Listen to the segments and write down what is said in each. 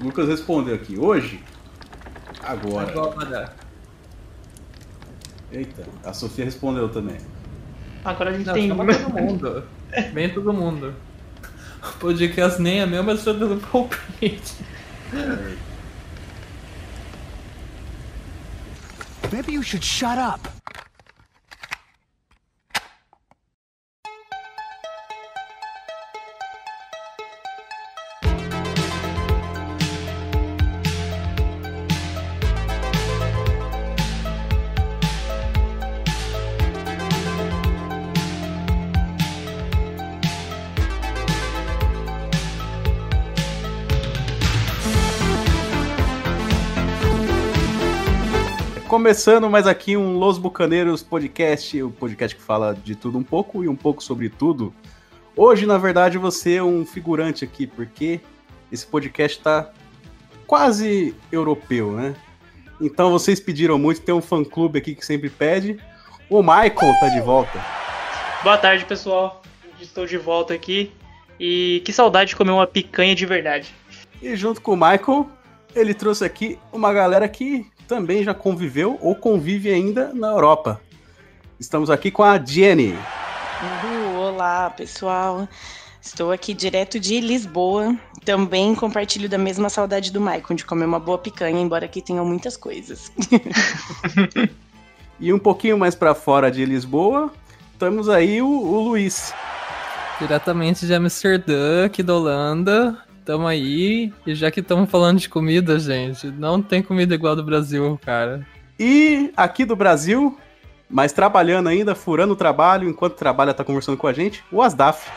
O Lucas respondeu aqui. Hoje? Agora. Agora. Eita, a Sofia respondeu também. Agora a gente Não, tem. chama todo mundo. Vem todo mundo. O podcast nem é meu, mas tô dando palpite. Maybe you should shut up. Começando mais aqui um Los Bucaneiros podcast, o podcast que fala de tudo um pouco e um pouco sobre tudo. Hoje, na verdade, você é um figurante aqui, porque esse podcast tá quase europeu, né? Então vocês pediram muito, tem um fã-clube aqui que sempre pede. O Michael tá de volta. Boa tarde, pessoal. Estou de volta aqui. E que saudade de comer uma picanha de verdade. E junto com o Michael, ele trouxe aqui uma galera que também já conviveu ou convive ainda na Europa. Estamos aqui com a Jenny. Uhul, olá, pessoal. Estou aqui direto de Lisboa. Também compartilho da mesma saudade do Maicon de comer uma boa picanha, embora aqui tenham muitas coisas. E um pouquinho mais para fora de Lisboa, temos aí o, o Luiz. Diretamente de Amsterdã, aqui da Holanda. Tamo aí. E já que estamos falando de comida, gente, não tem comida igual do Brasil, cara. E aqui do Brasil, mas trabalhando ainda, furando o trabalho, enquanto trabalha, tá conversando com a gente, o Asdaf.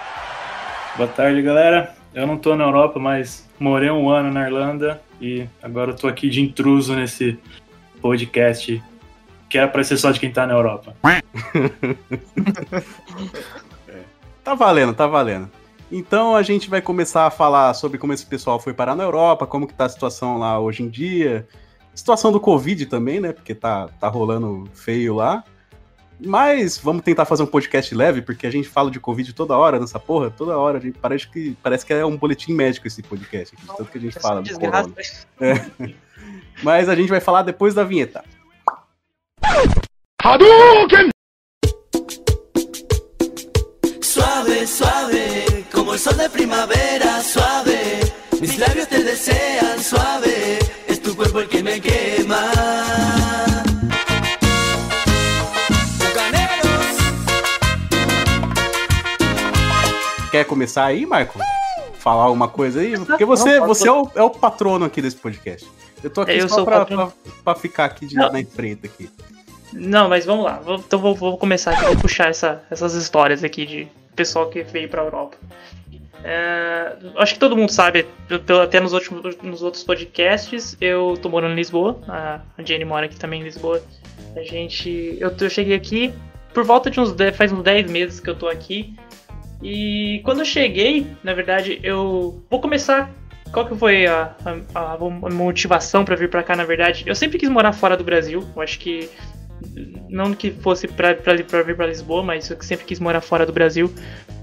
Boa tarde, galera. Eu não tô na Europa, mas morei um ano na Irlanda e agora eu tô aqui de intruso nesse podcast que era pra ser só de quem tá na Europa. Tá valendo, tá valendo. Então a gente vai começar a falar sobre como esse pessoal foi parar na Europa, como que tá a situação lá hoje em dia, situação do Covid também, né? Porque tá, tá rolando feio lá. Mas vamos tentar fazer um podcast leve, porque a gente fala de Covid toda hora nessa porra, toda hora. A gente parece que, parece que é um boletim médico esse podcast, aqui, de tanto que a gente fala do Desgraça. corona. É. Mas a gente vai falar depois da vinheta. Suave, suave, como el sol de primavera, suave. Mis labios te desean, suave. Es tu cuerpo el que me quema. Quer começar aí, Marco? Falar alguma coisa aí? Porque você, Não, você é, o, é o patrono aqui desse podcast. Eu tô aqui Eu só pra, pra- pra ficar aqui de, na frente aqui. Não, mas vamos lá. Então vou, vou começar aqui, vou puxar essa- essas histórias aqui de pessoal que veio pra Europa. É, acho que todo mundo sabe, até nos, últimos, nos outros podcasts, eu tô morando em Lisboa, a Jenny mora aqui também em Lisboa. A gente. Eu, eu cheguei aqui por volta de uns 10, faz uns 10 meses que eu tô aqui. E quando eu cheguei, na verdade, eu vou começar. Qual que foi a, a- a motivação pra vir pra cá, na verdade? Eu sempre quis morar fora do Brasil. Eu acho que não que fosse pra vir pra Lisboa, mas eu sempre quis morar fora do Brasil.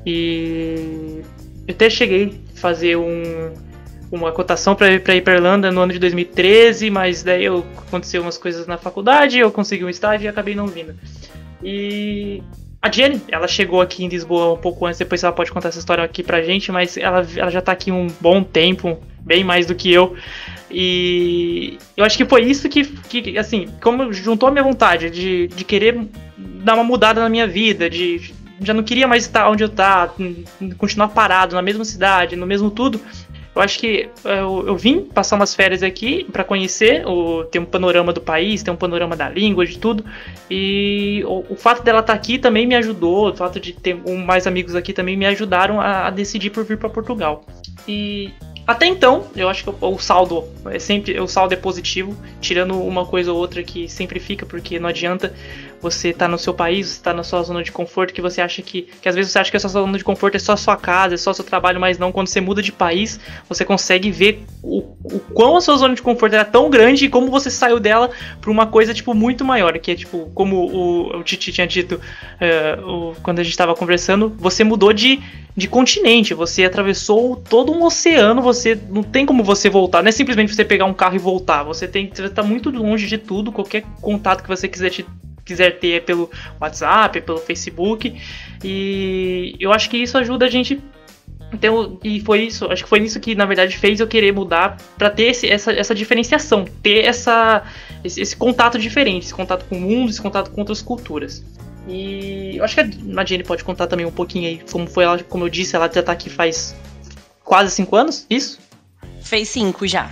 E eu até cheguei a fazer um, uma cotação pra, ir- pra Irlanda no ano de 2013, mas daí eu, aconteceu umas coisas na faculdade, eu consegui um estágio e acabei não vindo. E a Jenny, ela chegou aqui em Lisboa um pouco antes, depois ela pode contar essa história aqui pra gente, mas ela, ela já tá aqui um bom tempo, bem mais do que eu. E eu acho que foi isso que, que assim, como juntou a minha vontade de, de querer dar uma mudada na minha vida, de já não queria mais estar onde eu tá, continuar parado na mesma cidade, no mesmo tudo. Eu acho que é, eu, eu vim passar umas férias aqui pra conhecer, o, ter um panorama do país, ter um panorama da língua, de tudo. E o, o fato dela estar aqui também me ajudou, o fato de ter um, mais amigos aqui também me ajudaram a, a decidir por vir para Portugal. E até então, eu acho que o saldo é sempre o saldo é positivo, tirando uma coisa ou outra que sempre fica, porque não adianta você estar no seu país, você tá na sua zona de conforto, que você acha que. Que às vezes você acha que a sua zona de conforto é só sua casa, é só seu trabalho, mas não, quando você muda de país, você consegue ver o o quão a sua zona de conforto era tão grande e como você saiu dela pra uma coisa, tipo, muito maior. Que é, tipo, como o, o Titi tinha dito uh, o, quando a gente tava conversando, você mudou de, de continente, você atravessou todo um oceano, você não tem como você voltar. Não é simplesmente você pegar um carro e voltar. Você tem que estar tá muito longe de tudo, qualquer contato que você quiser te quiser ter pelo WhatsApp, pelo Facebook. E eu acho que isso ajuda a gente então, e foi isso, acho que foi isso que na verdade fez eu querer mudar para ter esse, essa, essa diferenciação, ter essa, esse, esse, contato diferente, esse contato com o mundo, esse contato com outras culturas. E eu acho que a Nadine pode contar também um pouquinho aí como foi ela, como eu disse, ela já tá aqui faz quase cinco anos, isso? Fez cinco já.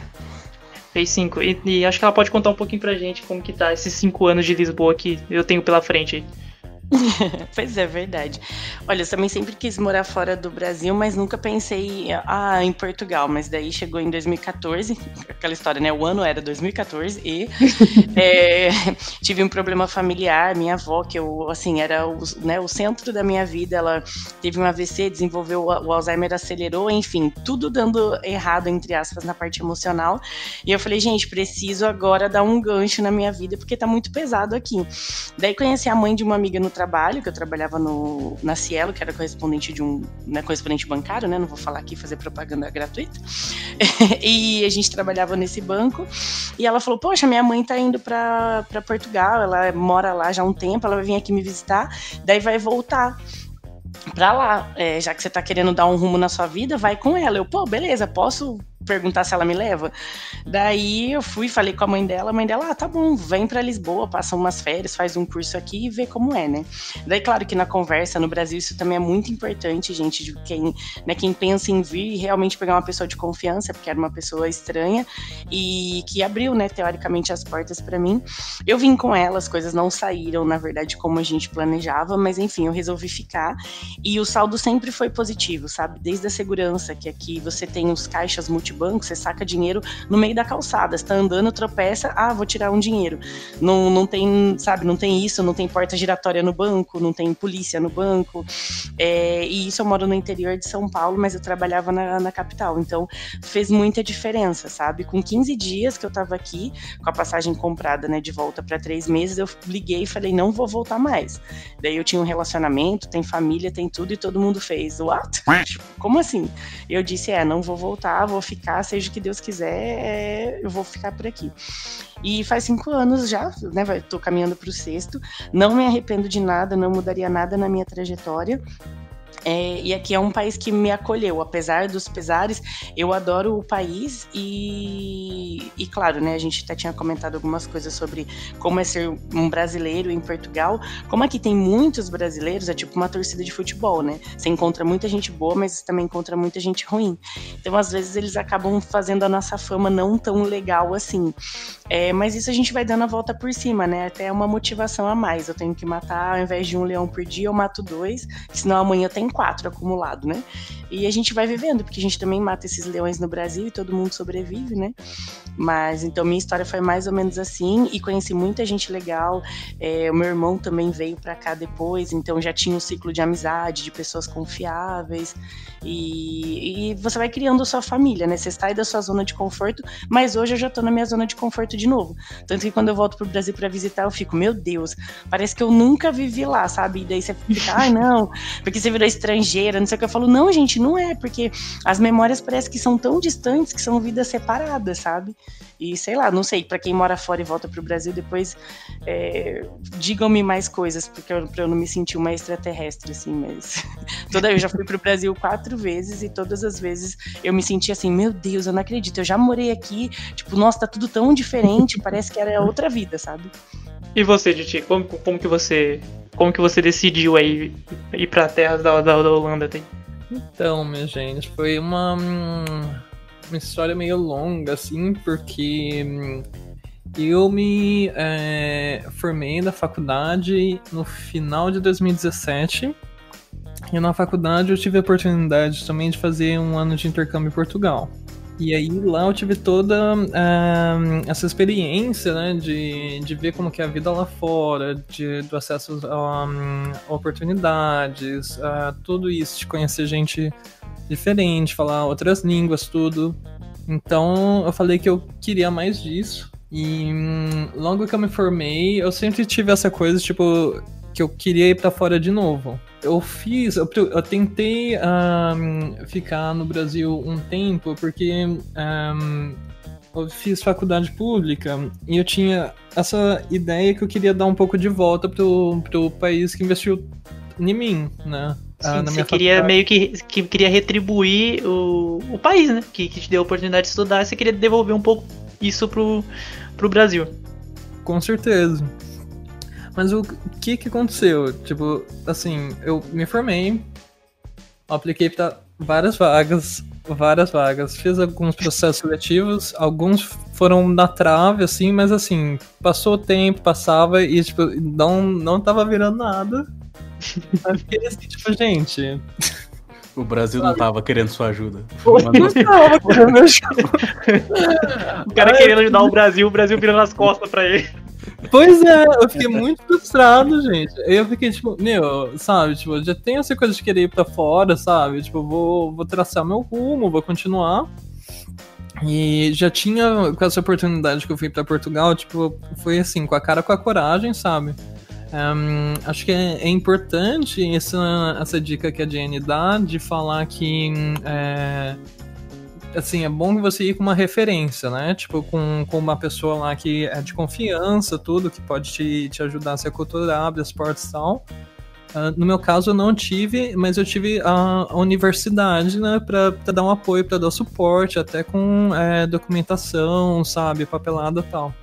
Fez cinco. E, e acho que ela pode contar um pouquinho pra gente como que tá esses cinco anos de Lisboa que eu tenho pela frente aí. pois é, verdade. Olha, eu também sempre quis morar fora do Brasil, mas nunca pensei ah, em Portugal. Mas daí chegou em 2014, aquela história, né? O ano era 2014 e é, tive um problema familiar. Minha avó, que eu, assim, era o, né, o centro da minha vida, ela teve um AVC, desenvolveu o, Alzheimer, acelerou, enfim, tudo dando errado, entre aspas, na parte emocional. E eu falei, gente, preciso agora dar um gancho na minha vida, porque tá muito pesado aqui. Daí conheci a mãe de uma amiga no trabalho, que eu trabalhava no, na Cielo, que era correspondente de um né, correspondente bancário, né? Não vou falar aqui fazer propaganda gratuita. e a gente trabalhava nesse banco. E ela falou: Poxa, minha mãe tá indo para Portugal, ela mora lá já há um tempo, ela vai vir aqui me visitar, daí vai voltar pra lá. É, já que você tá querendo dar um rumo na sua vida, vai com ela. Eu, pô, beleza, posso perguntar se ela me leva. Daí eu fui, falei com a mãe dela, a mãe dela, ah, tá bom, vem para Lisboa, passa umas férias, faz um curso aqui e vê como é, né? Daí, claro que na conversa, no Brasil, isso também é muito importante, gente, de quem, né, quem pensa em vir e realmente pegar uma pessoa de confiança, porque era uma pessoa estranha e que abriu, né, teoricamente as portas para mim. Eu vim com ela, as coisas não saíram, na verdade, como a gente planejava, mas enfim, eu resolvi ficar e o saldo sempre foi positivo, sabe? Desde a segurança, que aqui você tem os caixas multi banco, você saca dinheiro no meio da calçada, está andando, tropeça, ah, vou tirar um dinheiro. Não, não tem, sabe, não tem isso, não tem porta giratória no banco, não tem polícia no banco. É, e isso eu moro no interior de São Paulo, mas eu trabalhava na, na capital, então fez muita diferença, sabe? Com 15 dias que eu tava aqui, com a passagem comprada, né, de volta para três meses, eu liguei e falei, não vou voltar mais. Daí eu tinha um relacionamento, tem família, tem tudo, e todo mundo fez, what? Como assim? Eu disse, é, não vou voltar, vou ficar ficar, seja o que Deus quiser, é, eu vou ficar por aqui. E faz cinco anos já, né? Tô caminhando para o sexto. Não me arrependo de nada, não mudaria nada na minha trajetória. É, e aqui é um país que me acolheu, apesar dos pesares, eu adoro o país e, e claro, né, a gente até tinha comentado algumas coisas sobre como é ser um brasileiro em Portugal. Como aqui tem muitos brasileiros, é tipo uma torcida de futebol, né? Você encontra muita gente boa, mas também encontra muita gente ruim. Então, às vezes, eles acabam fazendo a nossa fama não tão legal assim. É, mas isso a gente vai dando a volta por cima, né? Até uma motivação a mais. Eu tenho que matar, ao invés de um leão por dia, eu mato dois, senão amanhã tem quatro acumulado, né? E a gente vai vivendo, porque a gente também mata esses leões no Brasil e todo mundo sobrevive, né? Mas então minha história foi mais ou menos assim e conheci muita gente legal. É, o meu irmão também veio para cá depois, então já tinha um ciclo de amizade, de pessoas confiáveis. E, e, você vai criando a sua família, né? Você sai da sua zona de conforto, mas hoje eu já tô na minha zona de conforto de novo. Tanto que quando eu volto pro Brasil para visitar, eu fico, meu Deus, parece que eu nunca vivi lá, sabe? E daí você fica, ai não, porque você virou estrangeira, não sei o que. Eu falo, não, gente, não é, porque as memórias parecem que são tão distantes que são vidas separadas, sabe? E sei lá, não sei, para quem mora fora e volta pro Brasil, depois é, digam-me mais coisas, porque eu, pra eu não me sentir uma extraterrestre, assim, mas. Toda, eu já fui pro Brasil quatro vezes e todas as vezes eu me senti assim, meu Deus, eu não acredito, eu já morei aqui, tipo, nossa, tá tudo tão diferente, parece que era outra vida, sabe? E você, Diti, como, como que você. Como que você decidiu aí ir pra terras da, da, da Holanda? Tem? Então, minha gente, foi uma. Hum, uma história meio longa, assim, porque hum, eu me é, formei na faculdade no final de 2017. E na faculdade eu tive a oportunidade também de fazer um ano de intercâmbio em Portugal. E aí lá eu tive toda uh, essa experiência, né, de, de ver como que é a vida lá fora, de, do acesso a, a oportunidades, a tudo isso, de conhecer gente diferente, falar outras línguas, tudo. Então eu falei que eu queria mais disso. E hum, logo que eu me formei, eu sempre tive essa coisa, tipo, que eu queria ir para fora de novo. Eu fiz, eu, eu tentei um, ficar no Brasil um tempo, porque um, eu fiz faculdade pública e eu tinha essa ideia que eu queria dar um pouco de volta pro, pro país que investiu em mim, né? Sim, você queria faculdade. meio que, que queria retribuir o, o país, né? Que, que te deu a oportunidade de estudar, você queria devolver um pouco isso pro, pro Brasil. Com certeza. Mas o que que aconteceu? Tipo, assim, eu me formei, apliquei para várias vagas, várias vagas, fiz alguns processos seletivos, alguns foram na trave, assim, mas assim, passou o tempo, passava e, tipo, não, não tava virando nada. Eu fiquei assim, tipo, gente. O Brasil não tava querendo sua ajuda. Não tava querendo ajuda. o cara querendo ajudar o Brasil, o Brasil virando as costas pra ele. Pois é, eu fiquei muito frustrado, gente. Eu fiquei tipo, meu, sabe, tipo, já tenho essa coisa de querer ir pra fora, sabe? Tipo, vou, vou traçar meu rumo, vou continuar. E já tinha, com essa oportunidade que eu fui para Portugal, tipo, foi assim, com a cara com a coragem, sabe? Um, acho que é, é, importante essa, essa dica que a Jenny dá de falar que é, assim, é bom você ir com uma referência, né? Tipo, com, com uma pessoa lá que é de confiança, tudo, que pode te, te ajudar a se aculturar, abrir as portas e tal. Uh, no meu caso, eu não tive, mas eu tive a, a universidade, né, pra, pra, dar um apoio, pra dar suporte, até com é, documentação, sabe, papelada e tal.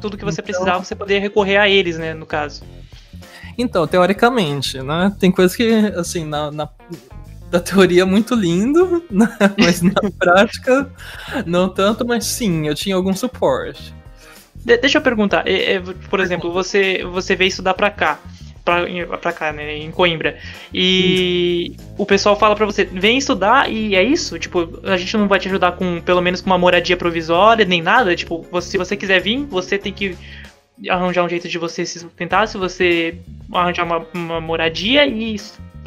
Tudo que você então... precisava, você poderia recorrer a eles, né, no caso. Então, teoricamente, né, tem coisas que, assim, na, na da teoria muito lindo, né? mas na prática não tanto, mas sim, eu tinha algum suporte. De deixa eu perguntar, é, é, por exemplo, você, você veio estudar pra cá, pra, pra cá, né, em Coimbra, e isso. o pessoal fala pra você, vem estudar e é isso? Tipo, a gente não vai te ajudar com, pelo menos com uma moradia provisória, nem nada, tipo, você, se você quiser vir, você tem que arranjar um jeito de você se sustentar, se você arranjar uma, uma moradia e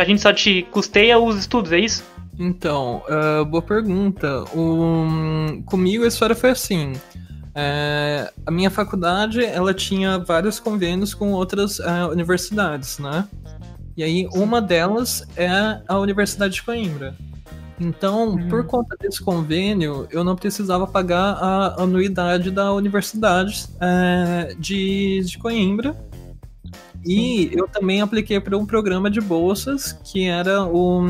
a gente só te custeia os estudos, é isso? Então, uh, boa pergunta. Um, comigo a história foi assim. É, a minha faculdade ela tinha vários convênios com outras uh, universidades, né? E aí uma delas é a Universidade de Coimbra. Então, uhum. por conta desse convênio, eu não precisava pagar a anuidade da Universidade é, de, de Coimbra e eu também apliquei para um programa de bolsas que era o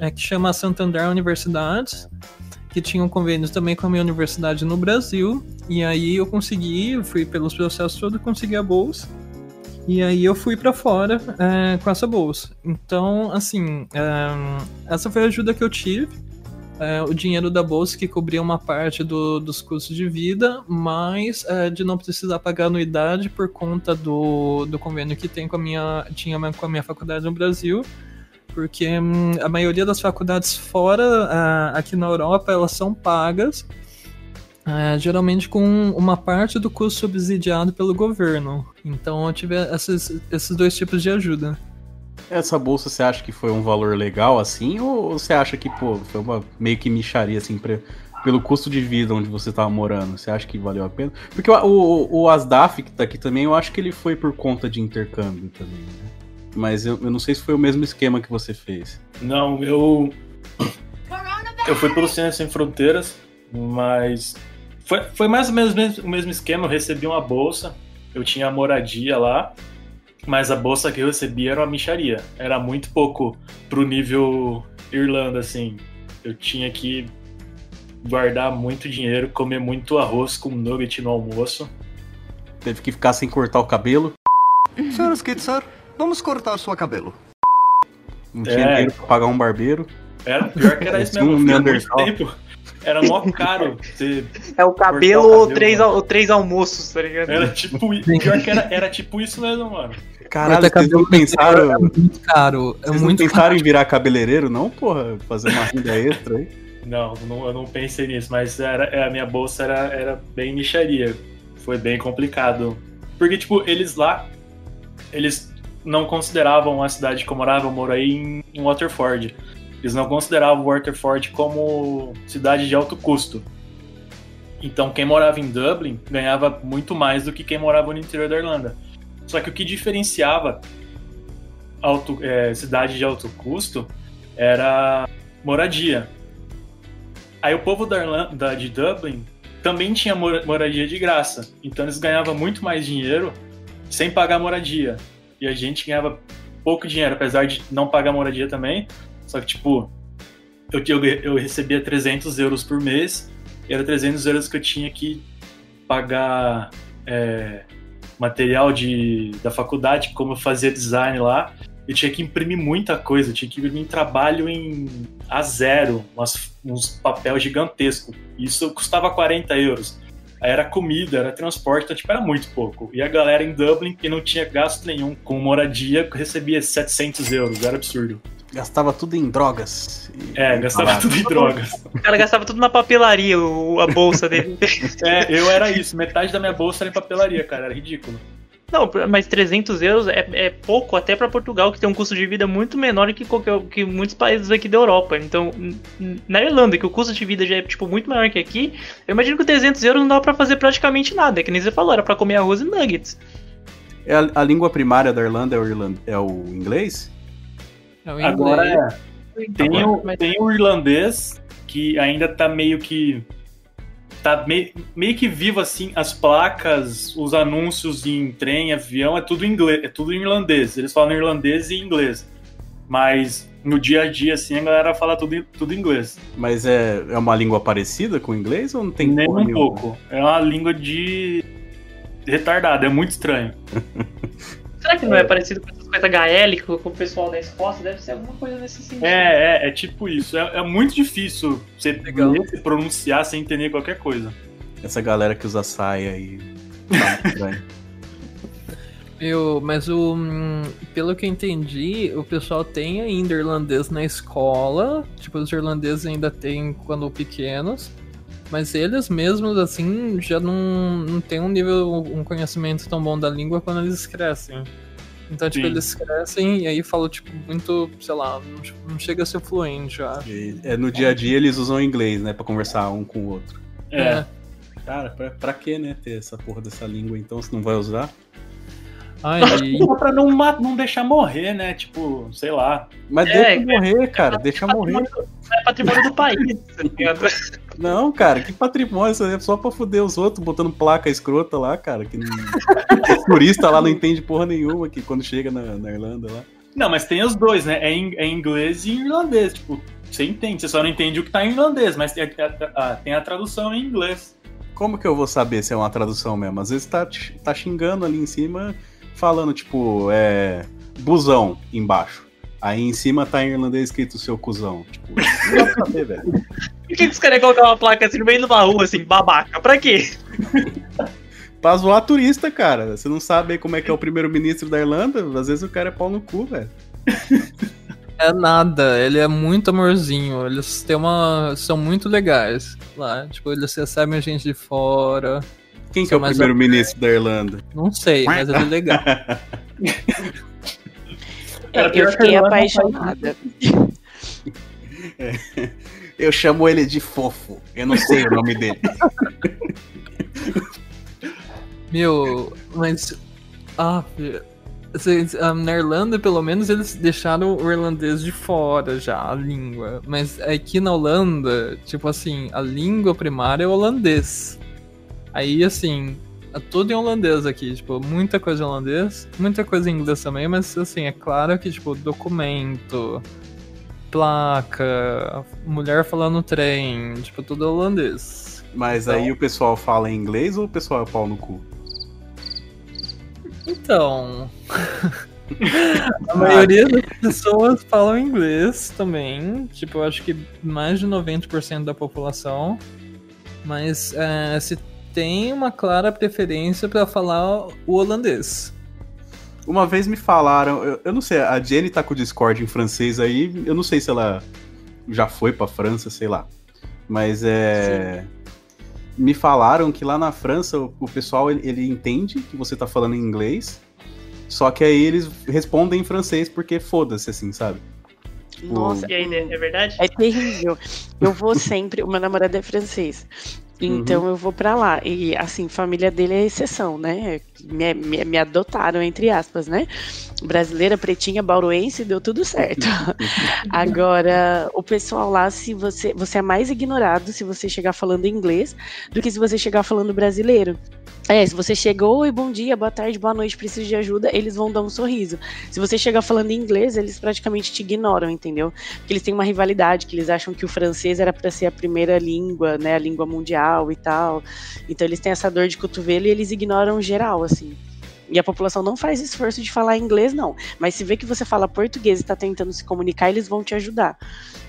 é, que chama Santander Universidades, que tinha um convênio também com a minha universidade no Brasil. E aí eu consegui, fui pelos processos todos, consegui a bolsa. E aí eu fui para fora é, com essa bolsa. Então, assim, é, essa foi a ajuda que eu tive é, o dinheiro da bolsa que cobria uma parte do, dos custos de vida, mas é, de não precisar pagar anuidade por conta do, do convênio que tem com a minha, tinha com a minha faculdade no Brasil, porque hum, a maioria das faculdades fora, é, aqui na Europa, elas são pagas, é, geralmente com uma parte do custo subsidiado pelo governo. Então eu tive esses, esses dois tipos de ajuda. Essa bolsa você acha que foi um valor legal assim? Ou você acha que, pô, foi uma meio que micharia assim pra, pelo custo de vida onde você tava morando? Você acha que valeu a pena? Porque o, o, o Asdaf que tá aqui também, eu acho que ele foi por conta de intercâmbio também, né? Mas eu, eu não sei se foi o mesmo esquema que você fez. Não, eu. Eu fui pelo Ciência Sem Fronteiras, mas. Foi, foi mais ou menos o mesmo esquema. Eu recebi uma bolsa, eu tinha moradia lá, mas a bolsa que eu recebi era uma micharia. Era muito pouco pro nível Irlanda, assim. Eu tinha que guardar muito dinheiro, comer muito arroz com nugget no almoço. Teve que ficar sem cortar o cabelo. Senhor Skitsar, vamos cortar sua cabelo. Não tinha é. dinheiro pra pagar um barbeiro. Era, pior que era isso mesmo. Um tempo. Era mó caro. é o cabelo ou três, ou três almoços, tá ligado? Era tipo, pior que era, era tipo isso mesmo, mano. Caralho, vocês não pensaram. É muito caro. É vocês muito não pensaram caro. em virar cabeleireiro, não, porra? Fazer uma renda extra aí? Não, não, eu não pensei nisso, mas era, é, a minha bolsa era, era bem micharia. Foi bem complicado. Porque, tipo, eles lá, eles não consideravam a cidade que eu morava, eu moro aí em Waterford. Eles não consideravam Waterford como cidade de alto custo. Então quem morava em Dublin ganhava muito mais do que quem morava no interior da Irlanda. Só que o que diferenciava alto, é, cidade de alto custo era moradia. Aí o povo da Irlanda, de Dublin também tinha moradia de graça. Então eles ganhavam muito mais dinheiro sem pagar moradia. E a gente ganhava pouco dinheiro, apesar de não pagar moradia também. Só que, tipo, eu, eu, eu recebia 300 euros por mês. E era 300 euros que eu tinha que pagar é, material de, da faculdade, como eu fazia design lá eu tinha que imprimir muita coisa, tinha que imprimir trabalho em a zero, umas, uns papel gigantesco. Isso custava 40 euros. Aí era comida, era transporte, então tipo, era muito pouco. E a galera em Dublin, que não tinha gasto nenhum com moradia, recebia 700 euros, era absurdo. Gastava tudo em drogas. É, gastava tudo em drogas. O cara gastava tudo na papelaria, o, a bolsa dele. é, eu era isso. Metade da minha bolsa era em papelaria, cara. Era ridículo. Não, mas 300 euros é, é pouco até para Portugal, que tem um custo de vida muito menor que, qualquer, que muitos países aqui da Europa. Então, na Irlanda, que o custo de vida já é tipo, muito maior que aqui, eu imagino que 300 euros não dá para fazer praticamente nada. É que nem você falou, era para comer arroz e nuggets. É a, a, língua primária da Irlanda é o, Irland, é o inglês? É. Agora é. Tem, o, tem o irlandês, que ainda tá meio que tá meio, meio que vivo assim, as placas, os anúncios em trem, avião, é tudo em inglês, é tudo em irlandês. Eles falam irlandês e inglês. Mas no dia a dia, assim, a galera fala tudo, tudo em inglês. Mas é, é uma língua parecida com o inglês ou não tem Nem um pouco. É uma língua de retardado, é muito estranho. Será que não é, é parecido com essas coisas gaélico com o pessoal da Escócia? Deve ser alguma coisa nesse sentido. É, é, é tipo isso. É, é muito difícil você Legal. ler, se pronunciar sem entender qualquer coisa. Essa galera que usa saia aí. Eu, mas o, hum, pelo que eu entendi, o pessoal tem ainda irlandês na escola. Tipo, os irlandeses ainda têm quando pequenos. Mas eles mesmos, assim, já não, não têm um nível, um conhecimento tão bom da língua quando eles crescem. Então, tipo, Sim. eles crescem e aí falam, tipo, muito, sei lá, não chega a ser fluente, eu acho. É, no dia a dia eles usam inglês, né, pra conversar um com o outro. É. é. Cara, pra, pra que, né, ter essa porra dessa língua então, se não vai usar? Ai, e... pra não, não deixar morrer, né? Tipo, sei lá. Mas é, deixa morrer, cara. É deixa morrer. É patrimônio do país, tá Não, cara, que patrimônio. Isso é só pra fuder os outros, botando placa escrota lá, cara. Que não... turista lá não entende porra nenhuma que quando chega na, na Irlanda lá. Não, mas tem os dois, né? É, em, é inglês e irlandês. Tipo, você entende, você só não entende o que tá em irlandês, mas tem a, a, tem a tradução em inglês. Como que eu vou saber se é uma tradução mesmo? Às vezes tá, tá xingando ali em cima falando, tipo, é. Busão embaixo. Aí em cima tá em irlandês escrito seu cuzão. Tipo, não dá pra saber, velho. Por que, os caras colocar uma placa assim no meio de uma rua, assim, babaca? Pra quê? pra zoar turista, cara. Você não sabe como é que é o primeiro-ministro da Irlanda? Às vezes o cara é pau no cu, velho. É nada, ele é muito amorzinho. Eles têm uma. são muito legais lá. Tipo, eles recebem a gente de fora. Quem que é o primeiro-ministro da Irlanda? Não sei, mas ele é legal. é, eu fiquei apaixonada. É. Eu chamo ele de fofo. Eu não sei o nome dele. Meu, mas. Ah, na Irlanda, pelo menos, eles deixaram o irlandês de fora já, a língua. Mas aqui na Holanda, tipo assim, a língua primária é holandês. Aí, assim, é tudo em holandês aqui, tipo, muita coisa em holandês, muita coisa em inglês também, mas, assim, é claro que, tipo, documento, placa, mulher falando trem, tipo, tudo holandês. Mas então... aí o pessoal fala em inglês ou o pessoal é pau no cu? Então. A maioria das pessoas falam inglês também. Tipo, eu acho que mais de 90% da população. Mas é, se tem uma clara preferência para falar o holandês. Uma vez me falaram, eu, eu, não sei, a Jenny tá com o Discord em francês aí, eu não sei se ela já foi pra França, sei lá. Mas é. Sim. Me falaram que lá na França o, o pessoal ele, ele, entende que você tá falando em inglês, só que aí eles respondem em francês porque foda-se, assim, sabe? Nossa, E aí, né? é verdade? é terrível. Eu vou sempre, o meu namorado é francês. Então eu vou pra lá. E assim, família dele é exceção, né? Me, me, me adotaram, entre aspas, né? Brasileira, pretinha, bauruense, deu tudo certo. Agora, o pessoal lá, se você. Você é mais ignorado se você chegar falando inglês do que se você chegar falando brasileiro. É, se você chegou, oi, bom dia, boa tarde, boa noite, preciso de ajuda, eles vão dar um sorriso. Se você chegar falando inglês, eles praticamente te ignoram, entendeu? Porque eles têm uma rivalidade, que eles acham que o francês era para ser a primeira língua, né, a língua mundial e tal. Então eles têm essa dor de cotovelo e eles ignoram geral, assim. E a população não faz esforço de falar inglês, não. Mas se vê que você fala português e está tentando se comunicar, eles vão te ajudar.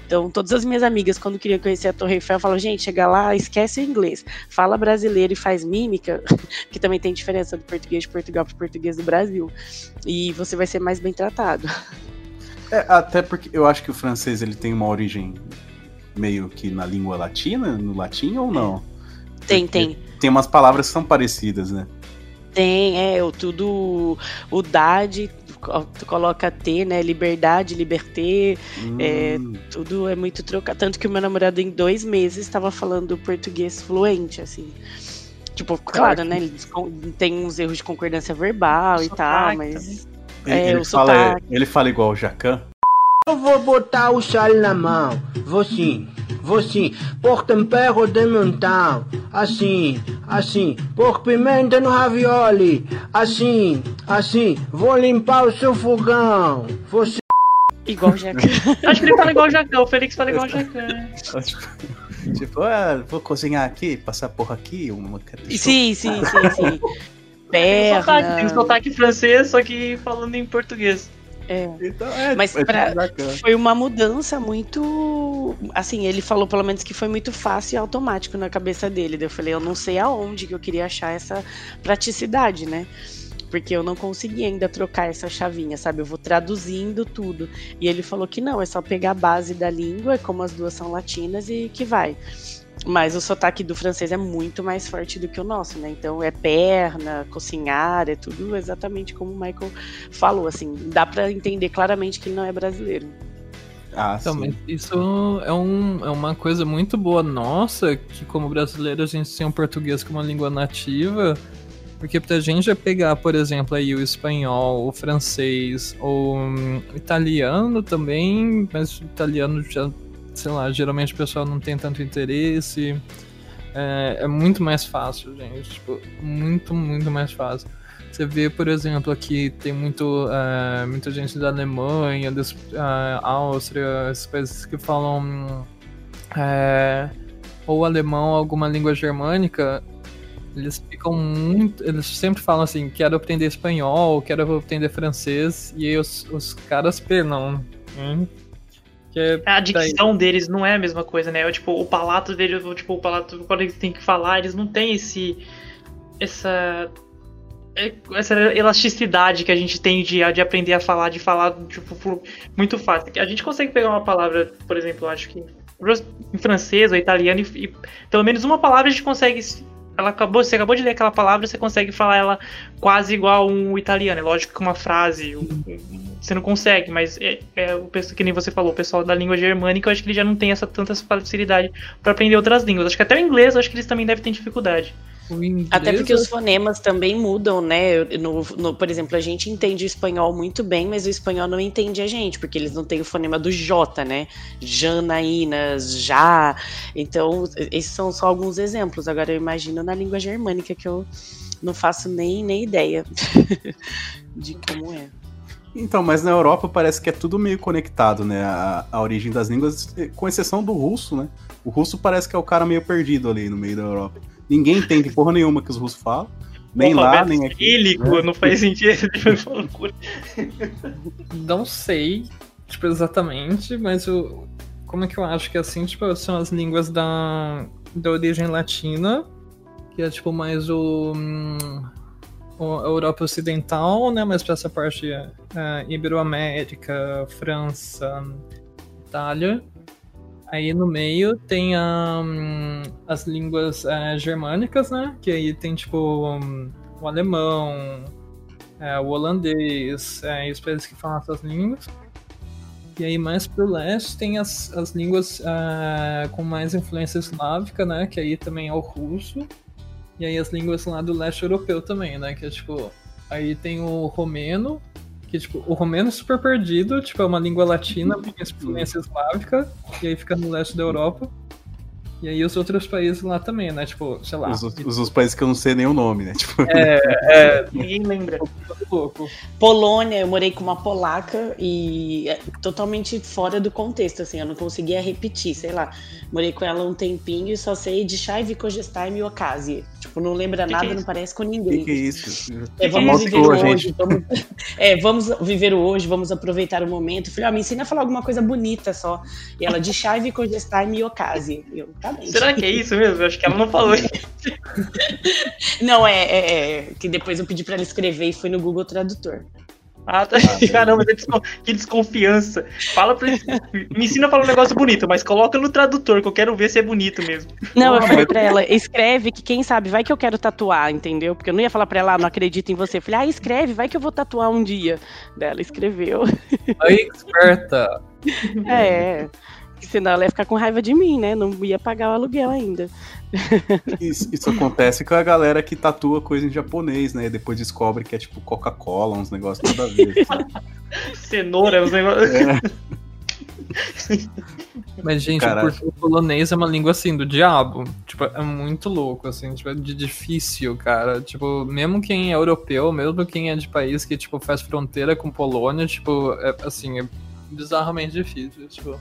Então, todas as minhas amigas, quando queriam conhecer a Torre Eiffel, falavam, gente, chega lá, esquece o inglês. Fala brasileiro e faz mímica, que também tem diferença do português de Portugal para o português do Brasil. E você vai ser mais bem tratado. É, até porque eu acho que o francês ele tem uma origem meio que na língua latina, no latim ou não? Tem, tem. Tem umas palavras que são parecidas, né? Tem, é, o tudo. O dade, tu coloca T, né? Liberdade, liberté. É, Hum, tudo é muito trocado. Tanto que o meu namorado, em dois meses, estava falando português fluente, assim. Tipo, claro, né? Eles con- tem uns erros de concordância verbal e tal, mas. ele, é, ele o fala, sotaque. ele fala igual o Jacan. Eu vou botar o chale na mão, vou sim, vou sim, por tempero de montão, assim, assim, por pimenta no ravioli, assim, assim, vou limpar o seu fogão, vou sim. Igual já. Acho que ele fala igual o Jacan, o Felix fala igual o Jacan. tipo, ah, vou cozinhar aqui, passar porra aqui, uma sim, sim, sim, sim. Tem um sotaque, tem um Perna. sotaque francês, só que falando em português. É. Então, é, Mas é pra-. Foi uma mudança muito. Assim, ele falou pelo menos que foi muito fácil e automático na cabeça dele. Daí Eu falei, eu não sei aonde que eu queria achar essa praticidade, né? Porque eu não consegui ainda trocar essa chavinha, sabe? Eu vou traduzindo tudo. E ele falou que não, é só pegar a base da língua, como as duas são latinas, e que vai. Mas o sotaque do francês é muito mais forte do que o nosso, né? Então é perna, cozinhar, é tudo exatamente como o Michael falou, assim. Dá pra entender claramente que ele não é brasileiro. Ah, Então, sim. mas isso é, um, é uma coisa muito boa nossa, que como brasileiro a gente tem o português como uma língua nativa, porque pra gente é pegar, por exemplo, aí o espanhol, o francês, o hum, italiano também, mas o italiano já, sei lá, geralmente o pessoal não tem tanto interesse. É, é muito mais fácil, gente. Tipo, muito, muito mais fácil. Você vê, por exemplo, aqui tem muito, eh, muita gente da Alemanha, das, eh, Áustria, esses países que falam eh, ou alemão alguma língua germânica. Eles ficam muito. Eles sempre falam assim: quero aprender espanhol, quero aprender francês, e os, os caras penam. Hum? É A dicção deles não é a mesma coisa, né? Tipo, o palato deles, tipo, o palato, quando eles têm que falar, eles não têm esse. essa. é- essa elasticidade que a gente tem de, de aprender a falar, de falar tipo, muito fácil. A gente consegue pegar uma palavra, por exemplo, acho que em francês ou italiano, e, e pelo menos uma palavra a gente consegue. Ela acabou, você acabou de ler aquela palavra, você consegue falar ela quase igual um italiano. É lógico que uma frase um- você não consegue, mas é, é o pessoal que nem você falou, o pessoal da língua germânica, eu acho que ele já não tem essa tanta facilidade para aprender outras línguas. Acho que até o inglês, eu acho que eles também devem ter dificuldade. Até porque os fonemas também mudam, né? No, no- por exemplo, a gente entende o espanhol muito bem, mas o espanhol não entende a gente, porque eles não têm o fonema do J, né? Janaínas, já. Então, esses são só alguns exemplos. Agora, eu imagino na língua germânica, que eu não faço nem, nem ideia de como é. Então, mas na Europa parece que é tudo meio conectado, né? A, a origem das línguas, com exceção do russo, né? O russo parece que é o cara meio perdido ali no meio da Europa. Ninguém entende porra nenhuma que os russos falam. Nem lá, nem aqui. cirílico, né? não faz sentido. tipo. Não sei, tipo, exatamente, mas o, como é que eu acho que assim, tipo, são as línguas da, da origem latina, que é tipo mais o, hum, Europa Ocidental, né? Mais pra essa parte é, Iberoamérica, França, Itália. Aí no meio tem a, hum, as línguas é, germânicas, né? Que aí tem tipo hum, o alemão, é, o holandês, e os países que falam essas línguas. E aí mais pro leste tem as, as línguas uh, com mais influência eslávica, né? Que aí também é o russo. E aí as línguas lá do leste europeu também, né? Que é tipo. Aí tem o romeno, que tipo, o romeno é super perdido, tipo, é uma língua latina com influência eslávica, e aí fica no leste da Europa. E aí os outros países lá também, né? Tipo, sei lá. Os, os, os países que eu não sei nem o nome, né? Tipo... É, é. Ninguém lembra. Polônia, eu morei com uma polaca e é totalmente fora do contexto, assim, eu não conseguia repetir, sei lá. Morei com ela um tempinho e só sei de Chai, Kogestai e Okazi. Tipo, não lembra que nada, que é não parece com ninguém. Que que é isso? É, vamos viver o hoje. Vamos, é, vamos viver o hoje, vamos aproveitar o momento. Falei, ó, me ensina a falar alguma coisa bonita só. E ela de Chai, Kogestai e Okazi. Eu, tá bem. Será que é isso mesmo? Eu acho que ela não falou isso. não, é, é, é, que depois eu pedi pra ela escrever e foi no Google Tradutor. Ah, tá. Ah, Caramba, que desconfiança. Fala pra Me ensina a falar um negócio bonito, mas coloca no tradutor, que eu quero ver se é bonito mesmo. Não, eu falei pra ela, escreve, que quem sabe, vai que eu quero tatuar, entendeu? Porque eu não ia falar pra ela, ah, não acredito em você. Eu falei, ah, escreve, vai que eu vou tatuar um dia. Dela escreveu. Aí, esperta. É. Senão ela ia ficar com raiva de mim, né? Não ia pagar o aluguel ainda. Isso, isso, acontece com a galera que tatua coisa em japonês, né? E depois descobre que é tipo Coca-Cola, uns negócios nada a ver. Cenoura, uns negócios. É. Mas, gente, o polonês é uma língua assim do diabo. Tipo, é muito louco, assim, tipo, é de difícil, cara. Tipo, mesmo quem é europeu, mesmo quem é de país que, tipo, faz fronteira com Polônia, tipo, é assim, é bizarramente difícil. Tipo.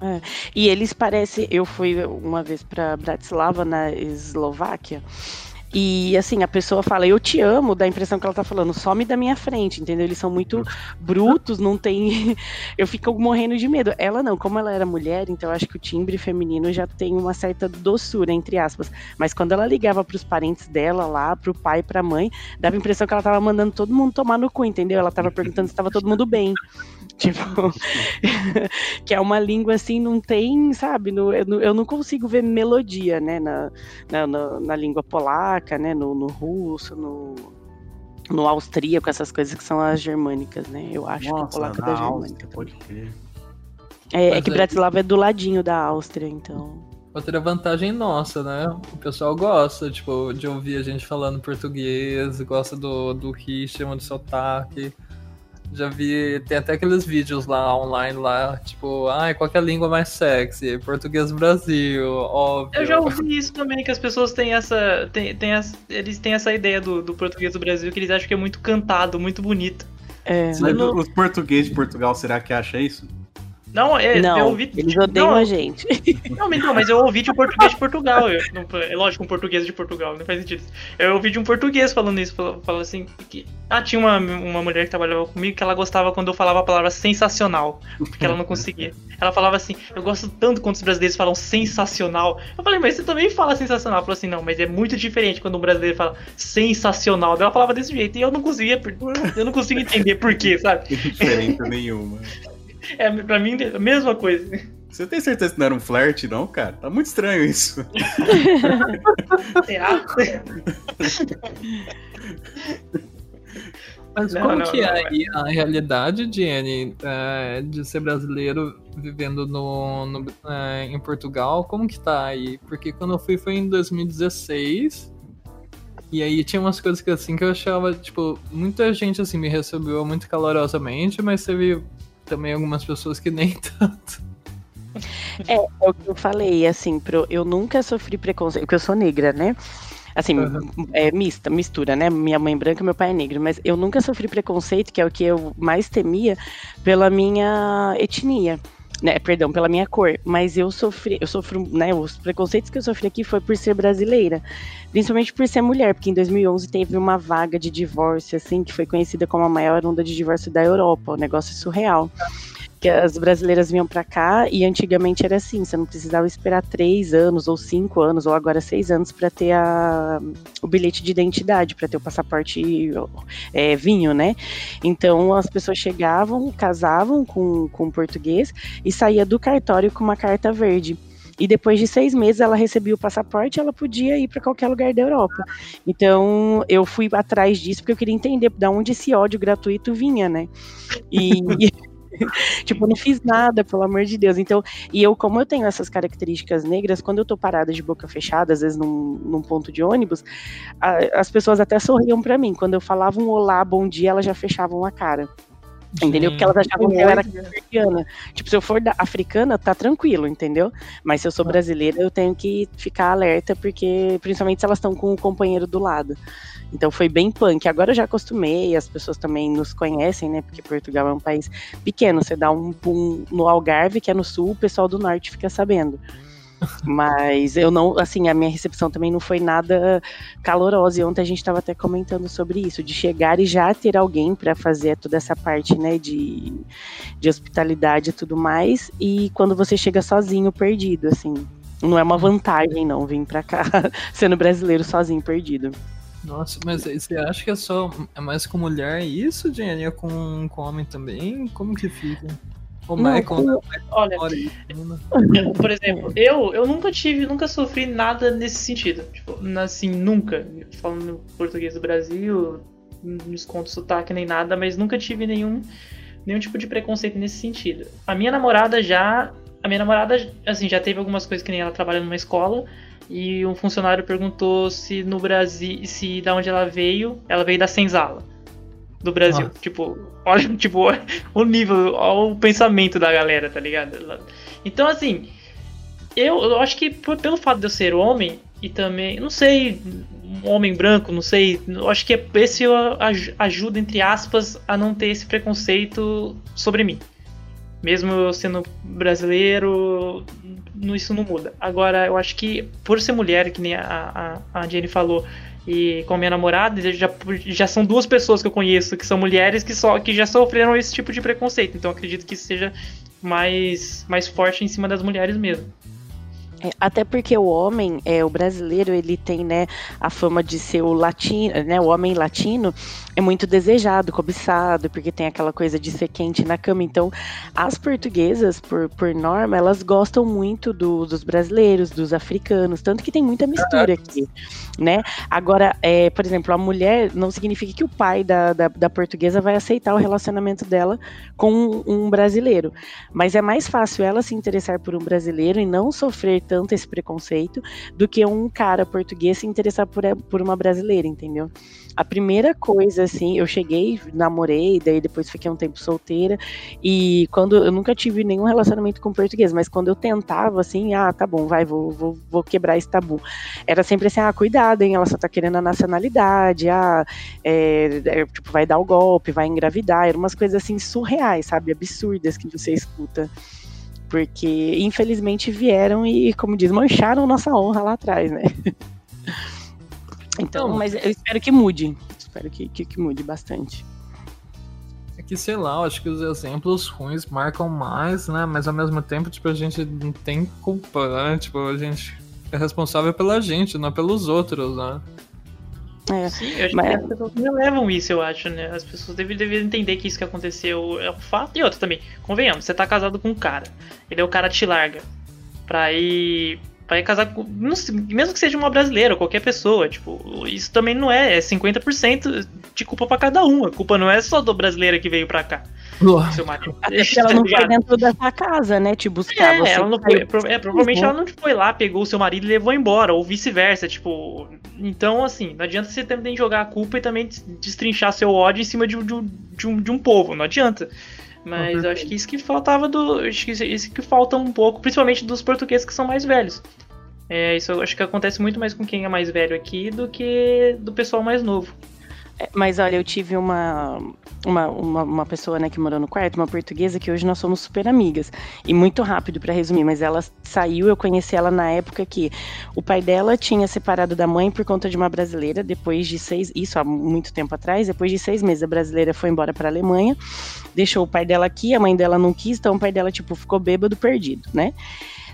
É. E eles parecem. Eu fui uma vez para Bratislava, na Eslováquia. E assim, a pessoa fala, eu te amo, dá a impressão que ela tá falando, some da minha frente, entendeu? Eles são muito brutos, não tem. eu fico morrendo de medo. Ela não, como ela era mulher, então acho que o timbre feminino já tem uma certa doçura, entre aspas. Mas quando ela ligava pros parentes dela lá, pro pai, pra mãe, dava a impressão que ela tava mandando todo mundo tomar no cu, entendeu? Ela tava perguntando se tava todo mundo bem. Tipo, que é uma língua assim, não tem, sabe? No, eu, eu, não consigo ver melodia, né? Na, na, na, na língua polaca, né? No, no, russo, no, no austríaco, essas coisas que são as germânicas, né? Eu acho Nossa, que a polaca da germânica. Pode crer. É, é que Bratislava é do ladinho da Áustria, então. Outra vantagem nossa, né? O pessoal gosta, tipo, de ouvir a gente falando português, gosta do, do ritmo, do sotaque. Já vi, tem até aqueles vídeos lá online lá, tipo, ai, qual é a língua mais sexy? Português Brasil, óbvio. Eu já ouvi isso também, que as pessoas têm essa. Tem as, eles têm essa ideia do, do português do Brasil que eles acham que é muito cantado, muito bonito. É. Mas não... os portugueses de Portugal, será que acha isso? Não, é, não, eu ouvi. Eles odeiam não, a gente. Não, não, mas eu ouvi de um português de Portugal. Eu, não, é lógico, um português de Portugal, não faz sentido. Eu ouvi de um português falando isso, falando, assim. Que, ah, tinha uma, uma mulher que trabalhava comigo que ela gostava quando eu falava a palavra sensacional. Porque ela não conseguia. Ela falava assim, eu gosto tanto quando os brasileiros falam sensacional. Eu falei, mas você também fala sensacional. Ela falou assim, não, mas é muito diferente quando um brasileiro fala sensacional. Ela falava desse jeito e eu não conseguia, eu não consigo entender por quê, sabe? Diferença nenhuma. É, pra mim, a mesma coisa. Você tem certeza que não era um flerte, não, cara? Tá muito estranho isso. Será? Mas não, como não, que não, é aí a realidade, Jenny, é, de ser brasileiro vivendo no, no é, em Portugal? Como que tá aí? Porque quando eu fui foi em 2016. E aí tinha umas coisas que assim que eu achava, tipo, muita gente assim me recebeu muito calorosamente, mas teve também algumas pessoas que nem tanto. É, é o que eu falei, assim, pro, eu nunca sofri preconceito, porque eu sou negra, né? Assim, uhum. é mista, mistura, né? Minha mãe branca, meu pai é negro, mas eu nunca sofri preconceito, que é o que eu mais temia, pela minha etnia. Né, perdão, pela minha cor, mas eu sofri, eu sofro, né, os preconceitos que eu sofri aqui foi por ser brasileira, principalmente por ser mulher, porque em 2011 teve uma vaga de divórcio, assim, que foi conhecida como a maior onda de divórcio da Europa, um negócio surreal que as brasileiras vinham para cá e antigamente era assim, você não precisava esperar três anos ou cinco anos ou agora seis anos para ter a, o bilhete de identidade, para ter o passaporte é, vinho, né? Então as pessoas chegavam, casavam com, com português e saía do cartório com uma carta verde. E depois de seis meses ela recebia o passaporte, ela podia ir para qualquer lugar da Europa. Então eu fui atrás disso porque eu queria entender de onde esse ódio gratuito vinha, né? E tipo, não fiz nada, pelo amor de Deus. Então, e eu, como eu tenho essas características negras, quando eu tô parada de boca fechada, às vezes num, num ponto de ônibus, a, as pessoas até sorriam para mim. Quando eu falava um olá, bom dia, elas já fechavam a cara. Entendeu? Porque elas achavam que eu era africana. Tipo, se eu for da africana, tá tranquilo, entendeu? Mas se eu sou brasileira, eu tenho que ficar alerta, porque principalmente se elas estão com o companheiro do lado. Então foi bem punk. Agora eu já acostumei, as pessoas também nos conhecem, né? Porque Portugal é um país pequeno. Você dá um pum no Algarve, que é no sul, o pessoal do norte fica sabendo. Mas eu não, assim, a minha recepção também não foi nada calorosa. E ontem a gente estava até comentando sobre isso, de chegar e já ter alguém para fazer toda essa parte, né, de, de hospitalidade e tudo mais. E quando você chega sozinho, perdido, assim. Não é uma vantagem, não, vir pra cá sendo brasileiro sozinho, perdido. Nossa, mas você acha que é só é mais com mulher isso, Jenny? É com, com homem também? Como que fica? O não, Michael, olha, por exemplo, eu, eu nunca tive, nunca sofri nada nesse sentido. Tipo, assim, nunca. Falando português do Brasil, não escondo sotaque nem nada, mas nunca tive nenhum, nenhum tipo de preconceito nesse sentido. A minha namorada já. A minha namorada, assim, já teve algumas coisas que nem ela trabalha numa escola. E um funcionário perguntou se no Brasil, se da onde ela veio, ela veio da senzala do Brasil. Nossa. Tipo, olha, tipo, o nível, olha o pensamento da galera, tá ligado? Então, assim, eu, eu acho que por, pelo fato de eu ser homem e também, não sei, homem branco, não sei, eu acho que esse ajuda, entre aspas, a não ter esse preconceito sobre mim. Mesmo eu sendo brasileiro, isso não muda. Agora, eu acho que por ser mulher, que nem a, a, a Jenny falou, e com a minha namorada, já, já são duas pessoas que eu conheço que são mulheres que, só, que já sofreram esse tipo de preconceito. Então acredito que seja mais, mais forte em cima das mulheres mesmo. É, até porque o homem, é, o brasileiro, ele tem, né, a fama de ser o latino, né, o homem latino é muito desejado, cobiçado, porque tem aquela coisa de ser quente na cama. Então, as portuguesas, por, por norma, elas gostam muito do, dos brasileiros, dos africanos, tanto que tem muita mistura aqui, né? Agora, é, por exemplo, a mulher não significa que o pai da, da, da portuguesa vai aceitar o relacionamento dela com um, um brasileiro, mas é mais fácil ela se interessar por um brasileiro e não sofrer tanto esse preconceito do que um cara português se interessar por, por uma brasileira, entendeu? A primeira coisa, assim, eu cheguei, namorei, daí depois fiquei um tempo solteira, e quando eu nunca tive nenhum relacionamento com português, mas quando eu tentava, assim, ah, tá bom, vai, vou, vou, vou quebrar esse tabu. Era sempre assim, ah, cuidado, hein, ela só tá querendo a nacionalidade, ah, é, é, tipo, vai dar o golpe, vai engravidar, eram umas coisas assim surreais, sabe, absurdas que você escuta porque infelizmente vieram e, como diz, mancharam nossa honra lá atrás, né? Então, mas eu espero que mude. Espero que, que, que, mude bastante. É que, sei lá, eu acho que os exemplos ruins marcam mais, né? Mas ao mesmo tempo, tipo, a gente não tem culpa, né? Tipo, a gente é responsável pela gente, não pelos outros, né? É, Sim, eu acho mas... que as pessoas não levam isso, eu acho, né? As pessoas devem, devem entender que isso que aconteceu é um fato. E outro também, convenhamos, você tá casado com um cara, ele é o cara te larga pra ir. Pra ir casar com. Mesmo que seja uma brasileira ou qualquer pessoa, tipo, isso também não é. É 50% de culpa pra cada um. A culpa não é só do brasileiro que veio pra cá. Seu marido. Até ela tá não foi dentro dessa casa, né? Te buscar. É, ela não foi, é, provavelmente ela não foi lá, pegou o seu marido e levou embora, ou vice-versa, tipo. Então, assim, não adianta você também jogar a culpa e também destrinchar seu ódio em cima de, de, de, um, de um povo, não adianta. Mas eu acho que isso que faltava do. Acho que isso que falta um pouco, principalmente dos portugueses que são mais velhos. É, isso eu acho que acontece muito mais com quem é mais velho aqui do que do pessoal mais novo. É, mas olha, eu tive uma, uma, uma, uma, pessoa né, que morou no quarto, uma portuguesa, que hoje nós somos super amigas. E muito rápido para resumir, mas ela saiu, eu conheci ela na época que o pai dela tinha separado da mãe por conta de uma brasileira, depois de seis, isso há muito tempo atrás, depois de seis meses a brasileira foi embora para Alemanha, deixou o pai dela aqui, a mãe dela não quis, então o pai dela, tipo, ficou bêbado, perdido, né?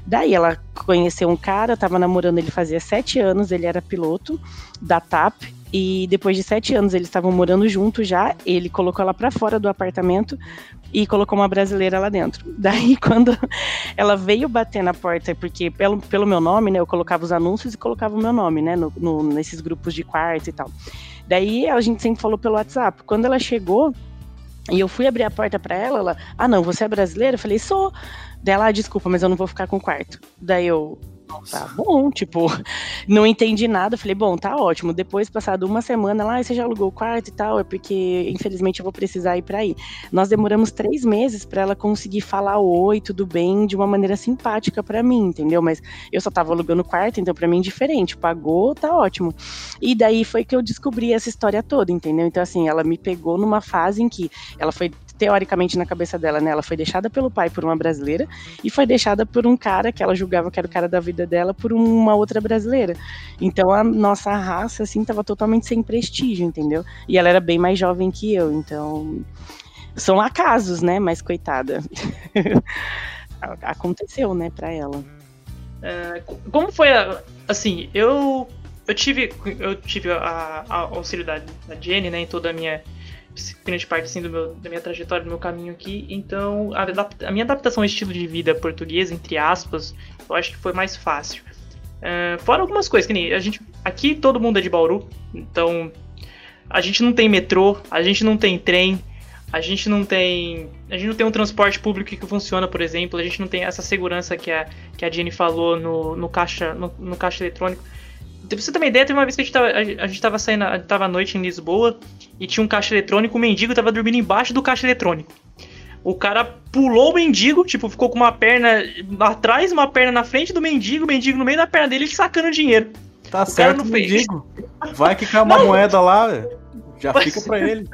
Daí ela conheceu um cara, tava namorando ele fazia sete anos, ele era piloto da TAP, e depois de sete anos eles estavam morando juntos já. Ele colocou ela para fora do apartamento e colocou uma brasileira lá dentro. Daí, quando ela veio bater na porta, porque pelo, pelo meu nome, né, eu colocava os anúncios e colocava o meu nome, né, no, no, nesses grupos de quarto e tal. Daí a gente sempre falou pelo WhatsApp. Quando ela chegou, E eu fui abrir a porta para ela, ela, ah não, você é brasileira? Eu falei, sou. Dela, ah, desculpa, mas eu não vou ficar com o quarto. Daí eu, Tá bom, tipo, não entendi nada. Falei, bom, tá ótimo. Depois, passado uma semana lá, você já alugou o quarto e tal, é porque, infelizmente, eu vou precisar ir pra aí. Nós demoramos três meses para ela conseguir falar oi, tudo bem, de uma maneira simpática para mim, entendeu? Mas eu só tava alugando o quarto, então para mim, diferente. Pagou, tá ótimo. E daí foi que eu descobri essa história toda, entendeu? Então, assim, ela me pegou numa fase em que ela foi teoricamente na cabeça dela, né? Ela foi deixada pelo pai por uma brasileira e foi deixada por um cara que ela julgava que era o cara da vida dela por uma outra brasileira. Então a nossa raça, assim, tava totalmente sem prestígio, entendeu? E ela era bem mais jovem que eu, então. São acasos, né? Mas coitada. Aconteceu, né, pra ela. É, como foi a, assim, eu eu tive eu tive a, a auxílio da, da Jenny, né, em toda a minha grande parte assim, do meu, da minha trajetória, do meu caminho aqui. Então, a, a, minha adaptação ao estilo de vida português, entre aspas, eu acho que foi mais fácil. Uh, fora algumas coisas, que nem a gente. Aqui todo mundo é de Bauru, então a gente não tem metrô, a gente não tem trem, a gente não tem. A gente não tem um transporte público que funciona, por exemplo, a gente não tem essa segurança que a, que a Jenny falou no, no, caixa, no, no caixa eletrônico. Pra você ter uma ideia, teve uma vez que a gente tava, a gente tava saindo, a gente tava à noite em Lisboa e tinha um caixa eletrônico, o mendigo tava dormindo embaixo do caixa eletrônico. O cara pulou o mendigo, tipo, ficou com uma perna atrás, uma perna na frente do mendigo, o mendigo no meio da perna dele sacando dinheiro. Tá o certo, mendigo. Vai que cai uma não. moeda lá, já fica pra ele.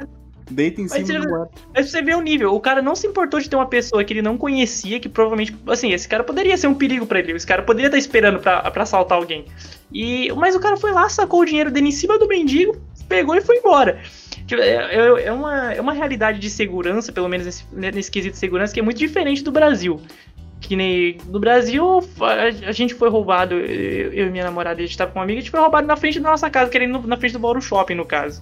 Deita em cima do moeda. Mas você vê o nível. O cara não se importou de ter uma pessoa que ele não conhecia, que provavelmente. Assim, esse cara poderia ser um perigo para ele. Esse cara poderia estar esperando para assaltar alguém. E, mas o cara foi lá, sacou o dinheiro dele em cima do mendigo, pegou e foi embora. Tipo, é, é, é, uma, é uma realidade de segurança, pelo menos nesse, nesse quesito de segurança, que é muito diferente do Brasil. Que nem no Brasil, a, a gente foi roubado, eu, eu, e minha namorada, a gente tava com uma amiga, a gente foi roubado na frente da nossa casa, querendo na frente do Bauru Shopping, no caso.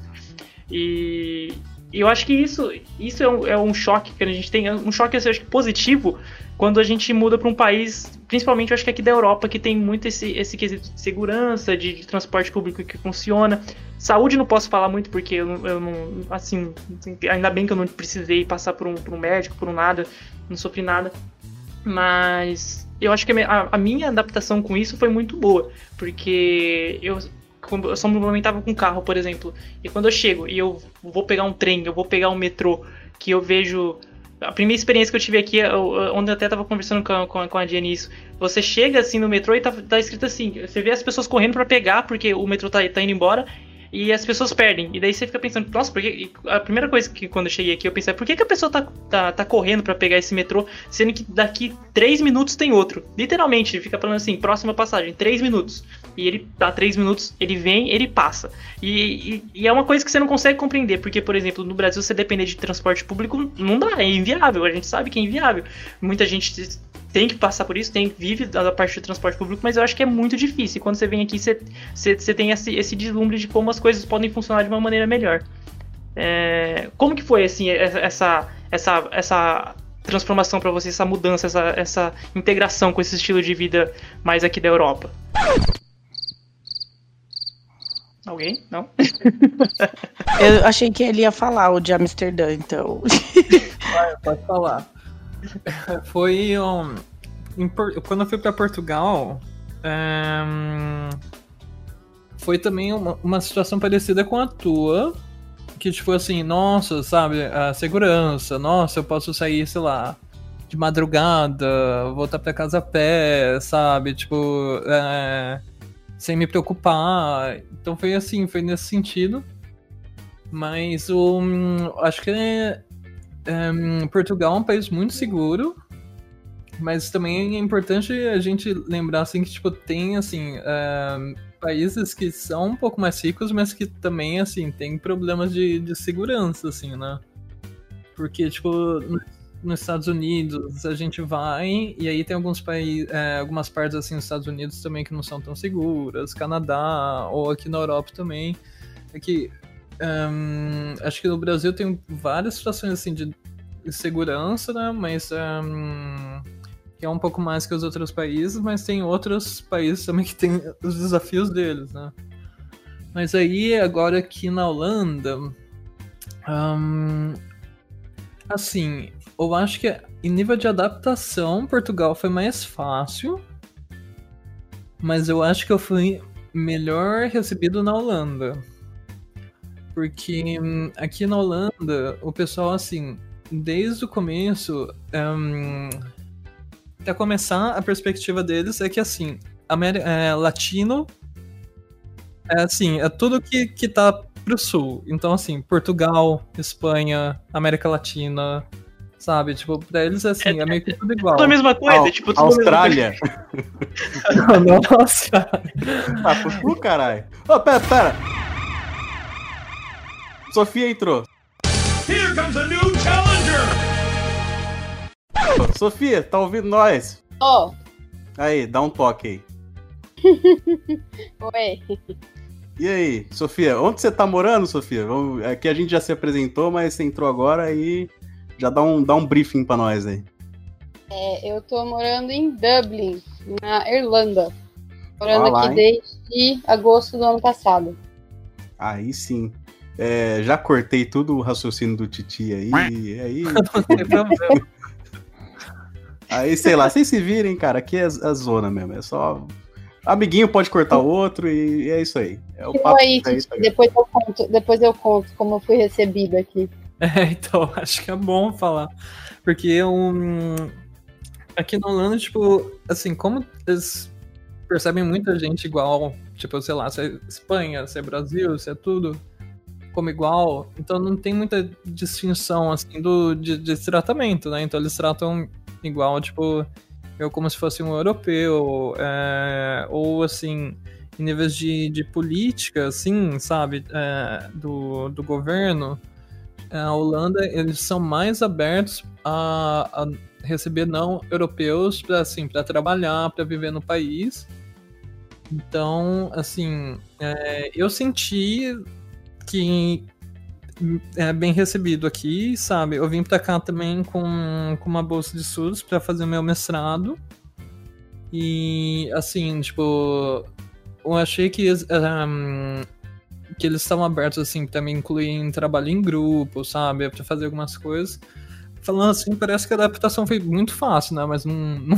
E, e eu acho que isso, isso é um, é um choque que a gente tem, um choque eu acho, positivo quando a gente muda para um país, principalmente eu acho que aqui da Europa, que tem muito esse, esse quesito de segurança, de, de transporte público que funciona. Saúde não posso falar muito porque eu, eu não, assim, ainda bem que eu não precisei passar por um, por um médico, por um nada, não sofri nada. Mas eu acho que a, a minha adaptação com isso foi muito boa, porque eu eu só me movimentava com carro, por exemplo. E quando eu chego e eu vou pegar um trem, eu vou pegar um metrô, que eu vejo. A primeira experiência que eu tive aqui, onde eu até tava conversando com a, com a, com a isso, você chega assim no metrô e tá, tá escrito assim: você vê as pessoas correndo para pegar, porque o metrô tá, tá indo embora, e as pessoas perdem. E daí você fica pensando, nossa, porque a primeira coisa que quando eu cheguei aqui eu pensei, por que, que a pessoa tá, tá, tá correndo para pegar esse metrô, sendo que daqui 3 minutos tem outro? Literalmente, fica falando assim, próxima passagem, 3 minutos. E ele dá 3 minutos, ele vem, ele passa. E, e, e, é uma coisa que você não consegue compreender, porque, por exemplo, no Brasil, você depender de transporte público, não dá, é inviável, a gente sabe que é inviável. Muita gente tem que passar por isso, tem vive da parte do transporte público, mas eu acho que é muito difícil. E quando você vem aqui, você, você, você tem esse, esse deslumbre de como as coisas podem funcionar de uma maneira melhor. É, como que foi assim essa essa essa transformação para você, essa mudança, essa, essa integração com esse estilo de vida mais aqui da Europa? Alguém? Não? Eu achei que ele ia falar o de Amsterdã, então. pode falar. Foi um, quando eu fui para Portugal, um, foi também uma, uma situação parecida com a tua, que tipo assim, nossa, sabe, a segurança, nossa, eu posso sair, sei lá, de madrugada, voltar para casa a pé, sabe, tipo, é, sem me preocupar. Então foi assim, foi nesse sentido. Mas o, um, acho que é, um, Portugal é um país muito seguro, mas também é importante a gente lembrar assim que tipo tem assim um, países que são um pouco mais ricos, mas que também assim tem problemas de, de segurança assim, né? Porque tipo nos Estados Unidos a gente vai e aí tem alguns países, é, algumas partes assim nos Estados Unidos também que não são tão seguras, Canadá ou aqui na Europa também. É que um, acho que no Brasil tem várias situações assim de segurança, né? Mas um, que é um pouco mais que os outros países, mas tem outros países também que tem os desafios deles, né? Mas aí agora aqui na Holanda, um, Assim, eu acho que em nível de adaptação, Portugal foi mais fácil. Mas eu acho que eu fui melhor recebido na Holanda. Porque hum, aqui na Holanda, o pessoal, assim, desde o começo, um, até começar, a perspectiva deles é que, assim, Ameri é, latino é assim, é tudo que, que tá pro sul. Então, assim, Portugal, Espanha, América Latina, sabe? Tipo, pra eles, assim, é, meio que tudo igual. Tudo a mesma coisa, tipo, tudo Austrália. Nossa, Ah, pro sul, caralho. Ô, pera, pera. Sofia entrou. Here comes a new challenger! Sofia, tá ouvindo nós? Ó, Aí, dá um toque aí. oi. E aí, Sofia, onde você tá morando, Sofia? Vamos- Aqui a gente já se apresentou, mas você entrou agora aí. Já dá um, dá um briefing pra nós aí. É, eu tô morando em Dublin, na Irlanda. Morando Olá, aqui desde agosto do ano passado. Aí sim. É, já cortei tudo o raciocínio do Titi aí. Aí, aí sei lá, vocês se virem, cara. Aqui é a zona mesmo. É só. Amiguinho pode cortar o outro e é isso aí. É o E papo aí, aí, Titi, depois eu conto, depois eu conto como eu fui recebida aqui. É, então, acho que é bom falar. Porque um, aqui na Holanda, tipo, assim, como eles percebem muita gente igual, tipo, sei lá, se é Espanha, se é Brasil, se é tudo como igual, então não tem muita distinção, assim, do, de, de tratamento, né? Então eles tratam igual, tipo, eu como se fosse um europeu, é, ou assim, em níveis de, de política, assim, sabe, é, do, do governo, a Holanda, eles são mais abertos a, a receber não europeus para assim, para trabalhar, para viver no país. Então, assim, é, eu senti que é bem recebido aqui, sabe? Eu vim para cá também com, com uma bolsa de estudos para fazer meu mestrado. E, assim, tipo, eu achei que um, que eles estavam abertos, assim, pra me incluir em trabalho em grupo, sabe? Pra fazer algumas coisas. Falando assim, parece que a adaptação foi muito fácil, né? Mas não, não-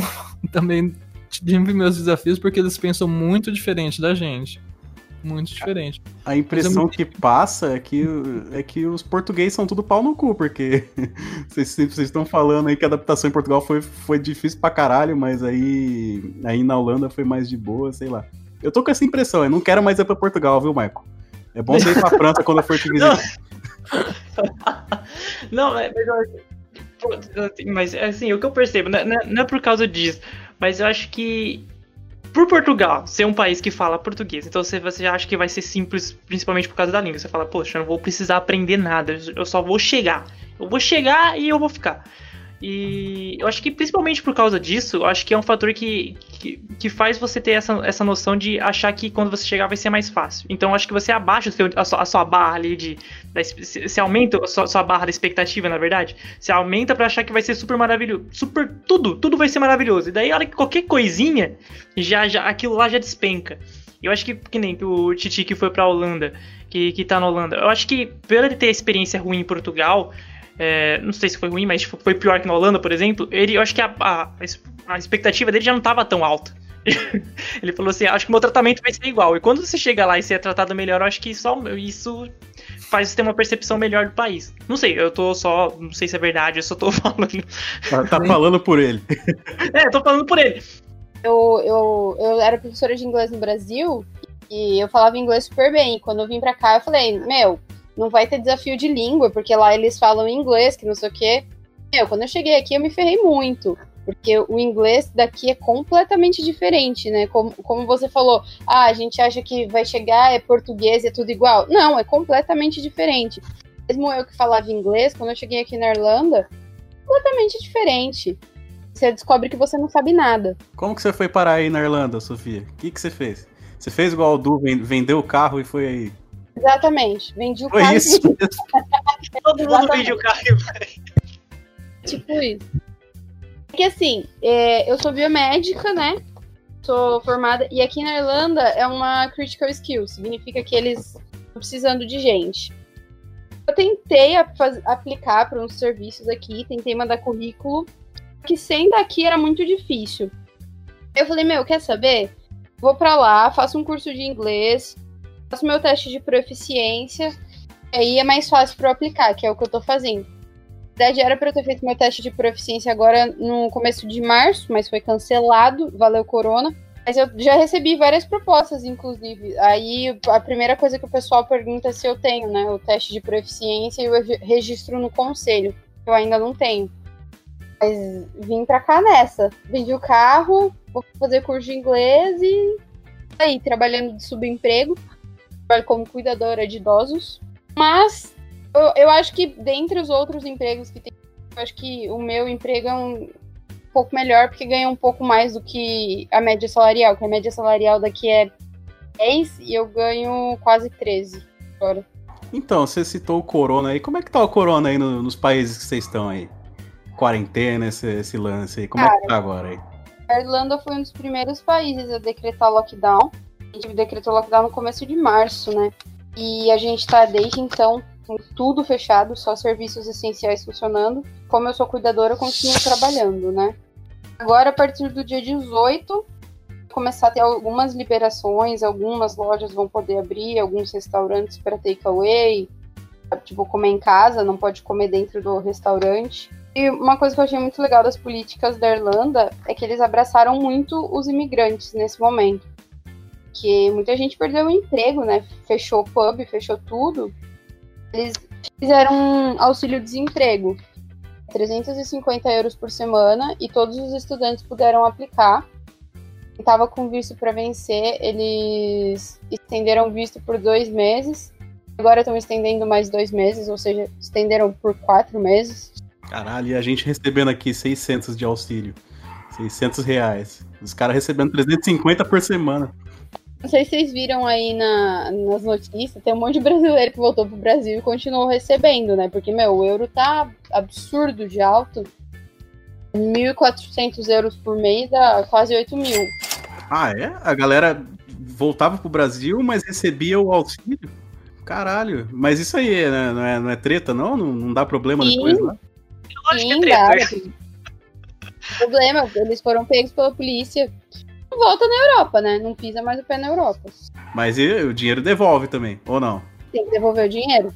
também tive meus desafios porque eles pensam muito diferente da gente. Muito diferente. A impressão que passa é que, é que os portugueses são tudo pau no cu, porque vocês estão falando aí que a adaptação em Portugal foi, foi difícil pra caralho, mas aí, aí na Holanda foi mais de boa, sei lá. Eu tô com essa impressão, eu não quero mais ir pra Portugal, viu, Michael? É bom você ir pra França quando eu for te visitar. Não, é- mas Mas assim, o que eu percebo, não é, não é- não é por causa disso, mas eu acho que por Portugal ser um país que fala português, então você, você acha que vai ser simples, principalmente por causa da língua. Você fala, poxa, eu não vou precisar aprender nada, eu só vou chegar. Eu vou chegar e eu vou ficar. E eu acho que principalmente por causa disso, eu acho que é um fator que, que, que faz você ter essa, essa noção de achar que quando você chegar vai ser mais fácil. Então eu acho que você abaixa seu- a, sua, a sua barra ali de. da Você aumenta a sua, sua barra da expectativa, na verdade. Você aumenta pra achar que vai ser super maravilhoso. Super. Tudo, tudo vai ser maravilhoso. E daí, a hora que qualquer coisinha, já, já, aquilo lá já despenca. Eu acho que, que nem o Titi que foi pra Holanda, que, que tá na Holanda, eu acho que, pelo ele ter experiência ruim em Portugal, é, não sei se foi ruim, mas tipo, foi pior que na Holanda, por exemplo, ele, eu acho que a, a, a expectativa dele já não tava tão alta. ele falou assim, acho que o meu tratamento vai ser igual. E quando você chega lá e você é tratado melhor, eu acho que só isso faz você ter uma percepção melhor do país. Não sei, eu tô só, não sei se é verdade, eu só tô falando. Tá, tá falando por ele. É, tô falando por ele. Eu, eu, eu era professora de inglês no Brasil e eu falava inglês super bem. Quando eu vim pra cá, eu falei, meu, não vai ter desafio de língua, porque lá eles falam inglês, que não sei o quê. Meu, quando eu cheguei aqui, eu me ferrei muito. Porque o inglês daqui é completamente diferente, né? Como, como você falou, ah, a gente acha que vai chegar, é português, é tudo igual. Não, é completamente diferente. Mesmo eu que falava inglês, quando eu cheguei aqui na Irlanda, completamente diferente. Você descobre que você não sabe nada. Como que você foi parar aí na Irlanda, Sofia? O que, que você fez? Você fez igual o Du, ven- vendeu o carro e foi aí. Exatamente. Vendi o Foi carro isso mesmo. Todo mundo Exatamente. vende o carro e vai. tipo isso. É que assim, é, eu sou biomédica, né? Sou formada. E aqui na Irlanda é uma critical skill. Significa que eles estão precisando de gente. Eu tentei aplicar para uns serviços aqui, tentei mandar currículo, que sendo aqui era muito difícil. Eu falei, meu, quer saber? Vou pra lá, faço um curso de inglês, faço meu teste de proficiência, aí é mais fácil para eu aplicar, que é o que eu tô fazendo. Na verdade, era para eu ter feito meu teste de proficiência agora no começo de março, mas foi cancelado, valeu corona. Mas eu já recebi várias propostas, inclusive. Aí a primeira coisa que o pessoal pergunta é se eu tenho, né? O teste de proficiência e o regi- registro no conselho. Eu ainda não tenho. Mas vim pra cá nessa. Vendi o carro, vou fazer curso de inglês e aí, trabalhando de subemprego. Trabalho como cuidadora de idosos. Mas eu, eu acho que dentre os outros empregos que tem, eu acho que o meu emprego é um pouco melhor porque ganha um pouco mais do que a média salarial, que a média salarial daqui é 10 e eu ganho quase 13 agora. Então, você citou o corona aí. Como é que tá o corona aí no- nos países que vocês estão aí? Quarentena, esse, esse lance aí. Como é que tá agora aí? A Irlanda foi um dos primeiros países a decretar lockdown. A gente decretou lockdown no começo de março, né? E a gente tá desde então com tudo fechado, só serviços essenciais funcionando. Como eu sou cuidadora, eu continuo trabalhando, né? Agora, a partir do dia 18, vai começar a ter algumas liberações, algumas lojas vão poder abrir, alguns restaurantes para takeaway, tipo, comer em casa, não pode comer dentro do restaurante. E uma coisa que eu achei muito legal das políticas da Irlanda é que eles abraçaram muito os imigrantes nesse momento. Que muita gente perdeu o emprego, né? Fechou o pub, fechou tudo. Eles fizeram um auxílio-desemprego. 350 euros por semana e todos os estudantes puderam aplicar. Estava com visto para vencer, eles estenderam visto por dois meses. Agora estão estendendo mais dois meses, ou seja, estenderam por quatro meses. Caralho, e a gente recebendo aqui 600 de auxílio. 600 reais. Os caras recebendo 350 por semana. Não sei se vocês viram aí na, nas notícias, tem um monte de brasileiro que voltou pro Brasil e continuou recebendo, né? Porque, meu, o euro tá absurdo de alto. 1.400 euros por mês dá quase 8 mil. Ah, é? A galera voltava pro Brasil, mas recebia o auxílio? Caralho, mas isso aí né, não, é, não é treta, não? Não, não dá problema Sim. depois lá? Sim, dá. Problema, eles foram pegos pela polícia. Não volta na Europa, né? Não pisa mais o pé na Europa. Mas e, o dinheiro devolve também, ou não? Tem que devolver o dinheiro.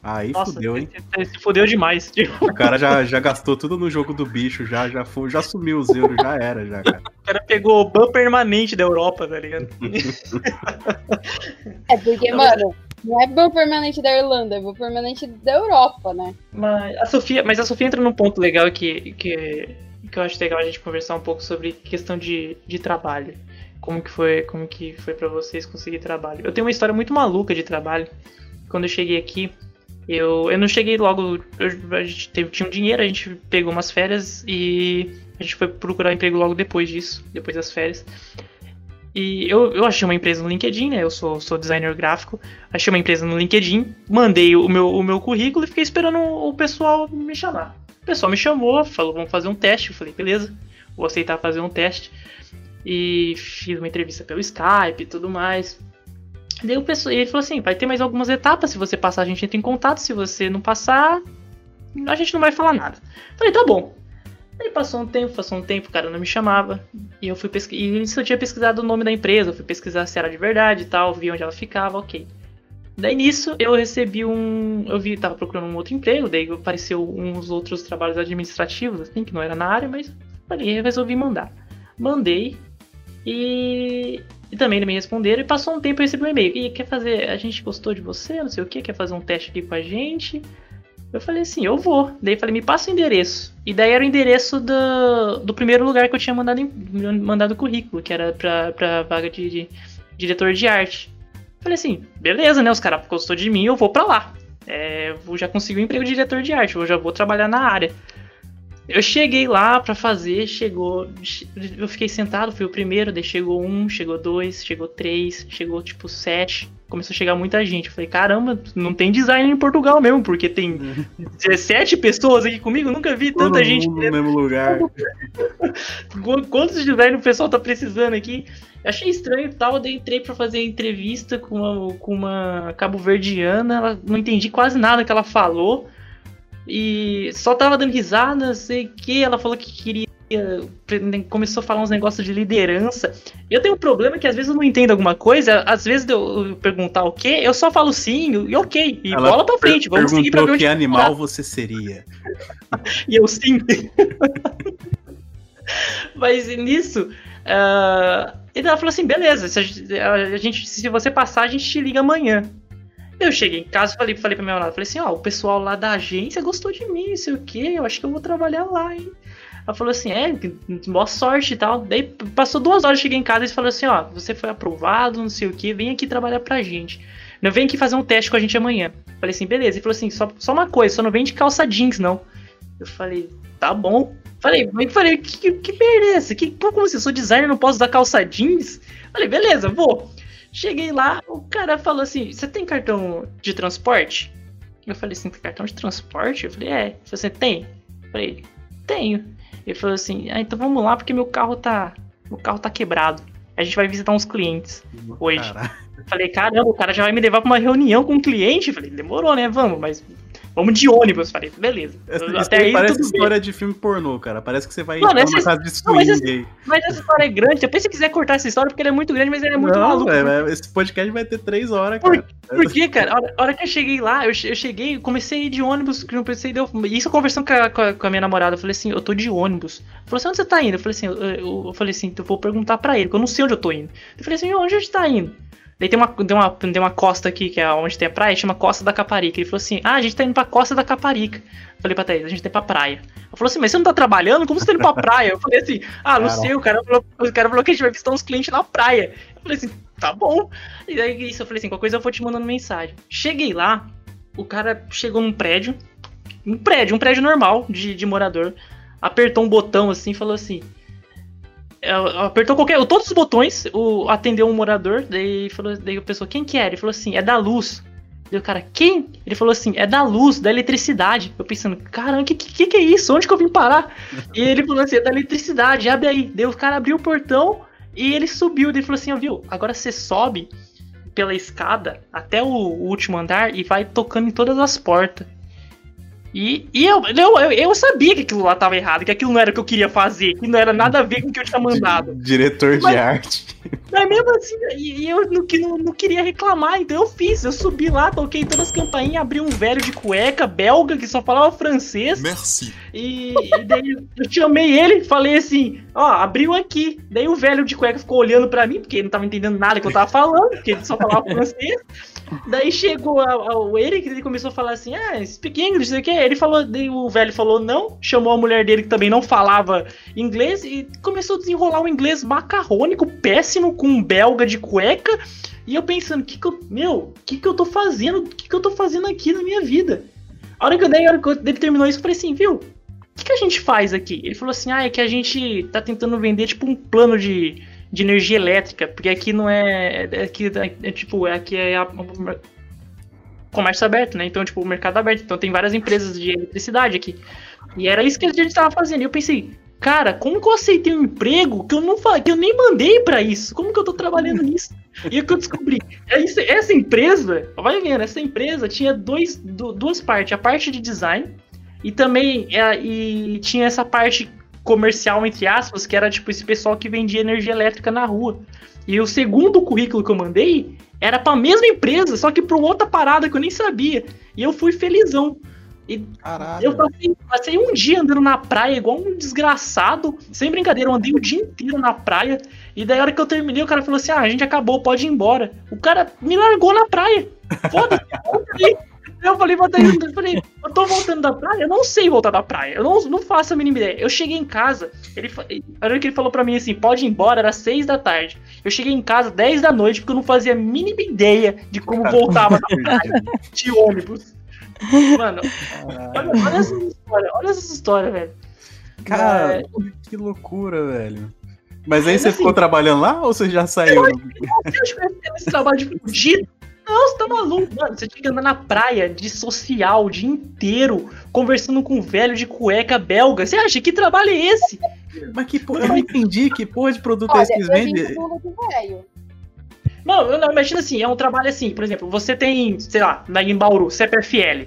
Aí Nossa, fudeu, hein? Se fudeu demais. O cara já, já gastou tudo no jogo do bicho, já, já, foi, já sumiu os euros, já era, já, cara. O cara pegou o ban permanente da Europa, tá ligado? É porque, mano, não é ban permanente da Irlanda, é ban permanente da Europa, né? Mas a Sofia, mas a Sofia entra num ponto legal que, que, que eu acho legal a gente conversar um pouco sobre questão de, de trabalho. Como que foi, como que foi para vocês conseguir trabalho? Eu tenho uma história muito maluca de trabalho. Quando eu cheguei aqui, eu, eu não cheguei logo. eu- a gente teve, tinha um dinheiro, a gente pegou umas férias e a gente foi procurar emprego logo depois disso, depois das férias. E eu, eu achei uma empresa no LinkedIn, né? Eu sou, sou designer gráfico. Achei uma empresa no LinkedIn, mandei o meu, o meu currículo e fiquei esperando o pessoal me chamar. Pessoal me chamou, falou, vamos fazer um teste. Eu falei, beleza, vou aceitar fazer um teste. E fiz uma entrevista pelo Skype e tudo mais. Daí o pessoal, ele falou assim, vai ter mais algumas etapas, se você passar a gente entra em contato, se você não passar, a gente não vai falar nada. Falei, tá bom. Aí passou um tempo, passou um tempo, o cara não me chamava. E eu fui pesquisar. E eu tinha pesquisado o nome da empresa, eu fui pesquisar se era de verdade e tal, vi onde ela ficava, ok. Daí nisso eu recebi um. Eu vi, tava procurando um outro emprego, daí apareceu uns outros trabalhos administrativos, assim, que não era na área, mas falei, resolvi mandar. Mandei e. E também me responderam, e passou um tempo eu recebi um e-mail. E quer fazer. A gente gostou de você, não sei o que, quer fazer um teste aqui com a gente. Eu falei assim, eu vou. Daí falei, me passa o endereço. E daí era o endereço do, do primeiro lugar que eu tinha mandado, mandado currículo, que era pra, pra vaga de, de diretor de arte. Falei assim, beleza, né? Os caras gostou de mim, eu vou pra lá. É, eu já consegui um emprego de diretor de arte, eu já vou trabalhar na área. Eu cheguei lá pra fazer, chegou. Eu fiquei sentado, fui o primeiro, daí chegou um, chegou dois, chegou três, chegou tipo sete. começou a chegar muita gente. Eu falei, caramba, não tem design em Portugal mesmo, porque tem 17 pessoas aqui comigo, nunca vi Todo tanta gente. no mesmo lugar. Qu- Quantos design o pessoal tá precisando aqui? Eu achei estranho e tal, daí entrei pra fazer entrevista com uma, com uma cabo-verdiana, ela não entendi quase nada que ela falou. E só tava dando risada, sei o que, ela falou que queria. Começou a falar uns negócios de liderança. Eu tenho um problema que às vezes eu não entendo alguma coisa, às vezes eu, eu perguntar o quê, eu só falo sim e ok, e Ela bola pra frente, vamos seguir pra ver Perguntou onde que animal parar. você seria. E eu sim. Mas nisso, ah, e ela falou assim: beleza, se a, gente- se você passar, a gente te liga amanhã. Eu cheguei em casa falei, falei pra minha namorada, falei assim, ó, o pessoal lá da agência gostou de mim, sei o quê, eu acho que eu vou trabalhar lá, hein? Ela falou assim, é, boa sorte e tal. Daí passou duas horas, cheguei em casa e falou assim, ó, você foi aprovado, não sei o quê, vem aqui trabalhar pra gente. Não vem aqui fazer um teste com a gente amanhã. Falei assim, beleza. Ele falou assim, só, só uma coisa, só não vem de calça jeans, não. Eu falei, tá bom. Falei, mas falei, que, que, que merda é essa? Que, como assim, eu sou designer, não posso usar calça jeans? Falei, beleza, vou. Cheguei lá, o cara falou assim, você tem cartão de transporte? Eu falei assim, cartão de transporte? Eu falei, é. Falou assim, tem? Eu falei, tenho. Ele falou assim, ah, então vamos lá, porque meu carro tá. Meu carro tá quebrado. A gente vai visitar uns clientes hoje. Falei, caramba, o cara já vai me levar pra uma reunião com um cliente. Falei, demorou, né? Vamos, mas vamos de ônibus. Falei, beleza. Essa, Até aí parece tudo bem. história de filme pornô, cara. Parece que você vai Mano, essa- casa de não, mas swing essa-. Mas essa história é grande. Depois, se quiser cortar essa história, porque ela é muito grande, mas ela é muito Não, maluca. velho, esse podcast vai ter três horas, Por- cara. Por quê, cara? A hora, a hora que eu cheguei lá, eu, eu cheguei, comecei a ir de ônibus, que não pensei, deu, isso conversando com a, com, a, minha namorada, eu falei assim, eu tô de ônibus. Falou assim, onde você tá indo? Eu falei assim, eu, eu- eu falei assim, eu vou perguntar pra ele, porque eu não sei onde eu tô indo. Eu falei assim, onde a gente tá indo? Daí tem uma, tem, uma, tem uma costa aqui, que é onde tem a praia, chama Costa da Caparica. Ele falou assim, ah, a gente tá indo pra Costa da Caparica. Eu falei pra Thaís, a gente tá indo pra praia. Ela falou assim, mas você não tá trabalhando? Como você tá indo pra praia? Eu falei assim, ah, não Caramba. sei, o cara, falou, o cara falou que a gente vai visitar uns clientes na praia. Eu falei assim, tá bom. E daí isso, eu falei assim, qualquer coisa eu vou te mandando mensagem. Cheguei lá, o cara chegou num prédio, um prédio, um prédio normal de, de morador, apertou um botão assim e falou assim. É, Apertou qualquer. Todos os botões, o, atendeu um morador, daí falou, daí a pessoa, quem que é? Ele falou assim, é da luz. Daí o cara, quem? Ele falou assim, é da luz, da eletricidade. Eu pensando, caramba, que, que, que é isso? Onde que eu vim parar? e ele falou assim, é da eletricidade, abre aí. Daí o cara abriu o portão e ele subiu. Daí ele falou assim, ó, viu, agora você sobe pela escada até o, o último andar e vai tocando em todas as portas. E, e eu, eu, eu, sabia que aquilo lá tava errado, que aquilo não era o que eu queria fazer, que não era nada a ver com o que eu tinha mandado. Diretor de Mas- arte. Mas mesmo assim, e, eu não, não, não queria reclamar, então eu fiz. Eu subi lá, toquei todas as campainhas, abri um velho de cueca belga que só falava francês. Merci. E, e daí eu chamei ele, falei assim, ó, abriu aqui. Daí o velho de cueca ficou olhando pra mim, porque ele não tava entendendo nada que eu tava falando, porque ele só falava francês. Daí chegou o Eric, ele começou a falar assim, ah, speak English, sei o que. Ele falou, daí o velho falou não, chamou a mulher dele que também não falava inglês e começou a desenrolar um inglês macarrônico, péssimo, com um belga de cueca. E eu pensando, que que eu, meu, o que que eu tô fazendo? O que que eu tô fazendo aqui na minha vida? A hora que eu dei, a hora que ele terminou isso, eu falei assim, viu? O que, que a gente faz aqui? Ele falou assim, ah, é que a gente tá tentando vender tipo um plano de, de energia elétrica, porque aqui não é, é, aqui, é, é, tipo, aqui é a- comércio aberto, né? Então, tipo, o mercado aberto. Então tem várias empresas de eletricidade aqui. E era isso que a gente tava fazendo. E eu pensei, cara, como que eu aceitei um emprego que eu não fa- que eu nem mandei pra isso? Como que eu tô trabalhando nisso? E o que eu descobri? É Essa empresa, vai vendo, essa empresa tinha dois, du- duas partes, a parte de design e também é, e tinha essa parte comercial, entre aspas, que era tipo esse pessoal que vendia energia elétrica na rua. E o segundo currículo que eu mandei era pra mesma empresa, só que pra outra parada que eu nem sabia. E eu fui felizão. E Caralho. eu passei, passei um dia andando na praia, igual um desgraçado. Sem brincadeira, eu andei o dia inteiro na praia. E daí, a hora que eu terminei, o cara falou assim: Ah, a gente acabou, pode ir embora. O cara me largou na praia. Foda-se, volta aí. Eu falei, eu falei, eu tô voltando da praia, eu não sei voltar da praia, eu não, não faço a mínima ideia. Eu cheguei em casa, ele, a hora que ele falou pra mim assim, pode ir embora, era seis da tarde. Eu cheguei em casa 10 da noite, porque eu não fazia a mínima ideia de como voltava da praia de ônibus. Mano, olha, olha essa história, olha essa história, velho. Cara, É, que loucura, velho. Mas aí Mas você assim- ficou trabalhando lá ou você já saiu? eu acho que esse trabalho de fudido. Não, você tá maluco, mano. Você tinha que andar na praia de social o dia inteiro, conversando com um velho de cueca belga. Você acha que trabalho é esse? Mas que porra, eu não entendi que porra de produto é Olha, esse que eles eu vim vendem. Não, não, imagina assim, é um trabalho assim, por exemplo, você tem, sei lá, na em Bauru, CPFL,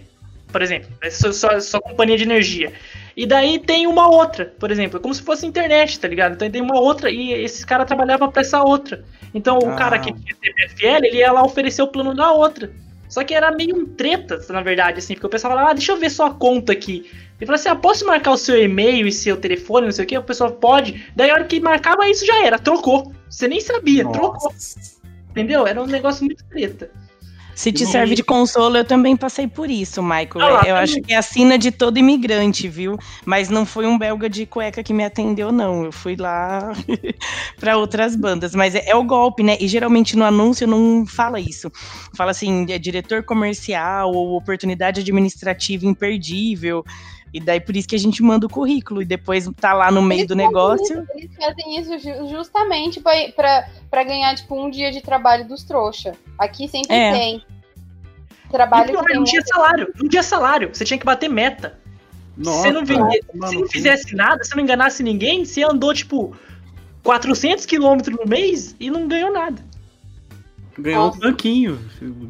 por exemplo, é sua, sua, sua companhia de energia. E daí tem uma outra, por exemplo, é como se fosse internet, tá ligado? Então tem uma outra e esse cara trabalhava pra essa outra. Então o Ah. cara que tinha CPFL, ele ia lá oferecer o plano da outra. Só que era meio um treta, na verdade, assim, porque o pessoal falava, ah, deixa eu ver sua conta aqui. Ele falou assim, ah, posso marcar o seu e-mail e seu telefone, não sei o que? O pessoal pode. Daí a hora que marcava isso já era, trocou. Você nem sabia, trocou. Entendeu? Era um negócio muito treta. Se te serve de consolo, eu também passei por isso, Michael. Ah eu acho que é a sina de todo imigrante, viu? Mas não foi um belga de cueca que me atendeu, não. Eu fui lá para outras bandas. Mas é, é o golpe, né? E geralmente no anúncio não fala isso. Fala assim, é diretor comercial ou oportunidade administrativa imperdível. E daí por isso que a gente manda o currículo e depois tá lá no meio Eles do negócio. isso- eles fazem isso ju- justamente pra ganhar, tipo, um dia de trabalho dos trouxa. Aqui sempre É. tem. E Trabalho que tem não tinha salário, não tinha salário. Você tinha que bater meta. se você não vender, se não fizesse nada, se não enganasse ninguém, você andou tipo 400 quilômetros no mês e não ganhou nada. Ganhou um tanquinho.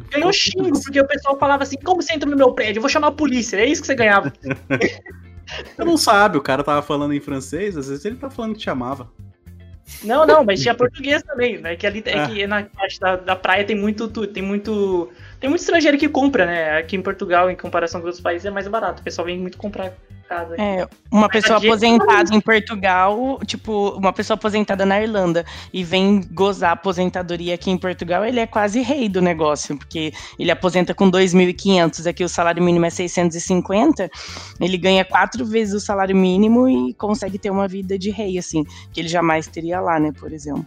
Ganhou xingo, porque o pessoal falava assim: como você entra no meu prédio? Eu vou chamar a polícia. É isso que você ganhava. Eu não sabe, o cara tava falando em francês, às vezes ele tá falando que te chamava. Não, não, mas tinha português também, né? Que ali é Ah. que na parte da, da praia tem muito, tem muito. Tem muito estrangeiro que compra, né? Aqui em Portugal, em comparação com outros países, é mais barato. O pessoal vem muito comprar aqui. É, uma pessoa gente- aposentada em Portugal, tipo, uma pessoa aposentada na Irlanda e vem gozar aposentadoria aqui em Portugal, ele é quase rei do negócio, porque ele aposenta com 2.500, aqui o salário mínimo é 650, ele ganha quatro vezes o salário mínimo e consegue ter uma vida de rei, assim, que ele jamais teria lá, né, por exemplo.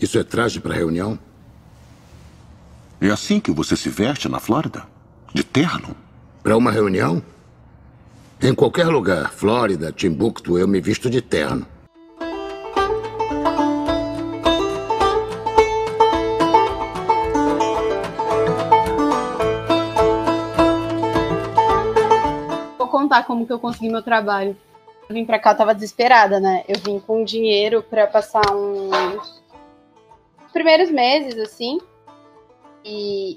Isso é traje para reunião? É assim que você se veste na Flórida? De terno? Para uma reunião? Em qualquer lugar, Flórida, Timbuktu, eu me visto de terno. Vou contar como que eu consegui meu trabalho. Eu vim pra cá, eu tava desesperada, né? Eu vim com dinheiro pra passar uns os primeiros meses, assim. E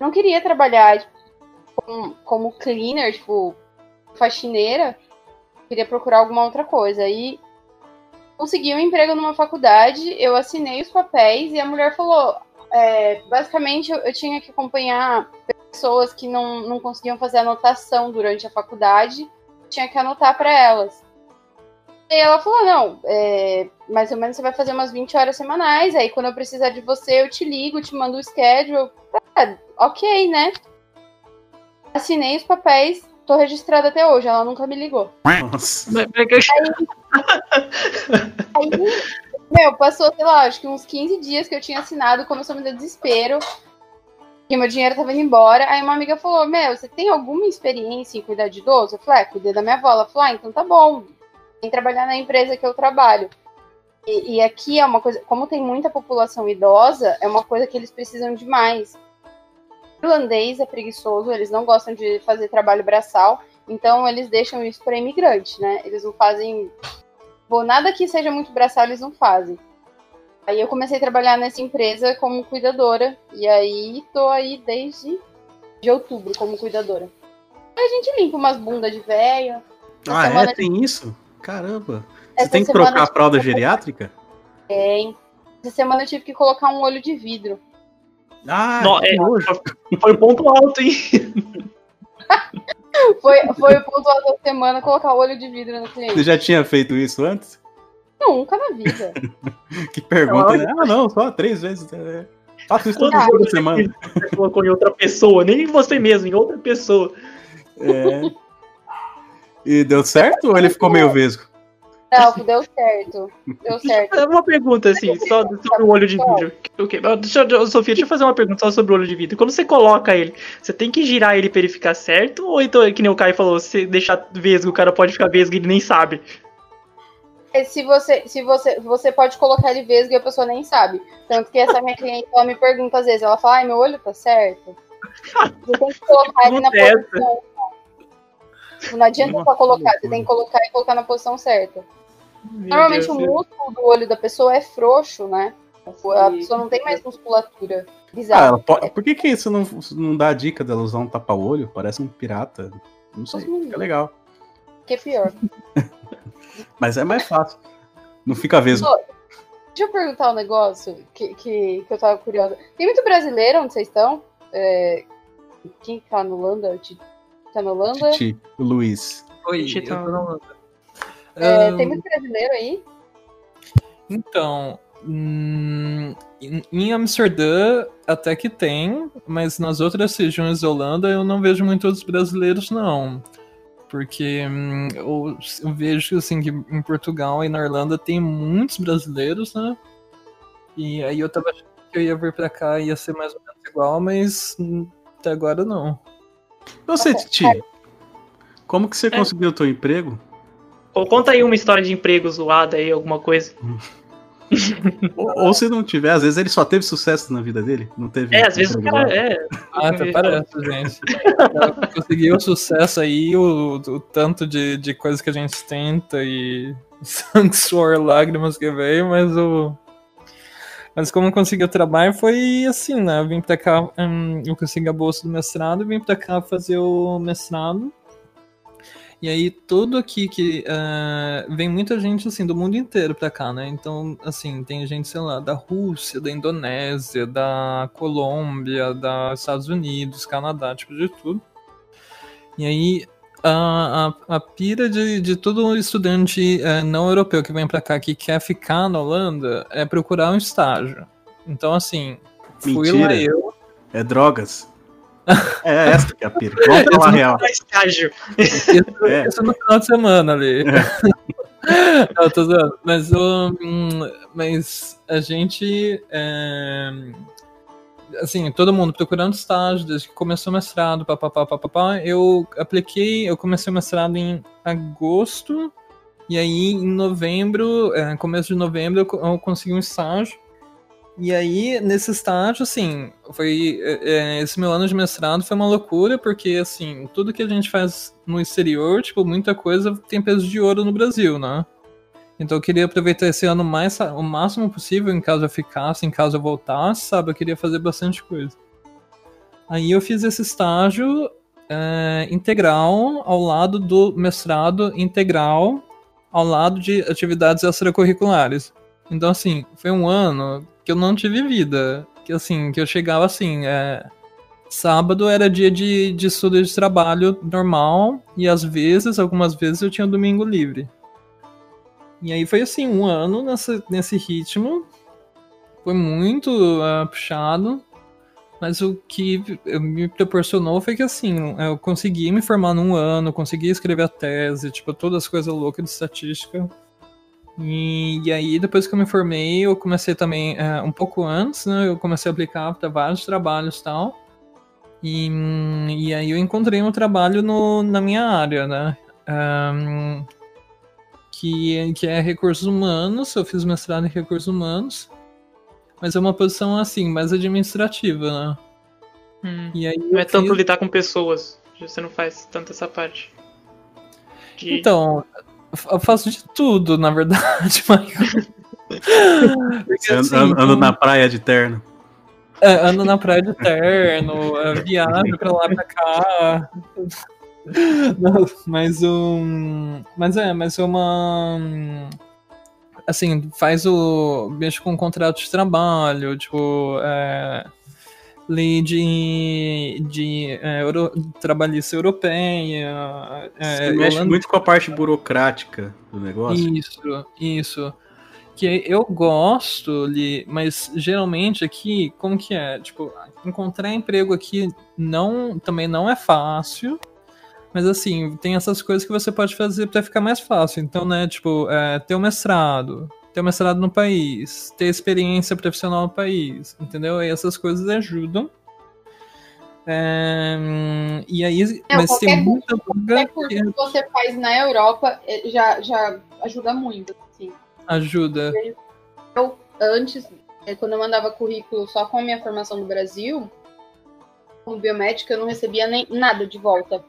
não queria trabalhar tipo, como cleaner, tipo, faxineira. Queria procurar alguma outra coisa. Aí consegui um emprego numa faculdade, eu assinei os papéis e a mulher falou. é, basicamente, eu, eu tinha que acompanhar pessoas que não, não conseguiam fazer anotação durante a faculdade, tinha que anotar para elas. E ela falou: não, é, mais ou menos você vai fazer umas 20 horas semanais, aí quando eu precisar de você, eu te ligo, te mando o schedule. Ah, ok, né? Assinei os papéis, tô registrada até hoje, ela nunca me ligou. Nossa. Aí, meu, passou, sei lá, acho que uns 15 dias que eu tinha assinado, começou a me dar desespero. Que meu dinheiro tava indo embora. Aí uma amiga falou: Meu, você tem alguma experiência em cuidar de idoso? Eu falei: ah, cuidei da minha avó. Ela falou: ah, então tá bom. Vem trabalhar na empresa que eu trabalho. E, e aqui é uma coisa, como tem muita população idosa, é uma coisa que eles precisam de mais. O irlandês é preguiçoso, eles não gostam de fazer trabalho braçal, então eles deixam isso para imigrante, né? Eles não fazem Bom, nada que seja muito braçal eles não fazem. Aí eu comecei a trabalhar nessa empresa como cuidadora. E aí tô aí desde de outubro como cuidadora. Aí a gente limpa umas bundas de velho. Ah, é? Tem isso? Caramba. Você Essa tem que trocar a fralda geriátrica? Tem. Essa semana eu tive que colocar um olho de vidro. Ah, Não, que é, foi ponto alto, hein? Foi, foi o ponto alto da semana colocar o olho de vidro no Você cliente. já tinha feito isso antes? Nunca na vida. Que pergunta, Não, né? Ah, não, só três vezes. É. Faço isso todo Quantos dia da olhos semana. Você colocou em outra pessoa, nem em você mesmo, em outra pessoa. É. E deu certo ou ele ficou meio vesgo? Não, deu certo. Deu certo. É Uma pergunta, assim, só sobre o olho de vidro. O quê? Ah, Deixa, eu- Sofia, deixa eu fazer uma pergunta só sobre o olho de vidro. Quando você coloca ele, você tem que girar ele pra ele ficar certo? Ou então, que nem o Caio falou, se deixar vesgo, o cara pode ficar vesgo e ele nem sabe? É, se você, se você, você pode colocar ele vesgo e a pessoa nem sabe. Tanto que essa minha cliente, ela me pergunta às vezes, ela fala, ai, meu olho tá certo. Você tem que colocar ele na posição. Não adianta só colocar, você tem que colocar e colocar na posição certa. Normalmente Deus, o Deus. músculo do olho da pessoa é frouxo, né? A pessoa não tem mais musculatura. Ah, Bizarro. ela pode- Por que, que isso não, não dá a dica dela usar um tapa-olho? Parece um pirata. Não sei, fica legal. Que é pior. Mas é mais fácil. Não fica vesgo. Ô, Deixa eu perguntar um negócio que, que, que eu tava curiosa. Tem muito brasileiro onde vocês estão? É, quem tá na Holanda? Tá na Holanda? Titi, o Luiz. Oi, Titi, eu tá. tô na Holanda. É, Ahn, tem muito brasileiro aí? Então, hum, em em Amsterdã até que tem, mas nas outras regiões da Holanda eu não vejo muitos brasileiros, não. Porque hum, eu, eu vejo assim, que em Portugal e na Irlanda tem muitos brasileiros, né? E aí eu tava achando que eu ia vir pra cá e ia ser mais ou menos igual, mas hum, até agora não. Você, Titi, como que você conseguiu o teu emprego? Ou conta aí uma história de emprego zoada aí, alguma coisa. Ou, ou se não tiver, às vezes ele só teve sucesso na vida dele. Não teve. É, às vezes o cara. É, Ah, até parece, gente. Conseguiu o sucesso aí, o, o tanto de, de coisas que a gente tenta e sangue, suor, lágrimas que veio, mas o. Mas como eu consegui o trabalho foi assim, né? Eu vim pra cá, hum, eu consegui a bolsa do mestrado e vim pra cá fazer o mestrado. E aí tudo aqui que eh, vem muita gente assim do mundo inteiro pra cá, né? Então, assim, tem gente, sei lá, da Rússia, da Indonésia, da Colômbia, dos Estados Unidos, Canadá, tipo de tudo. E aí a, a, a pira de, de todo estudante eh, não europeu que vem pra cá que quer ficar na Holanda é procurar um estágio. Então, assim, fui lá Mentira. eu. É drogas. É essa que é a pira. Vamos falar real. estágio. Isso, É. isso no final de semana ali. Não, tô zoando. Mas, o, hum, mas a gente. é, assim, todo mundo procurando estágio, desde que começou o mestrado, papapá, papapá. Eu apliquei, eu comecei o mestrado em agosto. E aí, em novembro, é, começo de novembro, eu consegui um estágio. E aí, nesse estágio, assim, foi. é, é, esse meu ano de mestrado foi uma loucura, porque, assim, tudo que a gente faz no exterior, tipo, muita coisa tem peso de ouro no Brasil, né? Então eu queria aproveitar esse ano mais, o máximo possível, em caso eu ficasse, em caso eu voltasse, sabe? Eu queria fazer bastante coisa. Aí eu fiz esse estágio é, integral ao lado do mestrado integral, ao lado de atividades extracurriculares. Então, assim, foi um ano que eu não tive vida. Que assim, que eu chegava assim, é, sábado era dia de, de estudo e de trabalho normal, e às vezes, algumas vezes, eu tinha domingo livre. E aí foi assim, um ano nessa, nesse ritmo. Foi muito ah, puxado. Mas o que me proporcionou foi que assim, eu consegui me formar num ano, consegui escrever a tese, tipo, todas as coisas loucas de estatística. E, e aí, depois que eu me formei, eu comecei também, é, um pouco antes, né? Eu comecei a aplicar para vários trabalhos e tal. E, e aí eu encontrei um trabalho no, na minha área, né? Ahn, que, que é recursos humanos, eu fiz mestrado em recursos humanos. Mas é uma posição, assim, mais administrativa, né? Hum. E aí Não é tanto fiz- lidar com pessoas. Você não faz tanto essa parte. De- Então, eu faço de tudo, na verdade, Michael. Porque, assim, anda na praia de terno. É, ando na praia de terno, é, viajo pra lá pra cá. Não, mas um. Mas é, mas é uma. Assim, faz o. Mexe com o contrato de trabalho, tipo. É, lei de. de é, euro, trabalhista europeia. É, Você mexe holandesa. muito com a parte burocrática do negócio. Isso, isso. Que eu gosto, Li, mas geralmente aqui, como que é? Tipo, encontrar emprego aqui não, também não é fácil. Mas assim, tem essas coisas que você pode fazer para ficar mais fácil. Então, né, tipo, é, ter um mestrado, ter mestrado no país, ter experiência profissional no país, entendeu? E essas coisas ajudam. É, e aí, Não, mas tem muita vaga Qualquer curso que você faz na Europa eh, já, já ajuda muito. Assim. Ajuda. Eu, antes, é, quando eu mandava currículo só com a minha formação no Brasil, como biomédica, eu não recebia nem nada de volta.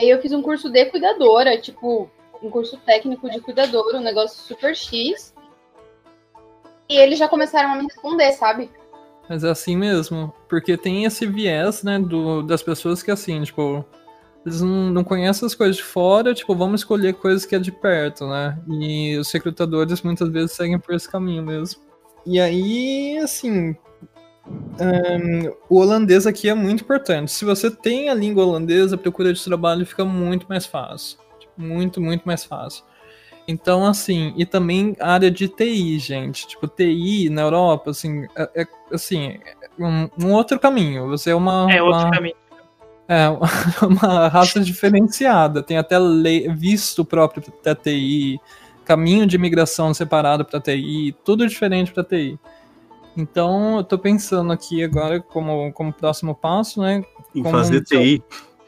Aí eu fiz um curso de cuidadora, tipo, um curso técnico de cuidadora, um negócio super X. E eles já começaram a me responder, sabe? Mas é assim mesmo. Porque tem esse viés, né, do, das pessoas que assim, tipo, eles não, não conhecem as coisas de fora, tipo, vamos escolher coisas que é de perto, né? E os recrutadores muitas vezes seguem por esse caminho mesmo. E aí, assim, um, o holandês aqui é muito importante. Se você tem a língua holandesa, a procura de trabalho fica muito mais fácil. Muito, muito mais fácil. Então, assim, e também a área de TI, gente. Tipo, TI na Europa, assim, é, é assim, é um, um, outro caminho. Você é uma. É outro uma, caminho. É, uma raça diferenciada. Tem até lei, visto próprio para TI, caminho de imigração separado para TI, tudo diferente para TI. Então, eu tô pensando aqui agora como, como próximo passo, né? Em como fazer um- TI.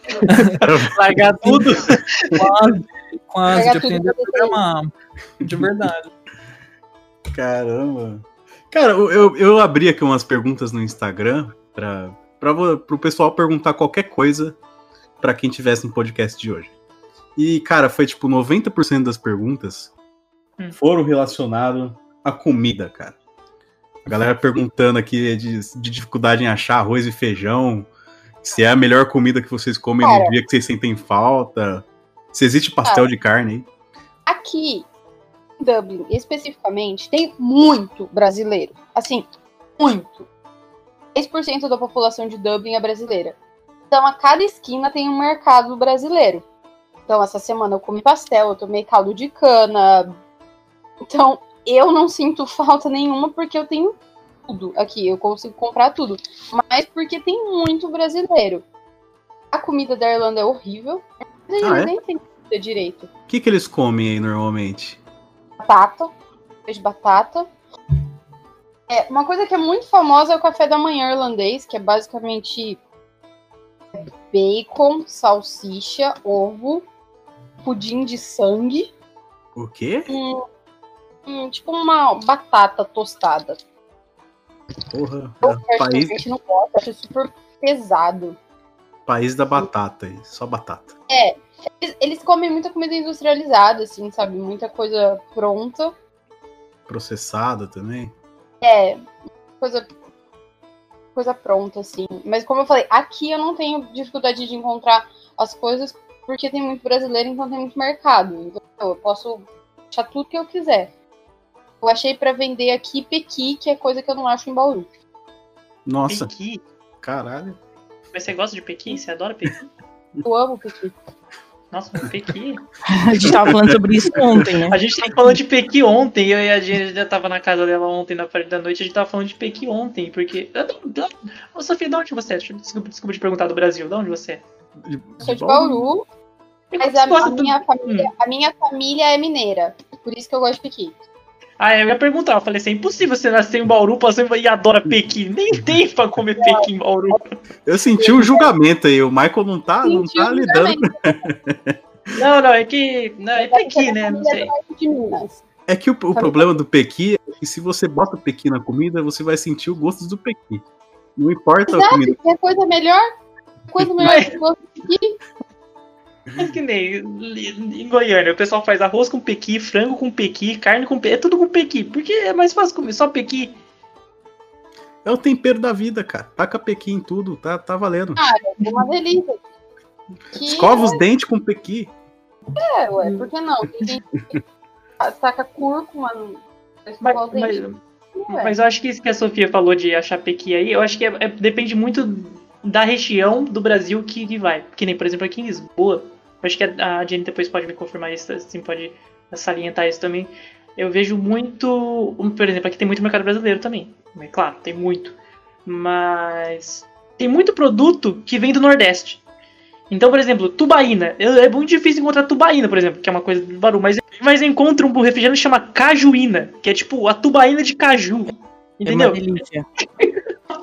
Largar tudo. quase, quase, Largar de aprender a programar. De verdade. Caramba. Cara, eu, eu, eu abri aqui umas perguntas no Instagram para o pessoal perguntar qualquer coisa para quem tivesse no podcast de hoje. E, cara, foi tipo 90% das perguntas Hum. foram relacionadas à comida, cara. A galera perguntando aqui de, de dificuldade em achar arroz e feijão, se é a melhor comida que vocês comem Cara. no dia que vocês sentem falta, se existe pastel de carne aí. Aqui, em Dublin, especificamente, tem muito brasileiro. Assim, muito. 10% da população de Dublin é brasileira. Então, a cada esquina tem um mercado brasileiro. Então, essa semana eu comi pastel, eu tomei caldo de cana. Então, eu não sinto falta nenhuma porque eu tenho tudo aqui, eu consigo comprar tudo. Mas porque tem muito brasileiro. A comida da Irlanda é horrível. Mas eles Ah, é? nem têm comida direito O que, que eles comem aí normalmente? batata, de batata. É, uma coisa que é muito famosa é o café da manhã irlandês, que é basicamente bacon, salsicha, ovo, pudim de sangue, O quê? um, um- tipo uma batata tostada. Porra, é, país, particularmente não gosto, acho super pesado. País da batata aí, só batata. É, eles, eles comem muita comida industrializada, assim, sabe? Muita coisa pronta. Processada também. É, coisa, coisa pronta, assim. Mas como eu falei, aqui eu não tenho dificuldade de encontrar as coisas porque tem muito brasileiro, então tem muito mercado. Então eu posso achar tudo que eu quiser. Eu achei pra vender aqui pequi, que é coisa que eu não acho em Bauru. Nossa, Pequi. caralho. Mas você gosta de pequi? Você adora pequi? Eu amo pequi. Nossa, pequi. A gente tava falando sobre isso ontem, né? A gente tava falando de Pequi ontem, eu e a gente já tava na casa dela ontem, na parte da noite, a gente tava falando de Pequi ontem, porque. Ô, Sofia, de onde você é? Eu- Desculpa, desculpa te perguntar do Brasil, de onde você é? Sou de Bauru, mas a, do- minha família, Hum. a minha família é mineira. Por isso que eu gosto de pequi. Ah, eu ia perguntar, eu falei assim, é impossível você nascer em Bauru, passou e adora Pequi. Nem tem pra comer Pequi em Bauru. Eu senti um julgamento aí, o Michael não tá, não um tá lidando. Não, não, é que. Não, é Pequi, né? Não sei. É que o, o problema do pequi é que se você bota pequi na comida, você vai sentir o gosto do pequi. Não importa a Exato, comida. quer coisa melhor? Coisa melhor Mas- que eu gosto de pequi. É que nem em Goiânia, o pessoal faz arroz com pequi, frango com pequi, carne com pequi, é tudo com pequi. Porque é mais fácil comer só pequi. É o tempero da vida, cara. Taca pequi em tudo, tá, tá valendo. Cara, é uma delícia. Que Escova os dentes com pequi. é, ué, por que não? Taca cúrcuma no. Mas, escovar os mas, dentes. Mas eu acho que isso que a Sofia falou de achar pequi aí, eu acho que é- é- depende muito da região do Brasil que, que vai. Que nem, por exemplo, aqui em Lisboa, acho que a, a Jenny depois pode me confirmar isso, assim, pode salientar isso também. Eu vejo muito. Por exemplo, aqui tem muito mercado brasileiro também. É claro, tem muito. Mas tem muito produto que vem do Nordeste. Então, por exemplo, tubaína. Eu- É muito difícil encontrar tubaína, por exemplo, que é uma coisa do Baru. Mas, mas eu encontro um refrigerante que chama cajuína, que é tipo a tubaína de caju. É Entendeu? uma delícia.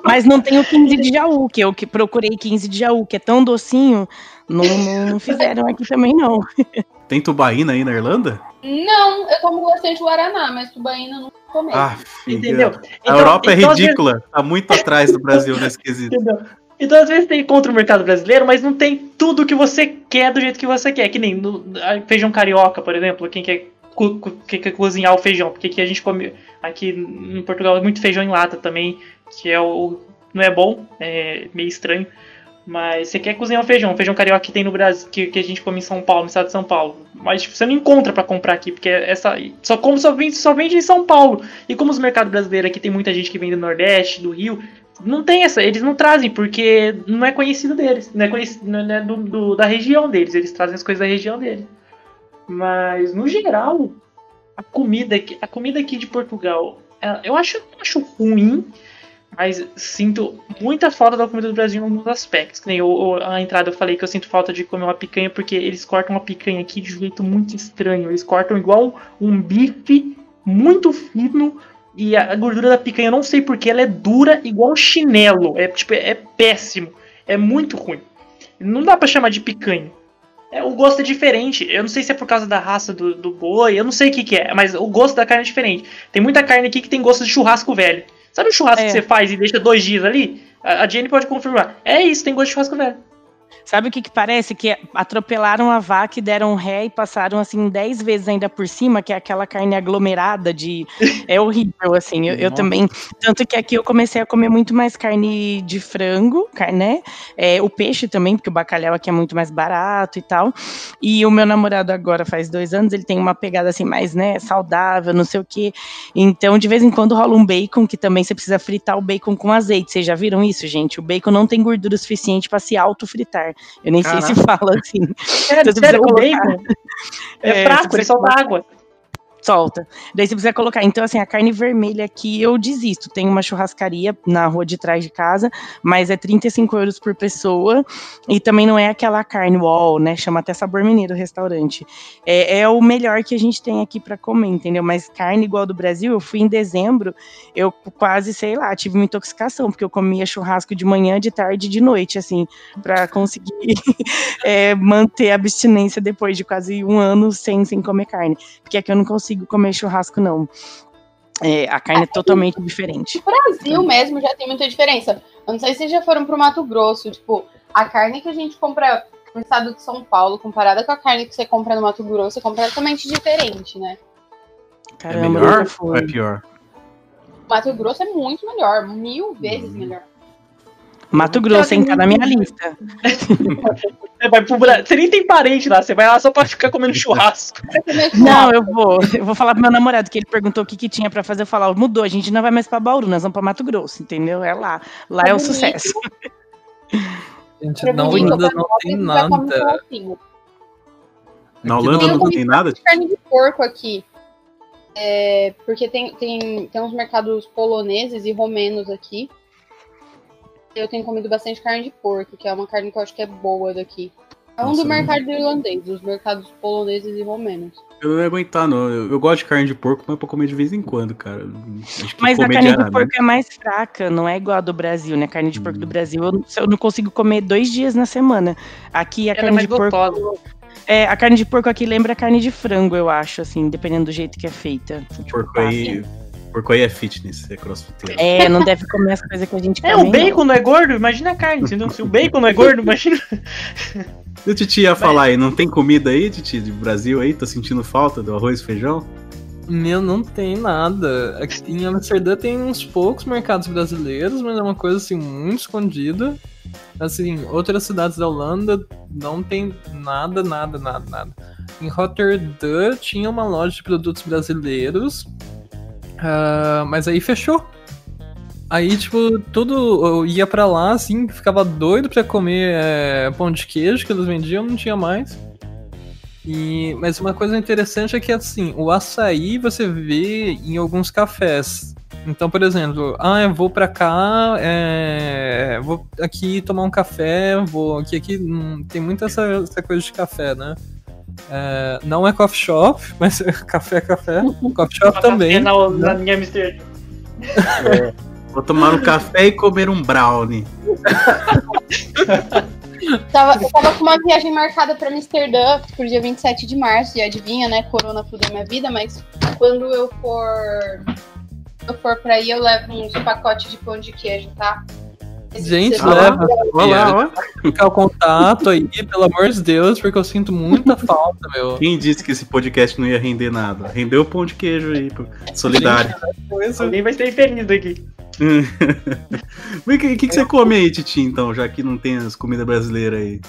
Mas não tem o 15 de Jaú, que eu que procurei 15 de Jaú, que é tão docinho. Não, não, fizeram aqui também, não. Tem tubaína aí na Irlanda? Não, eu tomo bastante Guaraná, mas tubaína não tomei. Ah, Entendeu? A Então- Europa é então, vezes- ridícula. Tá muito atrás do Brasil nesse quesito. Entendeu? Então, às vezes tem contra o mercado brasileiro, mas não tem tudo que você quer do jeito que você quer. Que nem no, a- feijão carioca, por exemplo. Quem quer, cozinhar o feijão? Porque aqui a gente come. Aqui em Portugal é muito feijão em lata também, que é o. Não é bom, é meio estranho. Mas você quer cozinhar o feijão, o feijão carioca que tem no Brasil, que, que a gente come em São Paulo, no estado de São Paulo. Mas tipo, você não encontra pra comprar aqui, porque essa só como só vende, só vende em São Paulo. E como os mercados brasileiros aqui tem muita gente que vem do Nordeste, do Rio, não tem essa, eles não trazem, porque não é conhecido deles, não é conhecido não é do, do- da região deles, eles trazem as coisas da região deles. Mas no geral, a comida aqui, a comida aqui de Portugal, ela- eu acho, não acho ruim, mas sinto muita falta da comida do Brasil em alguns aspectos. Que nem o- a entrada eu falei que eu sinto falta de comer uma picanha, porque eles cortam uma picanha aqui de jeito muito estranho. Eles cortam igual um bife muito fino. E a gordura da picanha, eu não sei porque ela é dura igual chinelo. É tipo, é péssimo. É muito ruim. Não dá pra chamar de picanha. É, o gosto é diferente. Eu não sei se é por causa da raça do, do boi, eu não sei o que, que é, mas o gosto da carne é diferente. Tem muita carne aqui que tem gosto de churrasco velho. Sabe o churrasco É. que você faz e deixa dois dias ali? A, a Jenny pode confirmar. É isso, tem gosto de churrasco velho. Sabe o que, que parece? Que atropelaram a vaca e deram ré e passaram assim 10 vezes ainda por cima, que é aquela carne aglomerada de. É horrível, assim. Eu, eu também. Tanto que aqui eu comecei a comer muito mais carne de frango, carne, né? É, o peixe também, porque o bacalhau aqui é muito mais barato e tal. E o meu namorado agora faz dois anos, ele tem uma pegada assim mais, né, saudável, não sei o quê. Então, de vez em quando rola um bacon, que também você precisa fritar o bacon com azeite. Vocês já viram isso, gente? O bacon não tem gordura suficiente para se auto-fritar. Eu nem sei se fala assim. Sério, Então, sério, colocar- é, É, ele solta coloca- água. Solta. Daí você precisa colocar. Então, assim, a carne vermelha aqui eu desisto. Tem uma churrascaria na rua de trás de casa, mas é 35 euros por pessoa. E também não é aquela carne wall, né? Chama até sabor mineiro o restaurante. É, é o melhor que a gente tem aqui pra comer, entendeu? Mas carne igual do Brasil, eu fui em dezembro, eu quase, sei lá, tive uma intoxicação, porque eu comia churrasco de manhã, de tarde e de noite, assim, pra conseguir é, manter a abstinência depois de quase um ano sem, sem comer carne. Porque aqui eu não consigo comer churrasco, não. É, a carne é totalmente diferente. No Brasil mesmo já tem muita diferença. Eu não sei se vocês já foram pro Mato Grosso. Tipo, a carne que a gente compra no estado de São Paulo, comparada com a carne que você compra no Mato Grosso, é completamente diferente, né? Caramba, é melhor ou é pior? Mato Grosso é muito melhor, mil vezes melhor. Mato Grosso, hein? Tá na minha lista. Você vai pro. Você nem tem parente lá, você vai lá só pra ficar comendo churrasco. Não, eu vou. Eu vou falar pro meu namorado que ele perguntou o que, que tinha pra fazer. Eu falar, mudou, a gente não vai mais pra Bauru, nós vamos pra Mato Grosso, entendeu? É lá. Lá é o bonito. sucesso. Gente, É na Holanda não tem nada. Na Holanda não tem nada? bastante carne de porco aqui. É, porque tem, tem, tem uns mercados poloneses e romenos aqui. Eu tenho comido bastante carne de porco, que é uma carne que eu acho que é boa daqui. É um Nossa, do eu mercado irlandês, dos mercados poloneses e romenos. Eu não ia aguentar, não. Eu, eu gosto de carne de porco, mas pra comer de vez em quando, cara. Mas a carne de porco é mais fraca, não é igual a do Brasil, né? Carne de porco do Brasil, eu, eu não consigo comer dois dias na semana. Aqui a Ela é carne mais de porco. gostosa. É, a carne de porco aqui lembra a carne de frango, eu acho, assim, dependendo do jeito que é feita. Porco aí, porco aí é fitness, é crossfiteiro. É, não deve comer as coisas que a gente É, come. o bacon não é gordo, imagina a carne, entendeu? Se o bacon não é gordo, imagina. E o Titi ia falar aí, não tem comida aí, Titi, de Brasil aí? Tá sentindo falta do arroz e feijão? Meu, não tem nada. Aqui em Amsterdã tem uns poucos mercados brasileiros, mas é uma coisa assim muito escondida. Assim, outras cidades da Holanda não tem nada, nada, nada, nada. Em Rotterdam tinha uma loja de produtos brasileiros, ah, mas aí fechou. Aí, tipo, tudo eu ia pra lá, assim, ficava doido pra comer é, pão de queijo que eles vendiam, não tinha mais. E, mas uma coisa interessante é que, assim, o açaí você vê em alguns cafés. Então, por exemplo, ah, eu vou pra cá, é, vou aqui tomar um café, vou aqui, aqui hum, tem muita essa, essa coisa de café, né? É, não é coffee shop, mas é café é café. Coffee shop também. É na, na né? minha Amsterdã. Vou tomar um café e comer um brownie. Tava, eu tava com uma viagem marcada pra Amsterdã pro dia 27 de março, e adivinha, né? Corona fudeu minha vida, mas quando eu for. eu for pra aí, eu levo uns pacotes de pão de queijo, tá? Gente, leva. Olha lá, olha. Ficar o contato aí, pelo amor de Deus, porque eu sinto muita falta, meu. Quem disse que esse podcast não ia render nada? Rendeu o pão de queijo aí, solidário. Alguém vai ser feliz aqui. O que, que, que você come aí, Titi, então, já que não tem as comidas brasileiras aí?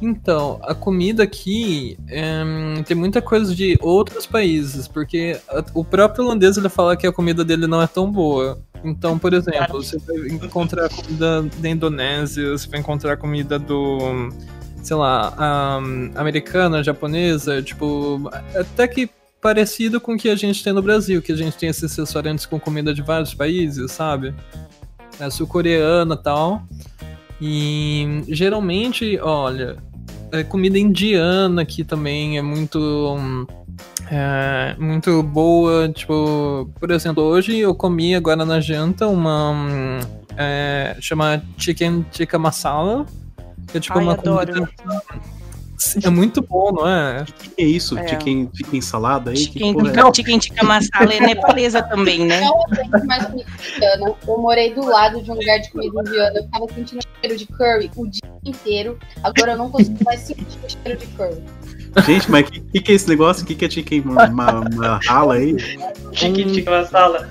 Então, a comida aqui em, tem muita coisa de outros países, porque a- o próprio holandês ele fala que a comida dele não é tão boa. Então, por exemplo, você vai encontrar comida da Indonésia, você vai encontrar comida do, sei lá, ahn, americana, japonesa, tipo, até que parecido com o que a gente tem no Brasil, que a gente tem esses restaurantes com comida de vários países, sabe? É sul-coreana e tal. E geralmente, olha, é, comida indiana aqui também é muito. é, muito boa. Tipo, por exemplo, hoje eu comi agora na janta uma. É, chama Chicken Tikka Masala. Que é tipo Ai, uma adoro. comida. É muito bom, não é? O que é isso? É. Chicken, chicken salada aí? Que Chicken, porra é? chicken tikka masala é nepalesa também, né? Não comida indiana. Eu morei do lado de um lugar de comida indiana. Eu ficava sentindo cheiro de curry o dia inteiro. Agora eu não consigo mais sentir o cheiro de curry. Gente, mas o que, que, que é esse negócio? O que, que é chicken ma- ma- masala aí? Chicken tikka masala.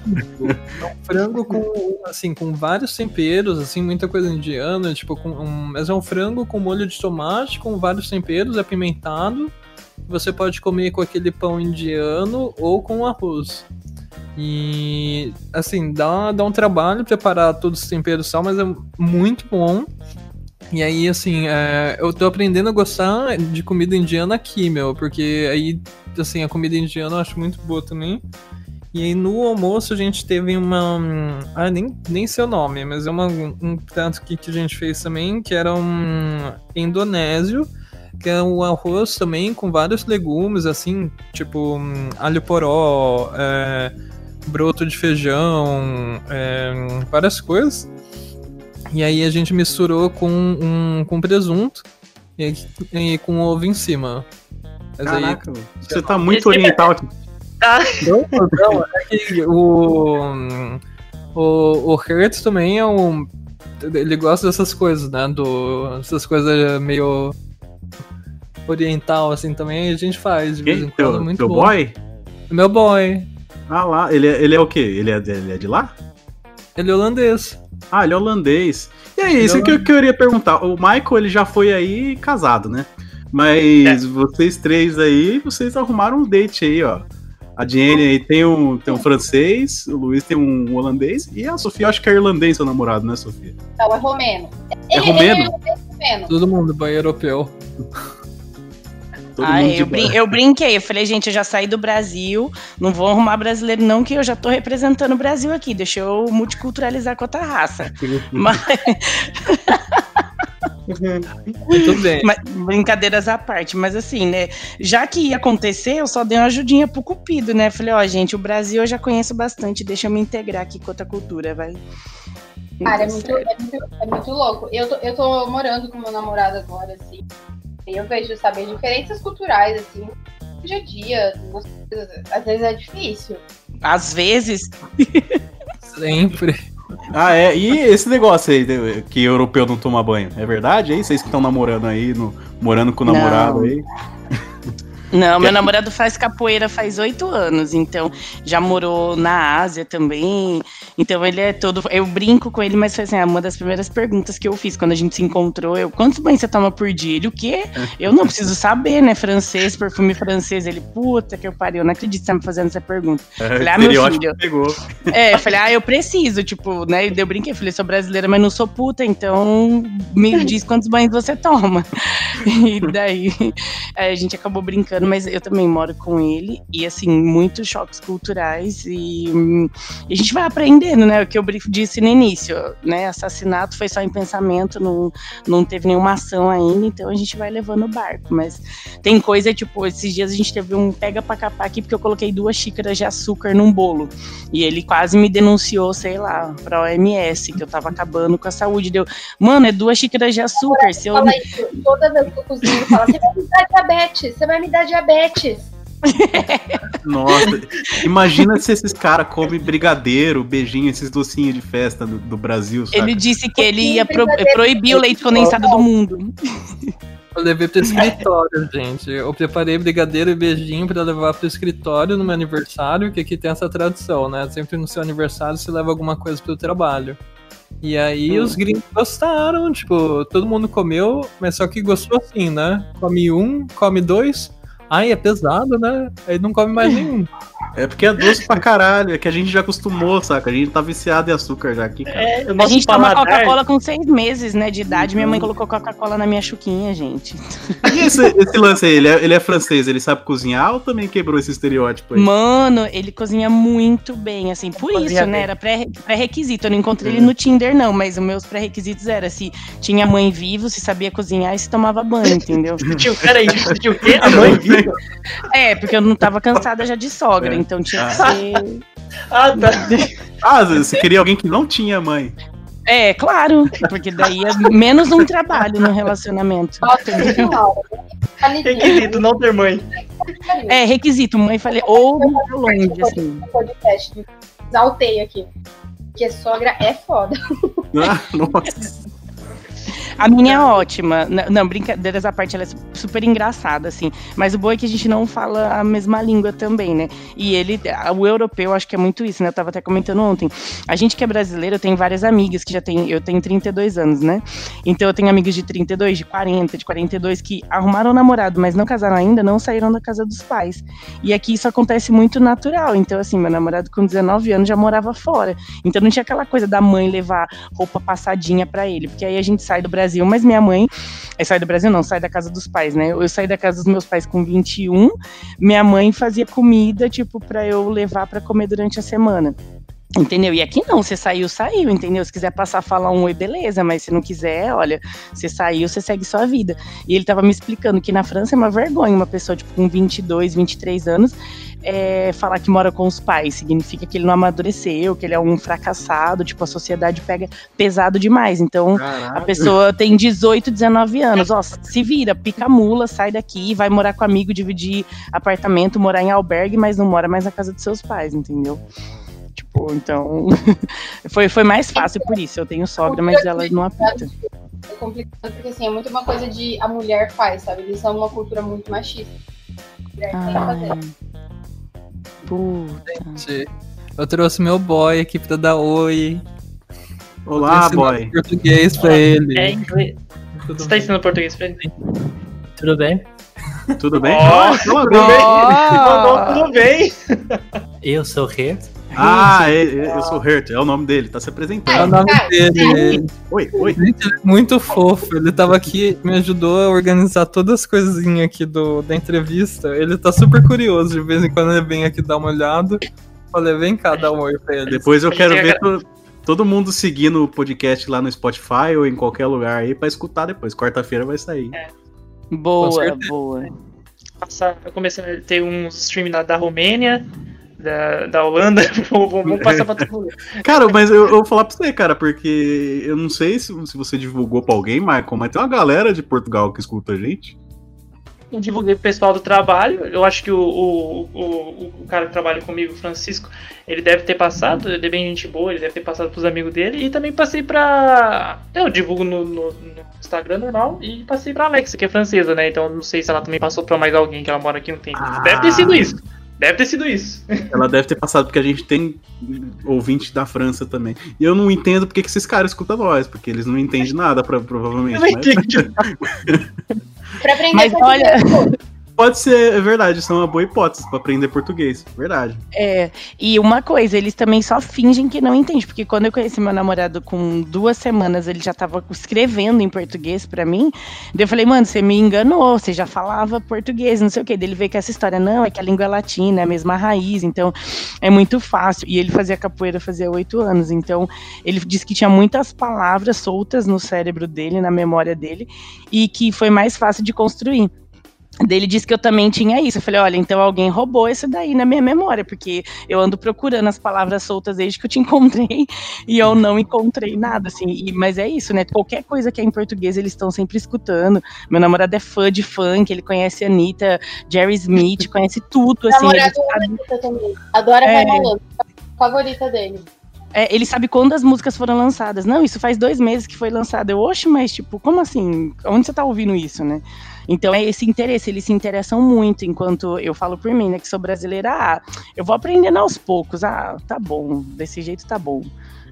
frango com assim com vários temperos assim muita coisa indiana tipo com um, mas é um frango com molho de tomate com vários temperos apimentado você pode comer com aquele pão indiano ou com arroz e assim dá, dá um trabalho preparar todos os temperos tal mas é muito bom e aí, assim, é, eu tô aprendendo a gostar de comida indiana aqui, meu, porque aí, assim, a comida indiana eu acho muito boa também. E aí no almoço a gente teve uma. Ah, nem, nem sei o nome, mas é uma, um prato aqui que a gente fez também, que era um indonésio, que é um arroz também com vários legumes, assim, tipo alho poró, é, broto de feijão, é, várias coisas. E aí a gente misturou com, um, com presunto e, e com ovo em cima. Mas aí- Caraca, você tá muito Esse oriental aqui. Ah, não, não, é que o, o, o Hertz também é um. Ele gosta dessas coisas, né? Do, essas coisas meio oriental, assim, também a gente faz de vez em quando. Teu, muito teu bom. boy? Meu boy. Ah lá, ele é, ele é o quê? Ele é, ele é de lá? Ele é holandês. Ah, ele é holandês. E aí, Ele isso é que eu queria perguntar. O Michael, ele já foi aí casado, né? Mas vocês três aí, vocês arrumaram um date aí, ó. A Jenny aí tem um, tem um francês, o Luiz tem um holandês, e a Sofia, acho que é irlandês seu namorado, né, Sofia? Não, é romeno. É romeno? Ele é romeno. Todo mundo, boy europeu. Todo Ah, mundo de eu, brin- eu brinquei, eu falei, gente, eu já saí do Brasil, não vou arrumar brasileiro não, que eu já tô representando o Brasil aqui, deixa eu multiculturalizar com outra raça. Mas, Muito bem. mas- brincadeiras à parte, mas assim, né, já que ia acontecer, eu só dei uma ajudinha pro Cupido, né, falei, ó, gente, o Brasil eu já conheço bastante, deixa eu me integrar aqui com outra cultura, vai. Cara, é Deu muito, é muito, é muito louco. Eu tô, eu tô morando com meu namorado agora, assim. E eu vejo, sabe, diferenças culturais, assim, no dia a dia. Às vezes é difícil. Às vezes, Sempre. Ah, é. E esse negócio aí que europeu não toma banho, é verdade? aí vocês que estão namorando aí, no- morando com o Não. namorado aí. Não, meu namorado faz capoeira faz oito anos, então já morou na Ásia também. Então ele é todo. Eu brinco com ele, mas foi assim, ah, uma das primeiras perguntas que eu fiz quando a gente se encontrou. Eu, quantos banhos você toma por dia? Ele, o quê? Eu não preciso saber, né? Francês, perfume francês. Ele, puta que eu pariu, eu não acredito que você tá me fazendo essa pergunta. É, Falei, ah, meu filho. pegou. É, eu falei, ah, eu preciso, tipo, né? E eu brinquei, falei, sou brasileira, mas não sou puta, então me diz quantos banhos você toma. E daí é, a gente acabou brincando comentando, mas eu também moro com ele e assim, muitos choques culturais e, hum, a gente vai aprendendo, né? O que eu disse no início, né? Assassinato foi só em pensamento, não, não teve nenhuma ação ainda, então a gente vai levando o barco. Mas tem coisa, tipo, esses dias a gente teve um pega pra capar aqui porque eu coloquei duas xícaras de açúcar num bolo. E ele quase me denunciou, sei lá, pra OMS, que eu tava acabando com a saúde. Deu, mano, é duas xícaras de açúcar. Se eu... Fala isso. Toda vez que eu cozinho, fala, você vai me dar diabetes, você vai me dar diabetes. Nossa, imagina se esses caras comem brigadeiro, beijinho, esses docinhos de festa do, do Brasil. Saca? Ele disse que ele ia pro proibir o leite condensado do mundo. Eu levei pro escritório, gente. Eu preparei brigadeiro e beijinho pra levar pro escritório no meu aniversário, que aqui tem essa tradição, né? Sempre no seu aniversário você leva alguma coisa pro trabalho. E aí hum. os gringos gostaram, tipo, todo mundo comeu, mas só que gostou assim, né? Come um, come dois, Ai, é pesado, né? Aí não come mais nenhum. É porque é doce pra caralho, é que a gente já acostumou, saca? A gente tá viciado em açúcar já aqui, cara. É, a gente toma Coca-Cola com seis meses, né, de idade. Minha mãe colocou Coca-Cola na minha chuquinha, gente. E esse, esse lance aí, ele é, ele é, francês, ele sabe cozinhar ou também quebrou esse estereótipo aí? Mano, ele cozinha muito bem, assim, por isso, né, era pré-requisito. Eu não encontrei ele no Tinder, não, mas os meus pré-requisitos eram se tinha mãe vivo, se sabia cozinhar e se tomava banho, entendeu? peraí, tio, o quê? A mãe viva? É, porque eu não tava cansada já de sogra, é. então tinha que ah. ser. Ah, tá. Ah, você queria alguém que não tinha mãe. É, claro, porque daí é menos um trabalho no relacionamento. requisito, não ter mãe. É, requisito, mãe falei, ou longe, assim. Podcast, exaltei aqui. Porque sogra é foda. Ah, nossa. A minha é ótima. Não, brincadeiras à parte, ela é super engraçada, assim. Mas o bom é que a gente não fala a mesma língua também, né? E ele, o europeu, acho que é muito isso, né? Eu tava até comentando ontem. A gente que é brasileiro, eu tenho várias amigas que já tem. Eu tenho 32 anos, né? Então eu tenho amigas de 32, de 40, de 42 que arrumaram namorado, mas não casaram ainda, não saíram da casa dos pais. E aqui isso acontece muito natural. Então, assim, meu namorado com 19 anos já morava fora. Então não tinha aquela coisa da mãe levar roupa passadinha para ele. Porque aí a gente sai do Brasil Brasil, mas minha mãe é, sai do Brasil, não, sai da casa dos pais, né? Eu, eu saí da casa dos meus pais com 21, minha mãe fazia comida, tipo, para eu levar para comer durante a semana. Entendeu? E aqui não, você saiu, saiu, entendeu? Se quiser passar a falar um oi, beleza, mas se não quiser, olha, você saiu, você segue sua vida. E ele tava me explicando que na França é uma vergonha uma pessoa, tipo, com 22, 23 anos, é, falar que mora com os pais. Significa que ele não amadureceu, que ele é um fracassado, tipo, a sociedade pega pesado demais. Então, a pessoa tem 18, 19 anos, ó, se vira, pica mula, sai daqui, vai morar com amigo, dividir apartamento, morar em albergue, mas não mora mais na casa dos seus pais, entendeu? Tipo, então. foi, foi mais fácil por isso. Eu tenho sogra, mas ela não apita. É complicado porque assim, é muito uma coisa de a mulher faz, sabe? Eles são uma cultura muito machista. Ah, puta. eu trouxe meu boy aqui pra dar oi. Olá, boy. Português pra ele. É inglês. Você tá ensinando português pra ele? Tudo bem? Tudo bem? Oh, tudo, bem. tudo bem. Eu sou o Rei. Ah, eu, eu sou o Hurt, é o nome dele, tá se apresentando. É o nome dele. Oi, oi. Gente, é muito fofo. Ele tava aqui, me ajudou a organizar todas as coisinhas aqui do, da entrevista. Ele tá super curioso, de vez em quando ele vem aqui dar uma olhada. Falei, vem cá, dá um oi pra ele. Depois eu quero ver to, todo mundo seguindo o podcast lá no Spotify ou em qualquer lugar aí pra escutar depois. Quarta-feira vai sair. É. Boa, boa. Eu comecei a ter uns streams da, da Romênia, da, da Holanda, vamos passar pra todo mundo. Cara, mas eu, eu, vou falar pra você, cara, porque eu não sei se, se você divulgou pra alguém, Michael, mas tem uma galera de Portugal que escuta a gente. Eu divulguei pro pessoal do trabalho, eu acho que o, o, o, o cara que trabalha comigo, o Francisco, ele deve ter passado, ele é bem gente boa, ele deve ter passado pros amigos dele, e também passei pra. Eu divulgo no, no, no Instagram normal e passei pra Alexa, que é francesa, né? Então não sei se ela também passou pra mais alguém que ela mora aqui um tempo. Ah. Deve ter sido isso. Deve ter sido isso. Ela deve ter passado, porque a gente tem ouvinte da França também. E eu não entendo porque que esses caras escutam nós, porque eles não entendem nada, pra, provavelmente. Eu não mas... pra aprender mas olha. Pode ser, é verdade, isso é uma boa hipótese pra aprender português. Verdade. É, e uma coisa, eles também só fingem que não entendem, porque quando eu conheci meu namorado com duas semanas, ele já tava escrevendo em português pra mim. Daí eu falei, mano, você me enganou, você já falava português, não sei o quê. Daí ele veio com essa história, não, é que a língua é latina, é a mesma raiz, então é muito fácil. E ele fazia capoeira fazia oito anos, então ele disse que tinha muitas palavras soltas no cérebro dele, na memória dele, e que foi mais fácil de construir. Dele disse que eu também tinha isso. Eu falei, olha, então alguém roubou isso daí na minha memória, porque eu ando procurando as palavras soltas desde que eu te encontrei e eu não encontrei nada, assim. E, mas é isso, né? Qualquer coisa que é em português, eles estão sempre escutando. Meu namorado é fã de funk, ele conhece a Anitta, Jerry Smith, conhece tudo, assim. namorado sabe- Anitta também. Adora É. Malandro. Favorita dele. É, ele sabe quando as músicas foram lançadas. Não, isso faz dois meses que foi lançado. Eu, oxe, mas tipo, como assim? Onde você tá ouvindo isso, né? Então é esse interesse, eles se interessam muito, enquanto eu falo por mim, né, que sou brasileira, ah, eu vou aprendendo aos poucos, ah, tá bom, desse jeito tá bom.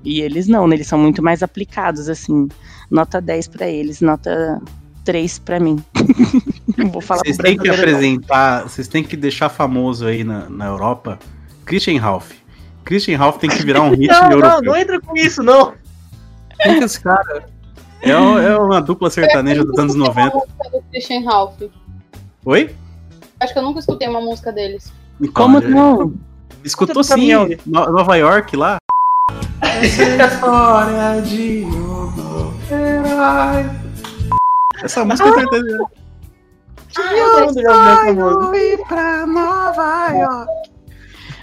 E eles não, né, eles são muito mais aplicados, assim, nota 10 pra eles, nota 3 pra mim. Não vou falar Vocês têm que brasileiro, não. apresentar, vocês têm que deixar famoso aí na, na Europa Christian Ralph. Christian Ralph tem que virar um hit Não, não, europeu. não entra com isso, não. Quem que é esse cara? É, é uma dupla sertaneja dos anos 90. Uma música do Christian Ralph. Oi? Acho que eu nunca escutei uma música deles. Então, Como ele- não? Escutou sim, caminhão. No- Nova York lá. História de um herói. Essa música é sertaneja. pra Nova York.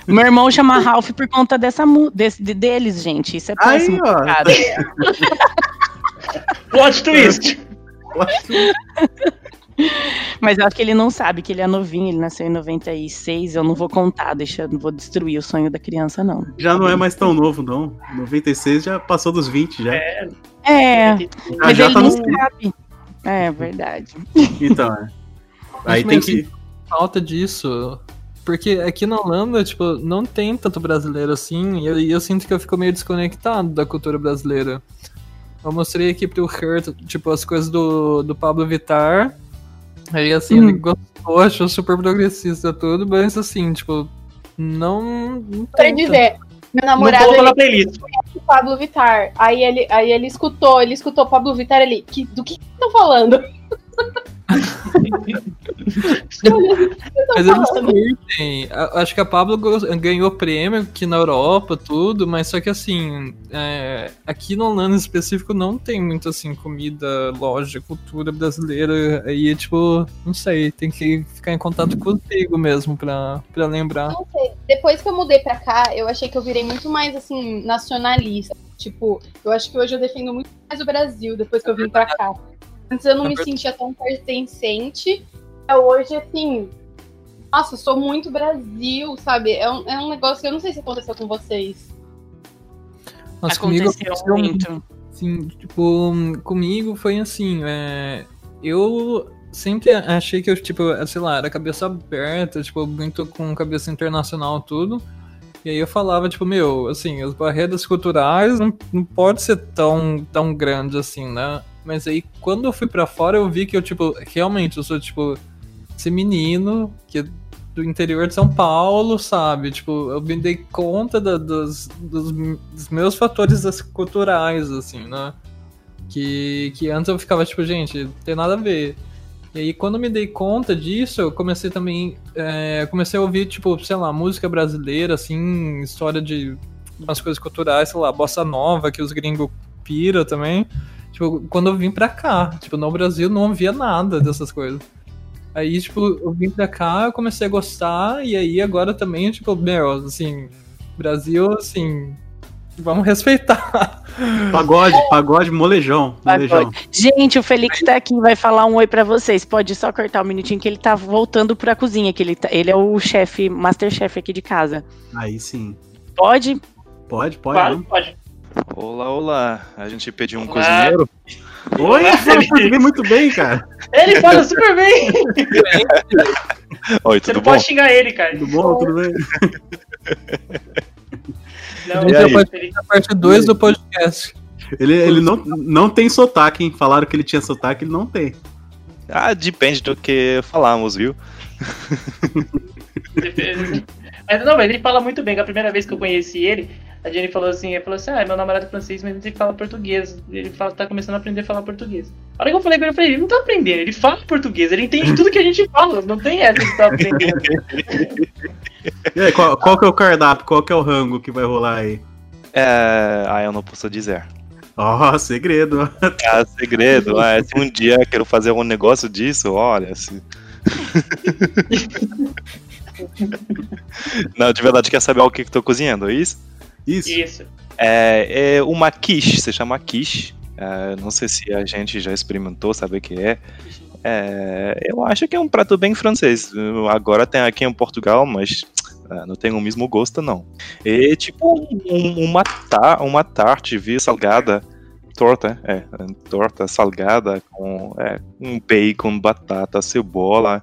Meu irmão chama Ralph por conta dessa desse, de- deles, gente. Isso é Aí, péssimo, ó. Plot twist. Mas eu acho que ele não sabe que ele é novinho, ele nasceu em 96. Eu não vou contar, deixa, eu não vou destruir o sonho da criança, não. Já não é mais tão novo, não. 96 já passou dos 20 já. É, É, Já, mas já ele tá não nos 30. sabe. É verdade. Então, é. Aí tem eu que. sinto falta disso. Porque aqui na Holanda, tipo, não tem tanto brasileiro assim, e eu, e eu sinto que eu fico meio desconectado da cultura brasileira. Eu mostrei aqui pro Hurt, tipo, as coisas do, do Pablo Vittar. Aí, assim, Hum. ele gostou, achou super progressista tudo, mas assim, tipo, não. não Pra dizer, meu não namorado colocou ele na playlist. conhece o Pablo Vittar. Aí ele, aí ele escutou, ele escutou Pablo Vittar ele. Que, do que estão falando? Mas eles curtem. A- Acho que a Pablo ganhou prêmio aqui na Europa, tudo, mas só que assim, é, aqui no Holanda em específico não tem muito assim, comida, loja, cultura brasileira. Aí, tipo, não sei, tem que ficar em contato contigo mesmo pra, pra lembrar. Não sei. Depois que eu mudei pra cá, eu achei que eu virei muito mais, assim, nacionalista. Tipo, eu acho que hoje eu defendo muito mais o Brasil depois que eu vim pra cá. Antes eu não me sentia tão pertencente. É, Hoje, assim, nossa, eu sou muito Brasil, sabe? É um, é um negócio que eu não sei se aconteceu com vocês. Mas comigo Aconteceu aconteceu muito. Sim, tipo, comigo foi assim, é, eu sempre achei que eu, tipo, sei lá, era cabeça aberta, tipo, muito com cabeça internacional tudo. E aí eu falava, tipo, meu, assim, as barreiras culturais não, não pode ser tão, tão grande assim, né? Mas aí quando eu fui pra fora eu vi que eu, tipo, realmente eu sou, tipo, esse menino que é do interior de São Paulo, sabe? Tipo, eu me dei conta da- dos, dos, dos meus fatores culturais, assim, né? Que, que antes eu ficava, tipo, gente, não tem nada a ver. E aí, quando me dei conta disso, eu comecei também. é, comecei a ouvir, tipo, sei lá, música brasileira, assim, história de umas coisas culturais, sei lá, bossa nova, que os gringos pira também. Tipo, quando eu vim pra cá, tipo, no Brasil não ouvia nada dessas coisas. Aí, tipo, eu vim pra cá, eu comecei a gostar, e aí agora também, tipo, meu, assim, Brasil, assim, vamos respeitar. Pagode, pagode, molejão. molejão. Gente, o Felix tá aqui, vai falar um oi pra vocês. Pode só cortar um minutinho que ele tá voltando pra cozinha, que ele, tá- ele é o chefe, masterchef aqui de casa. Aí sim. Pode? Pode, pode. Pode. Olá, olá. A gente pediu um Olá. cozinheiro. Oi, fala português muito bem, cara. Ele fala super bem. Oi, Você tudo não bom? pode xingar ele, cara. Tudo bom? Tudo bem? Não, E aí? a parte- a parte 2 do podcast. Ele, ele não, não tem sotaque, hein? Falaram que ele tinha sotaque, ele não tem. Ah, depende do que falamos, viu? Mas não, mas ele fala muito bem. que A primeira vez que eu conheci ele, a Jenny falou assim, ele falou assim, ah, meu namorado é francês, mas ele fala português. Ele fala, tá começando a aprender a falar português. A hora que eu falei com ele, eu falei, ele não tá aprendendo, ele fala português, ele entende tudo que a gente fala, não tem essa de tá aprendendo. E aí, qual, qual que é o cardápio? Qual que é o rango que vai rolar aí? É... Ah, eu não posso dizer. Ó, segredo. É segredo. Ah, se um dia eu quero fazer um negócio disso, olha. Se... não, de verdade, quer saber o que, que tô cozinhando, é isso? Isso. Isso. É, é uma quiche, se chama quiche. É, não sei se a gente já experimentou, sabe o que é. É, eu acho que é um prato bem francês. Agora tem aqui em Portugal, mas é, não tem o mesmo gosto, não. É tipo um- uma, ta uma tarte, viu, salgada. Torta, é, torta salgada com é, um bacon, batata, cebola.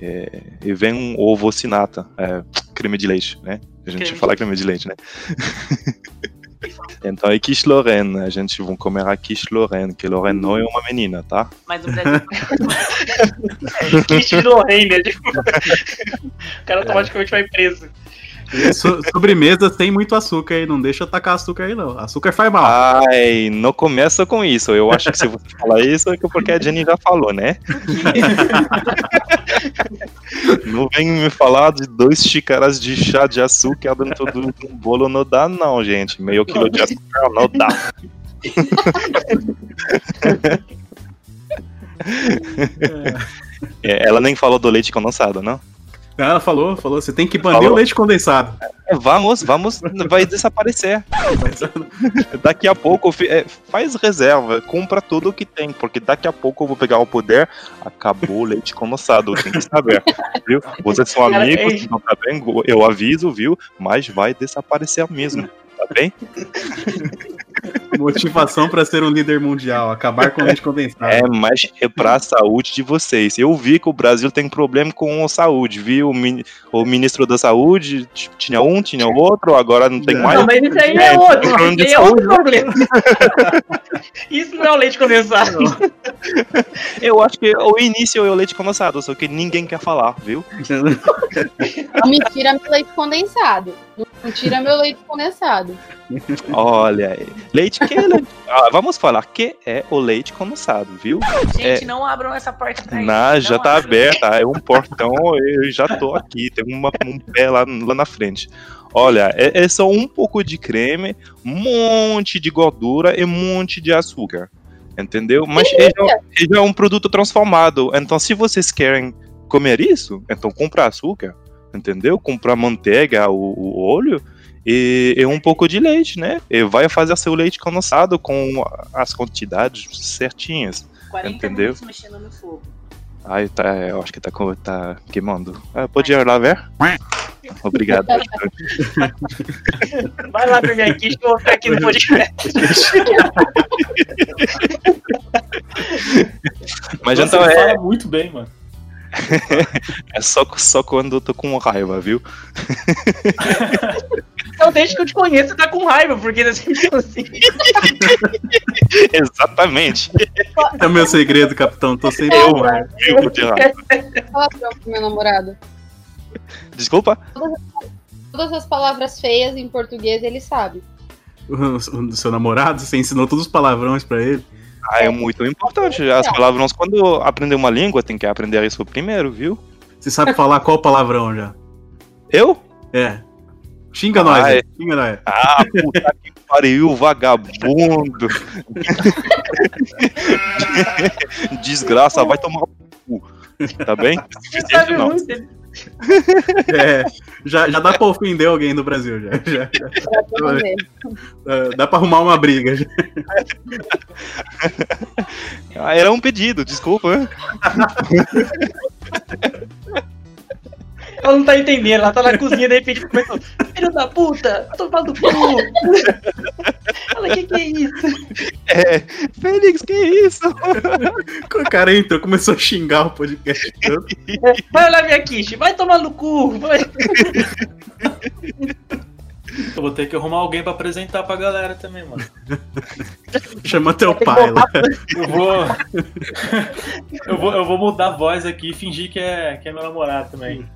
é, e vem um ovo sinata, é, creme de leite, né? A gente de fala creme de leite, né? Então é quiche Lorraine, a gente vai comer a quiche Lorraine, que Lorraine não é uma menina, tá? Mas o Brasil. Kit Lorraine, né? Tipo, o cara automaticamente vai preso. So- sobremesa tem muito açúcar aí, não deixa tacar açúcar aí não. Açúcar faz mal. Ai, não começa com isso. Eu acho que se você falar isso é que porque a Jenny já falou, né? Não vem me falar de dois xícaras de chá de açúcar dentro do do bolo, não dá não, gente. Meio quilo de açúcar não dá. É, ela nem falou do leite condensado, não? Ela falou, falou, você tem que banir Falou. o leite condensado. É, vamos, vamos, vai desaparecer. Daqui a pouco, é, faz reserva, compra tudo o que tem, porque daqui a pouco eu vou pegar o poder, acabou o leite condensado, tem que saber, viu? Vocês são amigos, não tá bem? Eu aviso, viu? Mas vai desaparecer mesmo, tá bem? Motivação pra ser um líder mundial, acabar com o leite condensado. É, mas é pra saúde de vocês. Eu vi que o Brasil tem problema com a saúde, viu? O, mini- o ministro da saúde tinha um, tinha outro, agora não tem mais. Não, mas isso aí é outro, isso é outro problema. Isso não é o leite condensado. Eu acho que o início é o leite condensado, só que ninguém quer falar, viu? Não me tira meu leite condensado. Não tira meu leite condensado. Olha, leite que é leite. Ah, vamos falar que é o leite condensado, viu? Gente, É, não abram essa porta isso. já não tá abram. aberta, é um portão, eu já tô aqui, tem uma, um pé lá, lá na frente. Olha, é, é só um pouco de creme, um monte de gordura e um monte de açúcar. Entendeu? Mas é já, é já um produto transformado. Então, se vocês querem comer isso, então compra açúcar, entendeu? Comprar manteiga, o, o óleo e, e um pouco de leite, né? E vai fazer seu leite condensado com as quantidades certinhas. 40 entendeu? minutos mexendo no fogo. Ai, tá, eu acho que tá, tá queimando. Ah, pode ir lá ver? Obrigado. Vai lá pra minha quiche que eu vou ficar aqui no podcast. Mas Nossa, então é, fala muito bem, mano. É só, só quando eu tô com raiva, viu? Então, desde que eu te conheço, você tá com raiva, porque assim, assim. Exatamente. É o meu segredo, capitão. Tô sempre Eu, com ar. eu de raiva. Palavrão pro meu namorado. Desculpa? Todas as palavras feias em português ele sabe. O, o seu namorado, você ensinou todos os palavrões pra ele. Ah, é muito importante. As palavras, quando aprender uma língua, tem que aprender isso primeiro, viu? Você sabe falar qual palavrão já? Eu? É. Xinga nós, Ah, aí, é. xinga nós. Ah, puta que pariu, vagabundo. Desgraça, vai tomar no cu. Tá bem? Você sabe não. muito. É, já, já dá pra ofender alguém do Brasil, já. já, já. Dá- Dá pra arrumar uma briga. já. Ah, era um pedido, desculpa. Ela não tá entendendo, ela tá na cozinha, de repente começou. Filho da puta, tô falando do cu. Ela, que que é isso? É, Félix, que isso? O cara entrou, começou a xingar o podcast todo. Vai olhar minha quiche, vai tomar no cu. Vai. Eu vou ter que arrumar alguém pra apresentar pra galera também, mano. Chama teu pai lá. Eu vou. eu vou. Eu vou mudar a voz aqui e fingir que é, que é meu namorado também.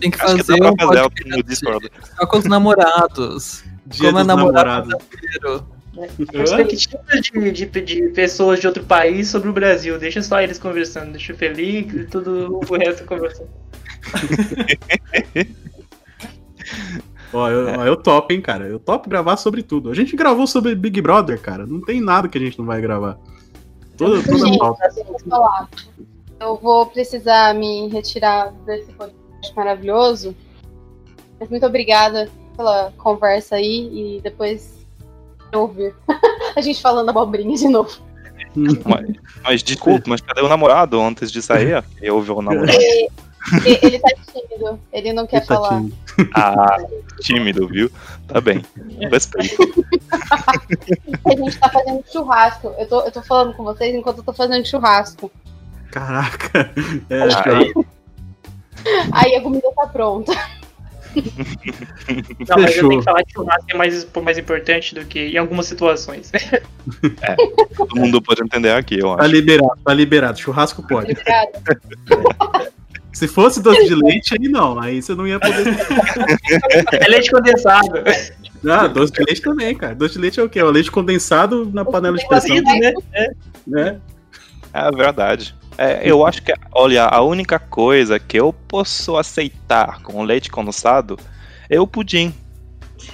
Tem que Acho que fazer dá um pra fazer no Discord. só com os namorados. Dia Como é namorado brasileiro. Perspectiva de, de, de pessoas de outro país sobre o Brasil. Deixa só eles conversando. Deixa o Felix e tudo o resto conversando. Ó, eu, ó, eu topo, hein, cara. Eu topo gravar sobre tudo. A gente gravou sobre Big Brother, cara. Não tem nada que a gente não vai gravar. Toda, toda Gente, pauta. falar. Eu vou precisar me retirar desse podcast maravilhoso. Mas muito obrigada pela conversa aí e depois eu ouvir a gente falando abobrinha de novo. Mas, mas desculpa, mas cadê o namorado antes de sair? Eu ouvi o namorado. Ele tá tímido, ele não quer Ele tá falar. tímido. Ah, tímido, viu? Tá bem. Respeito. A gente tá fazendo churrasco. Eu tô, eu tô falando com vocês enquanto eu tô fazendo churrasco. Caraca. É, Aí, Aí a comida tá pronta. Não, mas eu Fechou. tenho que falar que churrasco é mais, mais importante do que em algumas situações. todo mundo pode entender aqui, eu tá acho. liberado, tá liberado. Churrasco pode. Obrigada. Se fosse doce de leite, aí não. Aí você não ia poder. É leite condensado. Ah, doce de leite também, cara. Doce de leite é o quê? É o leite condensado na panela de pressão. né? Né? É verdade. É, eu acho que, olha, a única coisa que eu posso aceitar com leite condensado é o pudim.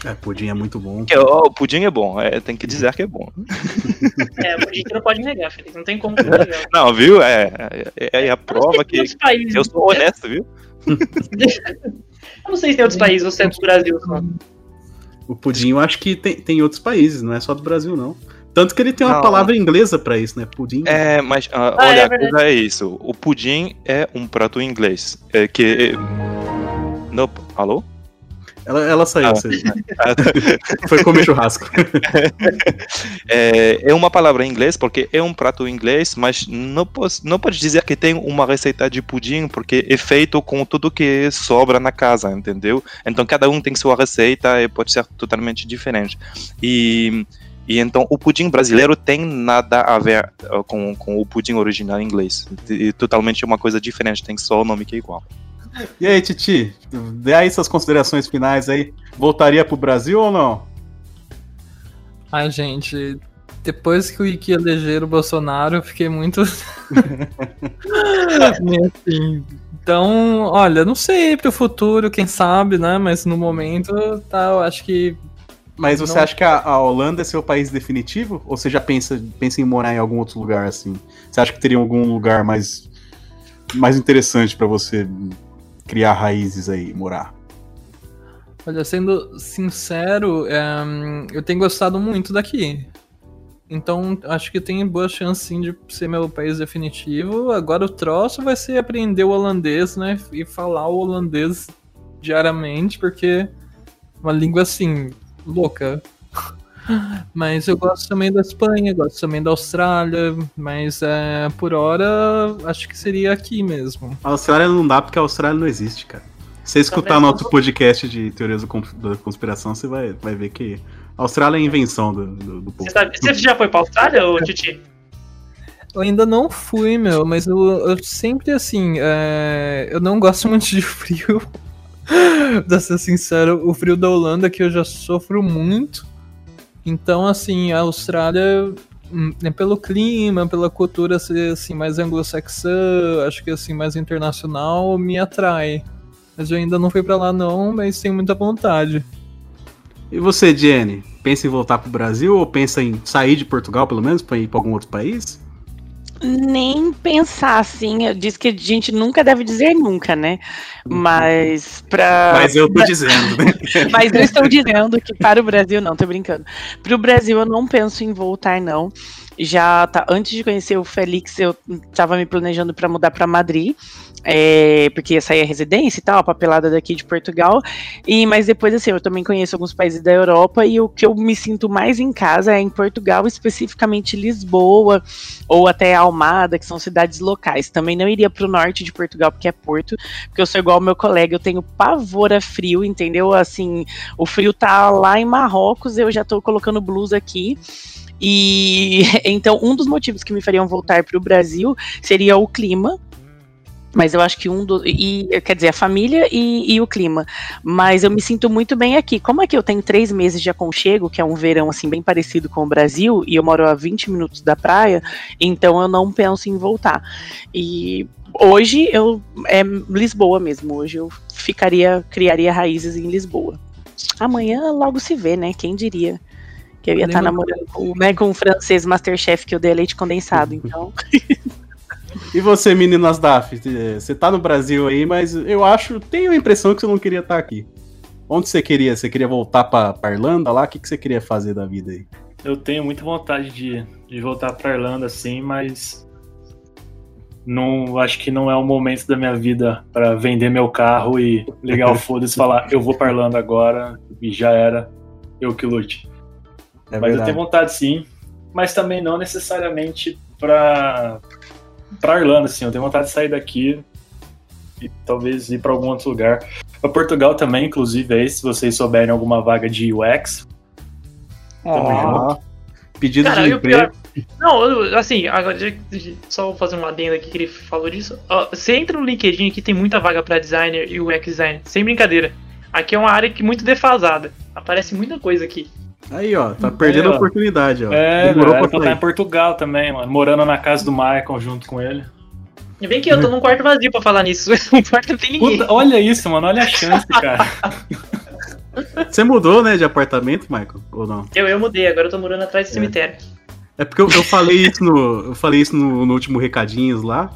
É, pudim é muito bom. Ó, o pudim é bom, é, tem que dizer que é bom. É, o que não pode negar, Felipe. Não tem como negar. Não, viu? É, é, é a prova que países. eu sou honesto, viu? Eu não sei se tem outros países ou se é do Brasil só. O pudim eu acho que tem, tem em outros países, não é só do Brasil, não. Tanto que ele tem uma Não. palavra inglesa pra isso, né? Pudim. É, mas ah, Ah, olha, é a verdade. coisa é isso. O pudim é um prato inglês. É que. Não, alô? Ela, ela saiu, Ah. você- foi comer churrasco. É, é uma palavra em inglês porque é um prato inglês, mas não, posso, não pode dizer que tem uma receita de pudim porque é feito com tudo que sobra na casa, entendeu? Então cada um tem sua receita e pode ser totalmente diferente. E, e então o pudim brasileiro tem nada a ver uh, com, com o pudim original em inglês. E, totalmente uma coisa diferente, tem só o nome que é igual. E aí, Titi, dê aí suas considerações finais aí. Voltaria pro Brasil ou não? Ai, gente, depois que o Iki elegeram o Bolsonaro, eu fiquei muito. Assim. Então, olha, não sei pro futuro, quem sabe, né? Mas no momento, tá, eu acho que. Mas você Não. acha que a, Holanda é seu país definitivo? Ou você já pensa, pensa em morar em algum outro lugar assim? Você acha que teria algum lugar mais, mais interessante pra você criar raízes aí, morar? Olha, sendo sincero, é, eu tenho gostado muito daqui. Então, acho que tem boa chance sim de ser meu país definitivo. Agora o troço vai ser aprender o holandês, né? E falar o holandês diariamente, porque é uma língua assim, louca. Mas eu gosto também da Espanha, gosto também da Austrália, mas é, por hora acho que seria aqui mesmo. A Austrália não dá porque a Austrália não existe, cara. Se você escutar Também nosso podcast de teorias da cons- da conspiração, você vai, vai ver que a Austrália é invenção do, do, do povo. Você, sabe- você já foi pra Austrália, ô Titi? Eu ainda não fui, meu, mas eu, eu sempre, assim, é, eu não gosto muito de frio. pra ser sincero, o frio da Holanda que eu já sofro muito. Então, assim, a Austrália, hum, é pelo clima, pela cultura ser, assim, mais anglo-saxã, acho que, assim, mais internacional, me atrai. Mas eu ainda não fui pra lá, não, mas tenho muita vontade. E você, Jenny, pensa em voltar pro Brasil ou pensa em sair de Portugal, pelo menos, pra ir pra algum outro país? Nem pensar assim, eu disse que a gente nunca deve dizer nunca, né? Mas pra. Mas eu tô dizendo, né? Mas eu estou dizendo que para o Brasil, não, tô brincando. Para o Brasil eu não penso em voltar, não. Já tá, antes de conhecer o Félix, eu estava me planejando para mudar para Madrid. É, porque ia sair a residência e tal, a papelada daqui de Portugal. E mas depois assim, eu também conheço alguns países da Europa e o que eu me sinto mais em casa é em Portugal, especificamente Lisboa ou até Almada, que são cidades locais. Também não iria para o norte de Portugal porque é Porto, porque eu sou igual ao meu colega, eu tenho pavor a frio, entendeu? Assim, o frio tá lá em Marrocos, eu já tô colocando blusa aqui. E então um dos motivos que me fariam voltar para o Brasil seria o clima, mas eu acho que um do. E, quer dizer, a família e, e, o clima. Mas eu me sinto muito bem aqui. Como aqui eu tenho três meses de aconchego, que é um verão assim bem parecido com o Brasil, e eu moro a 20 minutos da praia, então eu não penso em voltar. E hoje eu é Lisboa mesmo. Hoje eu ficaria, criaria raízes em Lisboa. Amanhã logo se vê, né? Quem diria? Que eu ia estar tá namorando com, né, com um francês Masterchef que eu dei leite condensado, então. E você, meninas DAF? Você tá no Brasil aí, mas eu acho, tenho a impressão que você não queria estar aqui. Onde você queria? Você queria voltar pra, pra Irlanda lá? O que, que você queria fazer da vida aí? Eu tenho muita vontade de, de voltar pra Irlanda, sim, mas não acho que não é o momento da minha vida para vender meu carro e ligar o foda-se e falar eu vou pra Irlanda agora e já era, eu que lute. É mas verdade. eu tenho vontade sim, mas também não necessariamente pra, pra Irlanda, assim. Eu tenho vontade de sair daqui e talvez ir para algum outro lugar. Pra Portugal também, inclusive, aí, se vocês souberem alguma vaga de UX. Ah, pedido Cara, de emprego. Não, assim, agora, só fazer uma adenda aqui que ele falou disso. você entra no LinkedIn aqui, tem muita vaga para designer e UX designer, sem brincadeira. Aqui é uma área que muito defasada. Aparece muita coisa aqui. Aí, ó, tá perdendo a oportunidade, ó. É, Demorou pra tá em Portugal também, mano. Morando na casa do Michael junto com ele. E bem que eu tô num quarto vazio pra falar nisso. No quarto não tem ninguém. Puta, olha isso, mano. Olha a chance, cara. Você mudou, né, de apartamento, Michael? Ou não? Eu, eu mudei, agora eu tô morando atrás do é. cemitério. É porque eu, eu falei isso no. Eu falei isso no, no último recadinhos lá.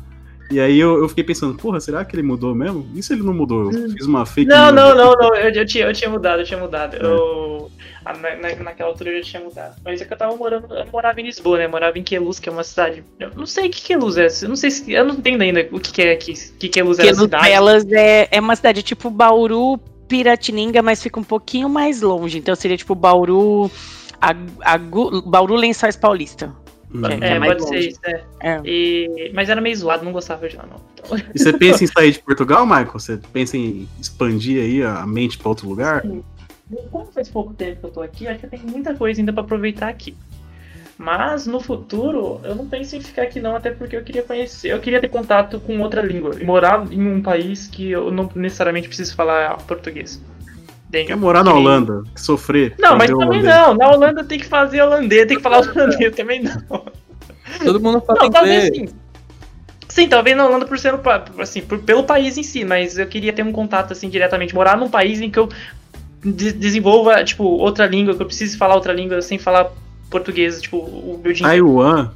E aí eu, eu, fiquei pensando, porra, será que ele mudou mesmo? E se ele não mudou? Eu fiz uma fake Não, não, não, não. Eu, eu, tinha, eu tinha mudado, eu tinha mudado. É. Eu, na, naquela altura eu já tinha mudado. Mas é que eu tava morando. Eu morava em Lisboa, né? Eu morava em Queluz, que é uma cidade. Eu não sei o que Queluz é. Eu não sei se. Eu não entendo ainda o que, que é aqui. O que Queluz é a cidade. Queluz é, é uma cidade tipo Bauru, Piratininga, mas fica um pouquinho mais longe. Então seria tipo Bauru. A, a, Bauru Lençóis Paulista. É, é pode longe. ser isso, é. é. E, mas era meio zoado, não gostava de lá, não. Então... E você pensa em sair de Portugal, Michael? Você pensa em expandir aí a mente para outro lugar? Sim. Como faz pouco tempo que eu tô aqui, acho que tem muita coisa ainda para aproveitar aqui. Mas no futuro, eu não penso em ficar aqui não, até porque eu queria conhecer, eu queria ter contato com outra língua. E morar em um país que eu não necessariamente preciso falar português. Quer morar na Holanda, sofrer. Não, mas também holandês. não. Na Holanda tem que fazer holandês, tem que falar holandês também não. Todo mundo fala não, talvez sim. Sim, talvez na Holanda por ser assim, por, pelo país em si, mas eu queria ter um contato assim diretamente, morar num país em que eu de desenvolva tipo outra língua, que eu precise falar outra língua sem falar português, tipo o meu dinheiro. Taiwan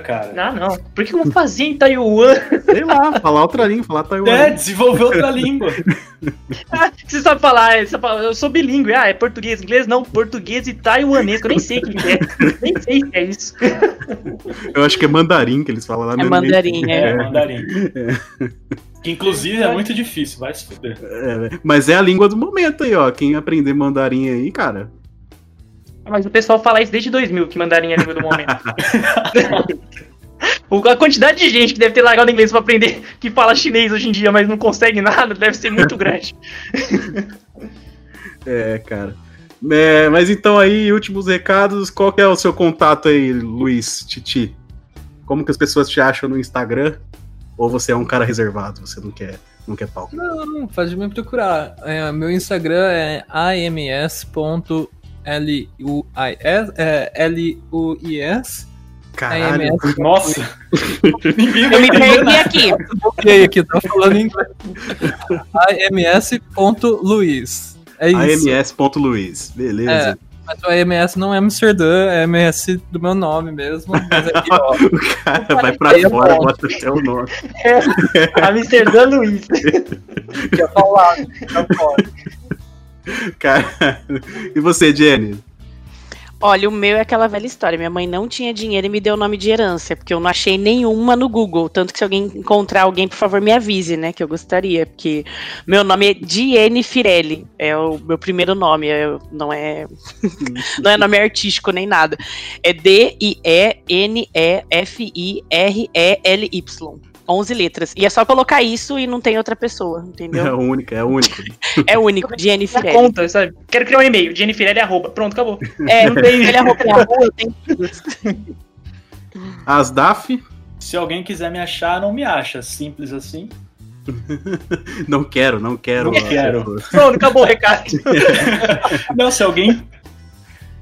cara. Não, não. Por que eu não fazia em Taiwan? Sei lá, falar outra língua, falar Taiwan. É, desenvolver outra língua. ah, você sabe falar, você sabe, eu sou bilíngue. Ah, é português, inglês? Não, português e taiwanês, que eu nem sei o que é. nem sei o que é isso. eu acho que é mandarim que eles falam lá. É mandarim, é. É, mandarim. É. Que inclusive é muito difícil, vai se fuder. É, mas é a língua do momento aí, ó. Quem aprender mandarim aí, cara, mas o pessoal fala isso desde 2000, que mandarim é a língua do momento. a quantidade de gente que deve ter largado inglês para aprender que fala chinês hoje em dia, mas não consegue nada, deve ser muito grande. é, cara. É, mas então aí, últimos recados, qual é o seu contato aí, Luiz, Titi? Como que as pessoas te acham no Instagram? Ou você é um cara reservado, você não quer, não quer palco? Não, não, pode me procurar. É, meu Instagram é ams.luis L-U-I-S, é, L-U-I-S. Caralho, nossa! eu me perdi aqui. Ok, aqui, tô falando em inglês. ams.luiz. É isso. ams.luiz, beleza. É, mas o AMS não é Amsterdã, é MS do meu nome mesmo. Mas aqui, ó, o cara vai pra fora, bota o seu nome. É, Amsterdã Luiz. Já falado, já pode. Cara, e você, Jenny? Olha, o meu é aquela velha história. Minha mãe não tinha dinheiro e me deu o nome de herança, porque eu não achei nenhuma no Google. Tanto que se alguém encontrar alguém, por favor, me avise, né? Que eu gostaria. Porque meu nome é Diene Firelli. É o meu primeiro nome. É, não é. não é nome artístico nem nada. É D-I-E-N-E-F-I-R-E-L-Y. 11 letras. E é só colocar isso e não tem outra pessoa, entendeu? É única, é única. é único, Na Firelli. conta, sabe? Quero criar um e-mail. Jennifer é arroba. Pronto, acabou. É, Não tem- ele é roupa na rua, tem Asdaf, Se alguém quiser me achar, não me acha. Simples assim. não quero, não quero. Não quero. Pronto, acabou o recado. Não, se alguém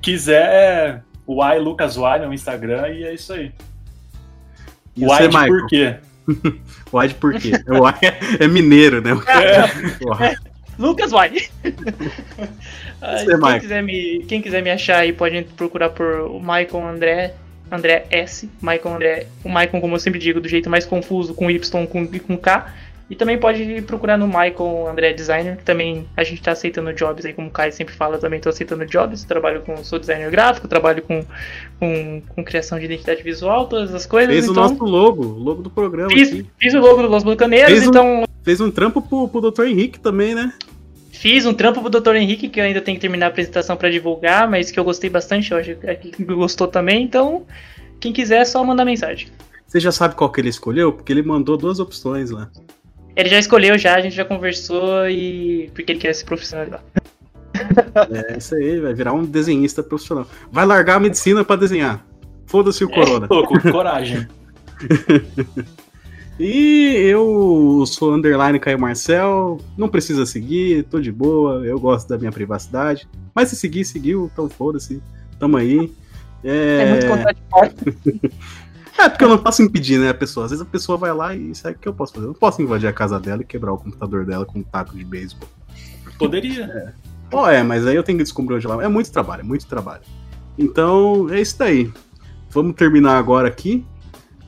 quiser, é o I Lucas Y no Instagram e é isso aí. E você, de Michael? por quê? Wide por quê? É, Wide é mineiro, né? Porra. Lucas vai. Ah, Você, quem, quiser me, quem quiser me achar aí pode procurar por o Michael André. André S. Michael André. O Michael, como eu sempre digo, do jeito mais confuso, com Y com, e com K. E também pode procurar no Michael André Designer, que também a gente tá aceitando jobs aí, como o Kai sempre fala, também tô aceitando jobs. Trabalho com, sou designer gráfico, trabalho com, com, com criação de identidade visual, todas as coisas. Fez o então, nosso logo, o logo do programa. fiz, aqui. fiz o logo do Los Bucaneiros, um- então Fez um trampo pro, pro Dr. Henrique também, né? Fiz um trampo pro Dr. Henrique, que eu ainda tenho que terminar a apresentação pra divulgar, mas que eu gostei bastante, eu acho que gostou também, então quem quiser é só mandar mensagem. Você já sabe qual que ele escolheu? Porque ele mandou duas opções lá. Ele já escolheu já, a gente já conversou e. porque ele quer se profissionalizar. É isso aí, vai virar um desenhista profissional. Vai largar a medicina pra desenhar. Foda-se o corona. Louco, coragem. E eu sou underline Caio Marcel, não precisa seguir, tô de boa, eu gosto da minha privacidade. Mas se seguir, seguiu, então foda-se, tamo aí. É... É muito contraditório. É, porque eu não posso impedir, né, a pessoa. Às vezes a pessoa vai lá e sabe o que eu posso fazer? Eu não posso invadir a casa dela e quebrar o computador dela com um taco de beisebol. Poderia. Pô, é, mas aí eu tenho que descobrir onde lá. É muito trabalho, é muito trabalho. Então, é isso daí. Vamos terminar agora aqui.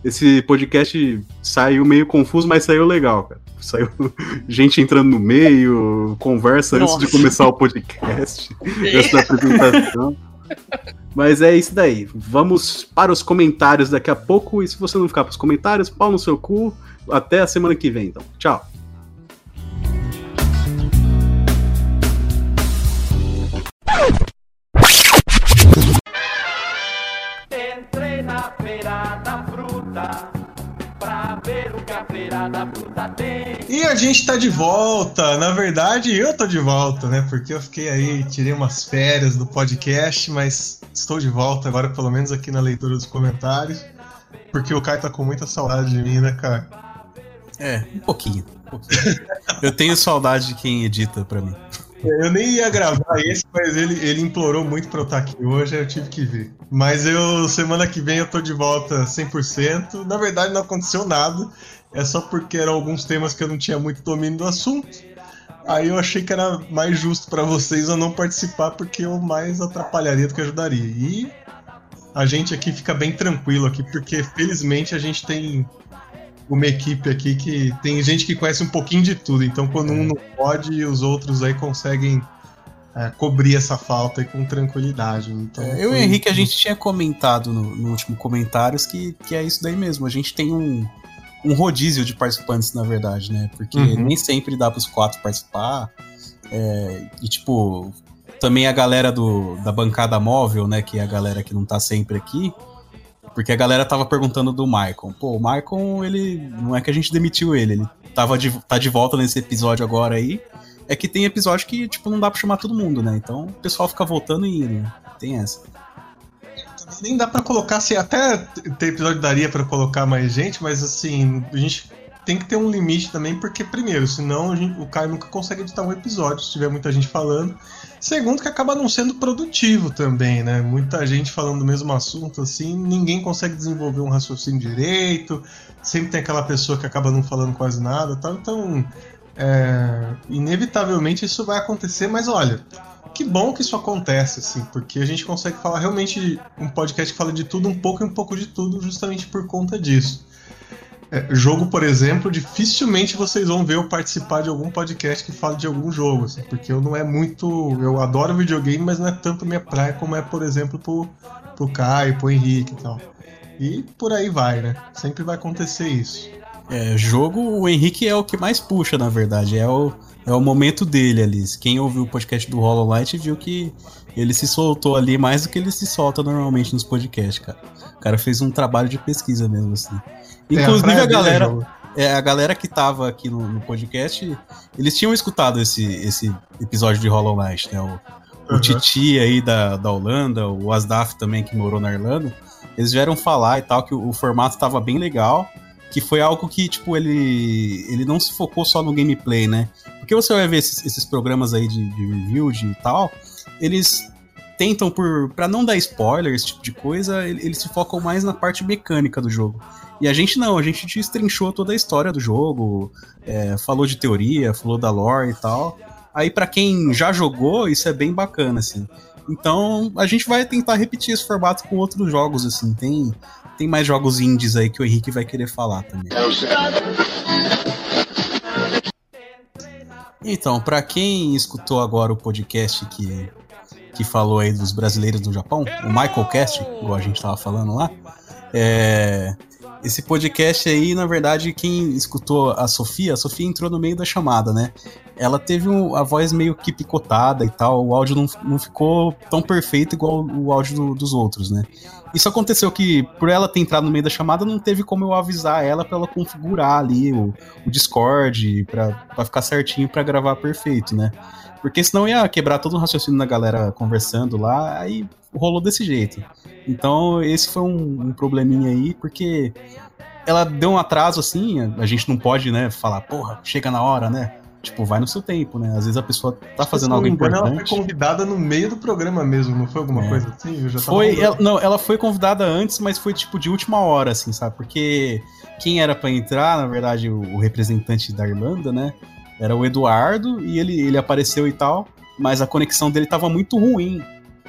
Esse podcast saiu meio confuso, mas saiu legal, cara. Saiu gente entrando no meio, conversa antes de Nossa. começar o podcast, antes da apresentação. Mas é isso daí. Vamos para os comentários daqui a pouco. E se você não ficar para os comentários, pau no seu cu. Até a semana que vem, então. Tchau. Entrei na feira da fruta ver o que a feira da fruta tem. E a gente tá de volta. Na verdade, eu tô de volta, né? Porque eu fiquei aí, tirei umas férias do podcast, mas estou de volta agora, pelo menos aqui na leitura dos comentários. Porque o Caio tá com muita saudade de mim, né, Caio? É, um pouquinho. um pouquinho. Eu tenho saudade de quem edita pra mim. Eu nem ia gravar esse, mas ele, ele implorou muito pra eu estar aqui hoje, eu tive que vir. Mas eu, semana que vem, eu tô de volta 100%. Na verdade, não aconteceu nada. É só porque eram alguns temas que eu não tinha muito domínio do assunto. Aí eu achei que era mais justo pra vocês eu não participar, porque eu mais atrapalharia do que ajudaria. E a gente aqui fica bem tranquilo aqui, porque felizmente a gente tem uma equipe aqui que tem gente que conhece um pouquinho de tudo. Então, quando um não pode, os outros aí conseguem é, cobrir essa falta com tranquilidade. Então, É, eu e o foi- Henrique, a gente tinha comentado no, no último comentários que, que é isso daí mesmo. A gente tem um, um rodízio de participantes, na verdade, né? Porque Uhum. nem sempre dá pros quatro participar. É, e, tipo, também a galera do, da bancada móvel, né? Que é a galera que não tá sempre aqui. Porque a galera tava perguntando do Maicon. Pô, o Maicon, ele. Não é que a gente demitiu ele, ele tava de, tá de volta nesse episódio agora aí. É que tem episódio que, tipo, não dá pra chamar todo mundo, né? Então o pessoal fica voltando e indo. né? Tem essa. Nem dá pra colocar, assim, até ter episódio daria pra colocar mais gente, mas assim, a gente tem que ter um limite também, porque, primeiro, senão gente- o Caio nunca consegue editar um episódio se tiver muita gente falando. Segundo, que acaba não sendo produtivo também, né? Muita gente falando do mesmo assunto, assim, ninguém consegue desenvolver um raciocínio direito, sempre tem aquela pessoa que acaba não falando quase nada tal. Então, é, inevitavelmente isso vai acontecer, mas olha, que bom que isso acontece, assim, porque a gente consegue falar realmente um podcast que fala de tudo, um pouco e um pouco de tudo, justamente por conta disso. É, jogo, por exemplo, dificilmente vocês vão ver eu participar de algum podcast que fala de algum jogo, assim, porque eu não é muito. Eu adoro videogame, mas não é tanto minha praia como é, por exemplo, pro, pro Caio, pro Henrique e tal. E por aí vai, né? Sempre vai acontecer isso. É, jogo, o Henrique é o que mais puxa, na verdade. É o, é o momento dele ali. Quem ouviu o podcast do Hollow Light viu que ele se soltou ali mais do que ele se solta normalmente nos podcasts, cara. O cara fez um trabalho de pesquisa mesmo, assim. É, Inclusive a a, praia dele é galera. É, a galera que tava aqui no, no podcast, eles tinham escutado esse, esse episódio de Hollow Knight, né? O, o Uhum. Titi aí da, da Holanda, o Asdaf também que morou na Irlanda, eles vieram falar e tal que o, o formato tava bem legal, que foi algo que, tipo, ele, ele não se focou só no gameplay, né? Porque você vai ver esses, esses programas aí de, de review de tal, eles tentam por para não dar spoiler, esse tipo de coisa, ele- eles se focam mais na parte mecânica do jogo. E a gente não, a gente destrinchou toda a história do jogo, é, falou de teoria, falou da lore e tal. Aí pra quem já jogou, isso é bem bacana, assim. Então a gente vai tentar repetir esse formato com outros jogos, assim. Tem, tem mais jogos indies aí que o Henrique vai querer falar também. Então, pra quem escutou agora o podcast que, que falou aí dos brasileiros do Japão, o Michael Cast, igual a gente tava falando lá, é, esse podcast aí, na verdade, quem escutou a Sofia, a Sofia entrou no meio da chamada, né? Ela teve um- a voz meio que picotada e tal, o áudio não, não ficou tão perfeito igual o áudio do- dos outros, né? Isso aconteceu que, por ela ter entrado no meio da chamada, não teve como eu avisar ela pra ela configurar ali o, o Discord pra ficar certinho pra gravar perfeito, né? Porque senão ia quebrar todo o raciocínio da galera conversando lá, aí rolou desse jeito. Então, esse foi um, um probleminha aí, porque ela deu um atraso assim, a- gente não pode, né, falar, porra, chega na hora, né? Tipo, vai no seu tempo, né? Às vezes a pessoa tá Se fazendo não algo engano, ela foi importante. convidada no meio do programa mesmo, não foi alguma É. coisa assim? Eu já tava Foi, ela, não, ela foi convidada antes, mas foi tipo de última hora, assim, sabe? Porque quem era pra entrar, na verdade, o, o representante da Irlanda, né? Era o Eduardo e ele, ele apareceu e tal, mas a conexão dele tava muito ruim.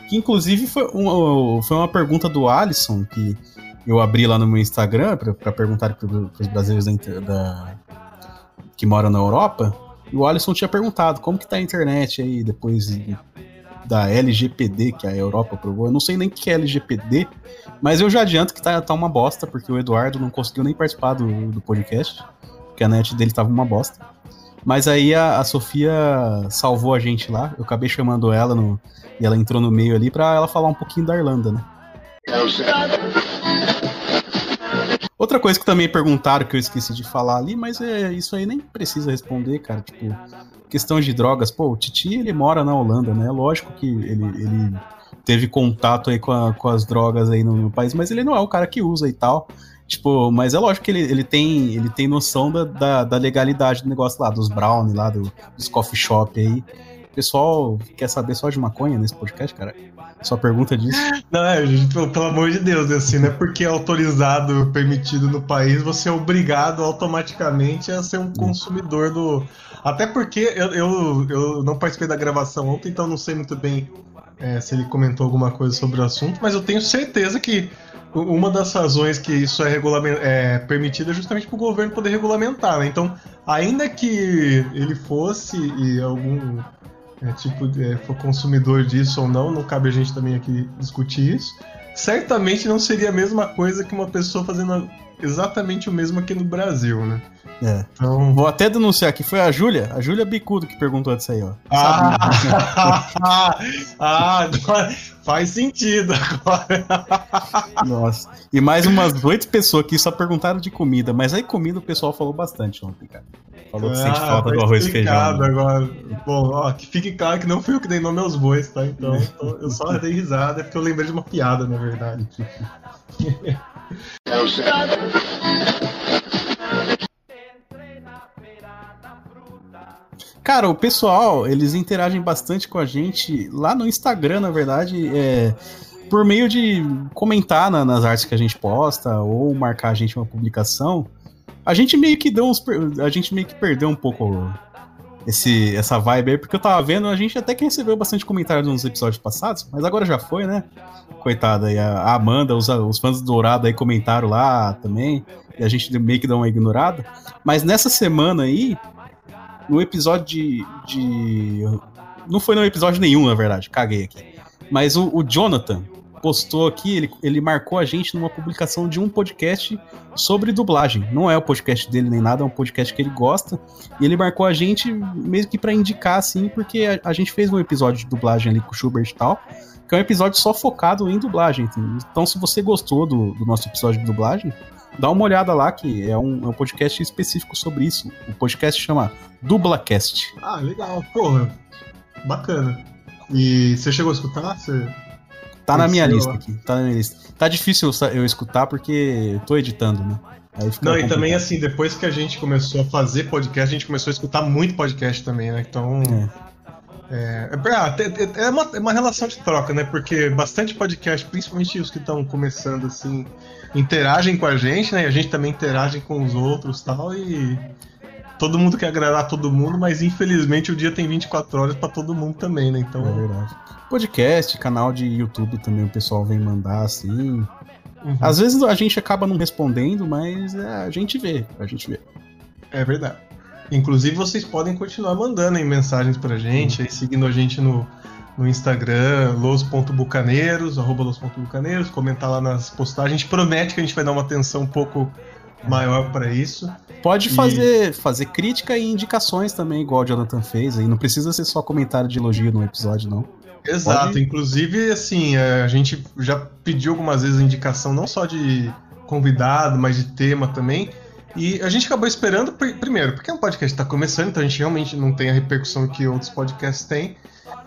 Que inclusive foi, um, foi uma pergunta do Alisson que eu abri lá no meu Instagram pra perguntar pro, pros brasileiros da, da- que moram na Europa. E o Alisson tinha perguntado como que tá a internet aí depois de- da LGPD que a Europa aprovou. Eu não sei nem o que é LGPD, mas eu já adianto que tá, tá uma bosta, porque o Eduardo não conseguiu nem participar do, do podcast, porque a net dele tava uma bosta. Mas aí a, a Sofia salvou a gente lá, eu acabei chamando ela no, e ela entrou no meio ali pra ela falar um pouquinho da Irlanda, né? Outra coisa que também perguntaram que eu esqueci de falar ali, mas é isso aí nem precisa responder, cara. Tipo, questão de drogas. Pô, o Titi ele mora na Holanda, né? Lógico que ele, ele teve contato aí com, a- com as drogas aí no, no país, mas ele não é o cara que usa e tal. Tipo, mas é lógico que ele, ele, tem, ele tem noção da, da, da legalidade do negócio lá, dos brownie lá, do, dos coffee shop aí. O pessoal quer saber só de maconha nesse podcast, cara? Só pergunta disso. Não, é, gente, pelo, amor de Deus, assim, não é porque é autorizado, permitido no país, você é obrigado automaticamente a ser um consumidor do. Até porque eu, eu, eu não participei da gravação ontem, então não sei muito bem é, se ele comentou alguma coisa sobre o assunto, mas eu tenho certeza que uma das razões que isso é, é permitido é justamente para o governo poder regulamentar, né? Então, ainda que ele fosse e algum é, tipo, é, for consumidor disso ou não, não cabe a gente também aqui discutir isso. Certamente não seria a mesma coisa que uma pessoa fazendo exatamente o mesmo aqui no Brasil, né? É. Então... Vou até denunciar aqui, foi a Júlia, a Júlia Bicudo que perguntou disso aí, ó. Ah, ah, agora faz sentido agora. Nossa. E mais umas oito pessoas aqui só perguntaram de comida, mas aí comida o pessoal falou bastante ontem, cara. Falou que sente Ah, falta tá do arroz e feijão. né? agora. Bom, ó, que fique claro que não fui eu que dei nome aos bois, tá? Então, então eu só dei risada porque eu lembrei de uma piada, na verdade. Cara, o pessoal, eles interagem bastante com a gente lá no Instagram, na verdade, é, por meio de comentar na- nas artes que a gente posta ou marcar a gente uma publicação. A gente meio que deu uns, a gente meio que perdeu um pouco esse, essa vibe aí, porque eu tava vendo, a gente até que recebeu bastante comentário nos episódios passados, mas agora já foi, né? Coitada, aí a a Amanda, os, os fãs do Dourado aí comentaram lá também, e a gente meio que deu uma ignorada. Mas nessa semana aí, no episódio de. de não foi no episódio nenhum, na verdade, caguei aqui. Mas o, o Jonathan postou aqui, ele, ele marcou a gente numa publicação de um podcast sobre dublagem. Não é o podcast dele nem nada, é um podcast que ele gosta. E ele marcou a gente mesmo que pra indicar, assim, porque a, a gente fez um episódio de dublagem ali com o Schubert e tal, que é um episódio só focado em dublagem. Então, se você gostou do, do nosso episódio de dublagem, dá uma olhada lá, que é um, é um podcast específico sobre isso. O podcast chama Dublacast. Ah, legal. Porra, bacana. E você chegou a escutar? Você... Tá na minha lista aqui, tá na minha lista. Tá difícil eu escutar porque eu tô editando, né? Não, e complicado. também assim, depois que a gente começou a fazer podcast, a gente começou a escutar muito podcast também, né? Então. É, é, pra- ah, te- te- é uma, é uma relação de troca, né? Porque bastante podcast, principalmente os que estão começando assim, interagem com a gente, né? E a gente também interage com os outros e tal, e todo mundo quer agradar todo mundo, mas infelizmente o dia tem 24 horas pra todo mundo também, né? Então. É verdade. Podcast, canal de YouTube também o pessoal vem mandar assim. Às vezes a gente acaba não respondendo, mas é, a gente vê, a gente vê. É verdade. Inclusive, vocês podem continuar mandando aí mensagens pra gente, aí seguindo a gente no, no Instagram, los.bucaneiros, arroba los.bucaneiros, comentar lá nas postagens. A gente promete que a gente vai dar uma atenção um pouco maior pra isso. Pode E- fazer, fazer crítica e indicações também, igual o Jonathan fez. Aí não precisa ser só comentário de elogio no episódio, não. Exato, Pode- inclusive, assim, é, a gente já pediu algumas vezes indicação não só de convidado, mas de tema também. E a gente acabou esperando, pri- primeiro, porque é um podcast que está começando, então a gente realmente não tem a repercussão que outros podcasts têm.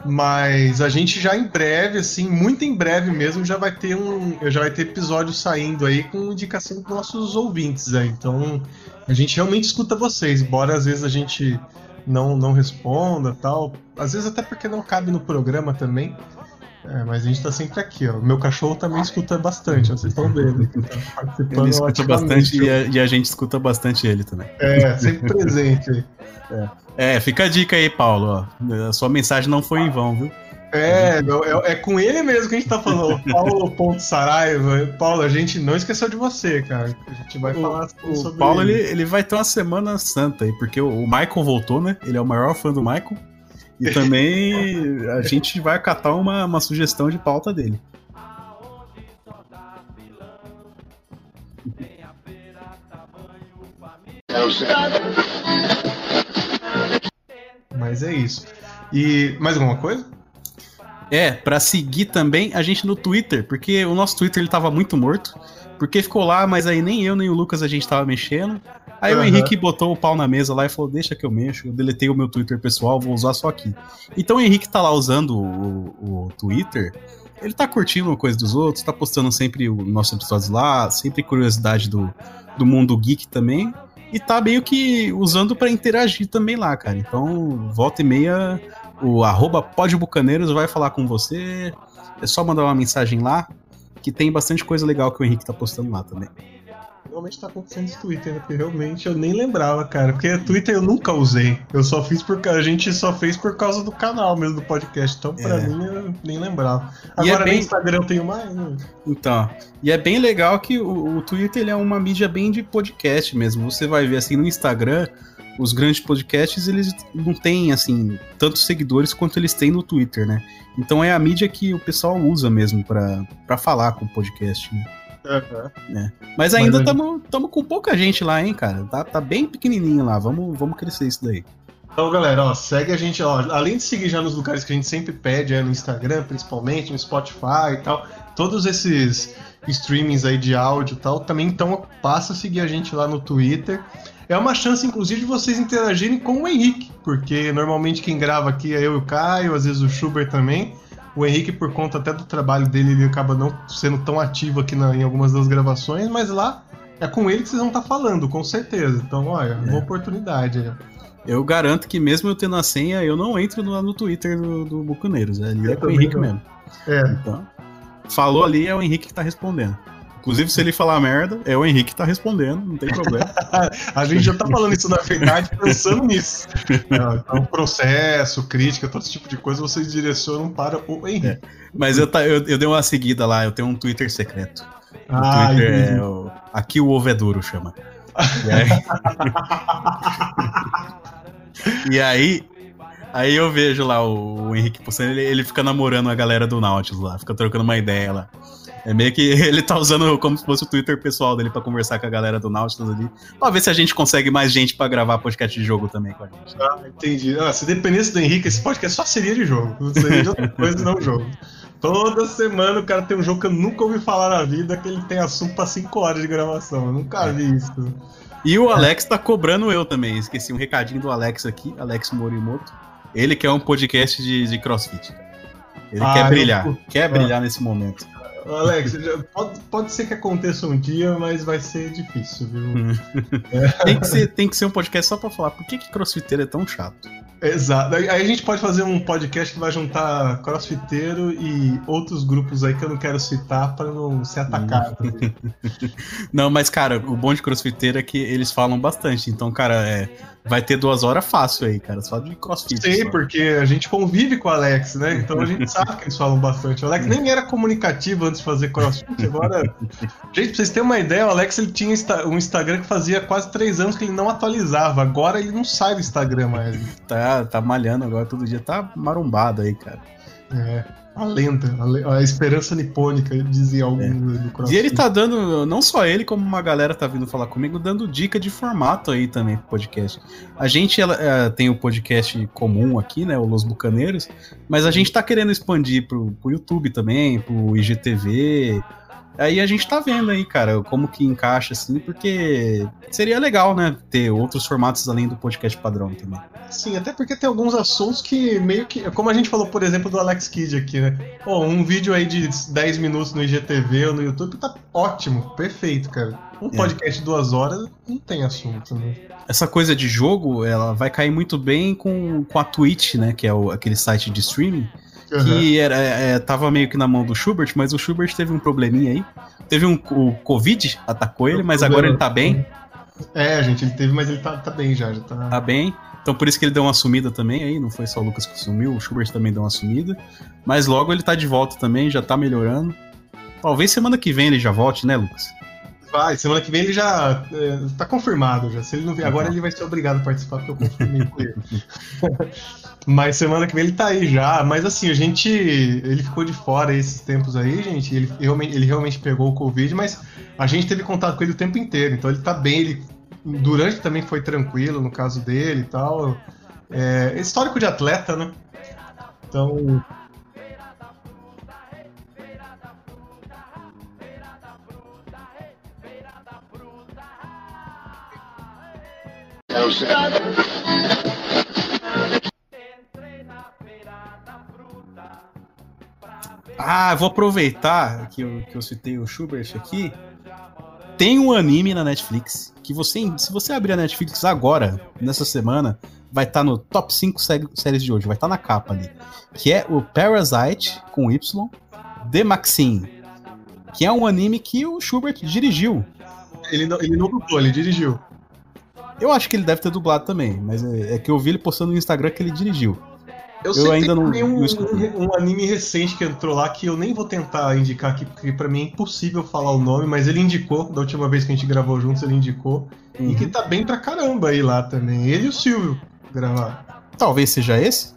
Mas a gente já em breve, assim, muito em breve mesmo, já vai ter um. Já vai ter episódio saindo aí com indicação dos nossos ouvintes aí. Então a gente realmente escuta vocês, embora às vezes a gente não, não responda tal. Às vezes até porque não cabe no programa também. É, mas a gente tá sempre aqui, ó. Meu cachorro também escuta bastante, ó, vocês estão vendo. Tá participando Ele escuta bastante e a, e a gente escuta bastante ele também. É, sempre presente aí. É, fica a dica aí, Paulo. Ó. A sua mensagem não foi em vão, viu? É, é, é com ele mesmo que a gente tá falando. Paulo Ponto Saraiva. Paulo, a gente não esqueceu de você, cara. A gente vai falar O sobre Paulo, ele, ele vai ter uma semana santa aí, porque o o Michael voltou, né? Ele é o maior fã do Michael. E também a gente vai acatar uma, uma sugestão de pauta dele. Mas é isso. E mais alguma coisa? É, pra seguir também a gente no Twitter, porque o nosso Twitter ele tava muito morto. Porque ficou lá, mas aí nem eu nem o Lucas a gente tava mexendo. Aí o Aham. Henrique botou o pau na mesa lá e falou: Deixa que eu mexo. Eu deletei o meu Twitter pessoal, vou usar só aqui. Então o Henrique tá lá usando o, o Twitter. Ele tá curtindo a coisa dos outros, tá postando sempre os nossos episódios lá, sempre curiosidade do, do mundo geek também. E tá meio que usando pra interagir também lá, cara. Então, volta e meia, o arroba podbucaneiros vai falar com você. É só mandar uma mensagem lá, que tem bastante coisa legal que o Henrique tá postando lá também. Realmente tá acontecendo esse Twitter, né? Porque realmente eu nem lembrava, cara. Porque Twitter eu nunca usei. Eu só fiz por A gente só fez por causa do canal mesmo do podcast. Então, pra É. mim, eu nem lembrava. É Agora bem- no Instagram eu tenho mais, né? Então, e é bem legal que o, o Twitter ele é uma mídia bem de podcast mesmo. Você vai ver assim no Instagram, os grandes podcasts eles não têm assim tantos seguidores quanto eles têm no Twitter, né? Então é a mídia que o pessoal usa mesmo pra falar com o podcast. Né? Né? Mas ainda estamos com pouca gente lá, hein, cara? Tá, tá bem pequenininho lá. Vamos, vamos crescer isso daí. Então, galera, ó, segue a gente, ó, além de seguir já nos lugares que a gente sempre pede, é, no Instagram, principalmente, no Spotify e tal, todos esses streamings aí de áudio e tal, também então passa a seguir a gente lá no Twitter. É uma chance, inclusive, de vocês interagirem com o Henrique, porque normalmente quem grava aqui é eu e o Caio, às vezes o Schubert também. O Henrique, por conta até do trabalho dele, ele acaba não sendo tão ativo aqui na- em algumas das gravações, mas lá é com ele que vocês vão estar falando, com certeza. Então, olha, uma oportunidade. Eu garanto que mesmo eu tendo a senha, eu não entro no, no Twitter do, do Bucaneiros. Ali é com o também Henrique não. mesmo. É. Então, falou ali, é o Henrique que tá respondendo. Inclusive, se ele falar merda, é o Henrique que tá respondendo, não tem problema. a gente já tá falando isso na verdade pensando nisso. É, Então, processo, crítica, todo esse tipo de coisa, vocês direcionam para o Henrique. Mas eu, tá- eu, eu dei uma seguida lá, eu tenho um Twitter secreto. O Ah, Twitter é o... Aqui o ovo é duro, chama. E aí, e aí, aí eu vejo lá o, o Henrique postando, ele, ele fica namorando a galera do Nautilus lá, fica trocando uma ideia lá. É meio que ele tá usando como se fosse o Twitter pessoal dele pra conversar com a galera do Nautilus ali. Pra ver se a gente consegue mais gente pra gravar podcast de jogo também com a gente. Ah, entendi. Ah, se dependesse do Henrique, esse podcast só seria de jogo. Não seria de outra coisa, não jogo. Toda semana o cara tem um jogo que eu nunca ouvi falar na vida, que ele tem assunto pra 5 horas de gravação. Eu nunca vi isso. E o Alex tá cobrando eu também. Esqueci um recadinho do Alex aqui, Alex Morimoto. Ele que é um podcast de, de crossfit. Ele Ah, quer eu- brilhar, quer Ah. brilhar nesse momento. Alex, pode, pode ser que aconteça um dia, mas vai ser difícil, viu? Tem que, ser, tem que ser um podcast só pra falar por que, que crossfiteiro é tão chato. Exato. Aí a gente pode fazer um podcast que vai juntar crossfiteiro e outros grupos aí que eu não quero citar pra não ser atacado. Não, mas, cara, o bom de crossfiteiro é que eles falam bastante. Então, cara, é, vai ter duas horas fácil aí, cara. Só de crossfit. Sei, só. porque a gente convive com o Alex, né? Então a gente sabe que eles falam bastante. O Alex nem era comunicativo antes de fazer crossfit, agora. Gente, pra vocês terem uma ideia, o Alex ele tinha um Instagram que fazia quase três anos que ele não atualizava. Agora ele não sai do Instagram mais. Tá, tá malhando agora todo dia, tá marombado aí, cara. É. A lenda, a, le- a esperança nipônica, dizia algum do E crossfit. ele tá dando, não só ele, como uma galera tá vindo falar comigo, dando dica de formato aí também pro podcast. A gente ela, é, tem o podcast comum aqui, né, o Los Bucaneiros, mas a gente tá querendo expandir pro, pro YouTube também, pro IGTV. Aí a gente tá vendo aí, cara, como que encaixa assim, porque seria legal, né, ter outros formatos além do podcast padrão também. Sim, até porque tem alguns assuntos que meio que. Como a gente falou, por exemplo, do Alex Kidd aqui, né? Pô, um vídeo aí de 10 minutos no IGTV ou no YouTube tá ótimo, perfeito, cara. Um É. podcast de duas horas não tem assunto, né? essa coisa de jogo, ela vai cair muito bem com, com a Twitch, né? Que é o- aquele site de streaming. Que era, é, tava meio que na mão do Schubert, mas o Schubert teve um probleminha aí. Teve um o Covid, atacou ele, mas agora ele tá bem. É, gente, ele teve, mas ele tá, tá bem já, já tá. Tá bem. Então por isso que ele deu uma sumida também aí. Não foi só o Lucas que sumiu, o Schubert também deu uma sumida. Mas logo ele tá de volta também, já tá melhorando. Talvez semana que vem ele já volte, né, Lucas? Vai, semana que vem ele já é, tá confirmado já. Se ele não vier agora, ele vai ser obrigado a participar, porque eu confirmei com ele. Mas semana que vem ele tá aí já. Mas assim, a gente. Ele ficou de fora esses tempos aí, gente. Ele realmente, ele realmente pegou o Covid, mas a gente teve contato com ele o tempo inteiro. Então ele tá bem. Ele, durante também foi tranquilo no caso dele e tal. É, histórico de atleta, né? Então. Ah, eu vou aproveitar que eu, que eu citei o Schubert aqui. Tem um anime na Netflix que você, se você abrir a Netflix agora, nessa semana, vai estar no top 5 sé- séries de hoje, vai estar na capa ali. Que é o Parasite, com Y, The Maxine. Que é um anime que o Schubert dirigiu. Ele não, ele não dublou, ele dirigiu. Eu acho que ele deve ter dublado também, mas é, é que eu vi ele postando no Instagram que ele dirigiu. Eu, sei ainda não, tem um, um, um anime recente que entrou lá que eu nem vou tentar indicar aqui, porque pra mim é impossível falar o nome, mas ele indicou, da última vez que a gente gravou juntos, ele indicou. E Uhum. que tá bem pra caramba aí lá também. Ele e o Silvio gravaram. Talvez seja esse?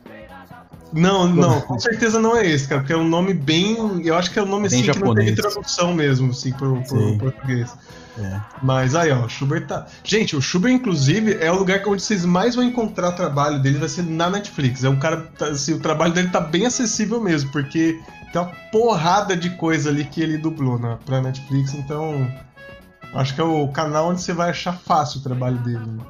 Não, não, com certeza não é esse, cara, porque é um nome bem. Eu acho que é um nome Bem assim que não tem japonês. tradução mesmo, assim, pro, pro Sim. português. É. Mas aí, ó, o Schubert tá. Gente, o Schubert, inclusive, é o lugar onde vocês mais vão encontrar trabalho dele, vai ser na Netflix. É um cara. tá, Assim, o trabalho dele tá bem acessível mesmo, porque tem uma porrada de coisa ali que ele dublou na, pra Netflix, então. Acho que é o canal onde você vai achar fácil o trabalho dele. né?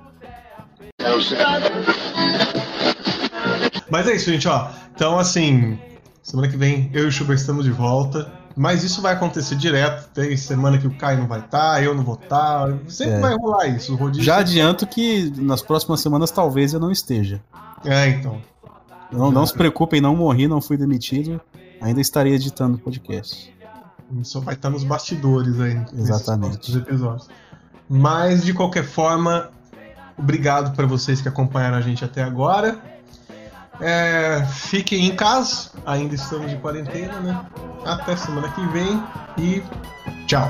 Mas é isso, gente, ó. Então, assim, semana que vem eu e o Schubert estamos de volta. Mas isso vai acontecer direto. Tem semana que o Caio não vai estar, eu não vou estar. Sempre É. vai rolar isso. Rodízio Já adianto que nas próximas semanas talvez eu não esteja. É, então. Não, não se preocupem, não morri, não fui demitido. Ainda estarei editando o podcast. Só vai estar nos bastidores aí. nesses Exatamente. episódios. Mas, de qualquer forma, obrigado para vocês que acompanharam a gente até agora. É, fiquem em casa, ainda estamos de quarentena, né? Até semana que vem e tchau.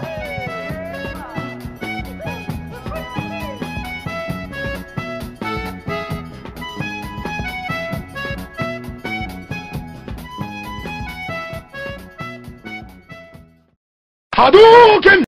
Hadouken!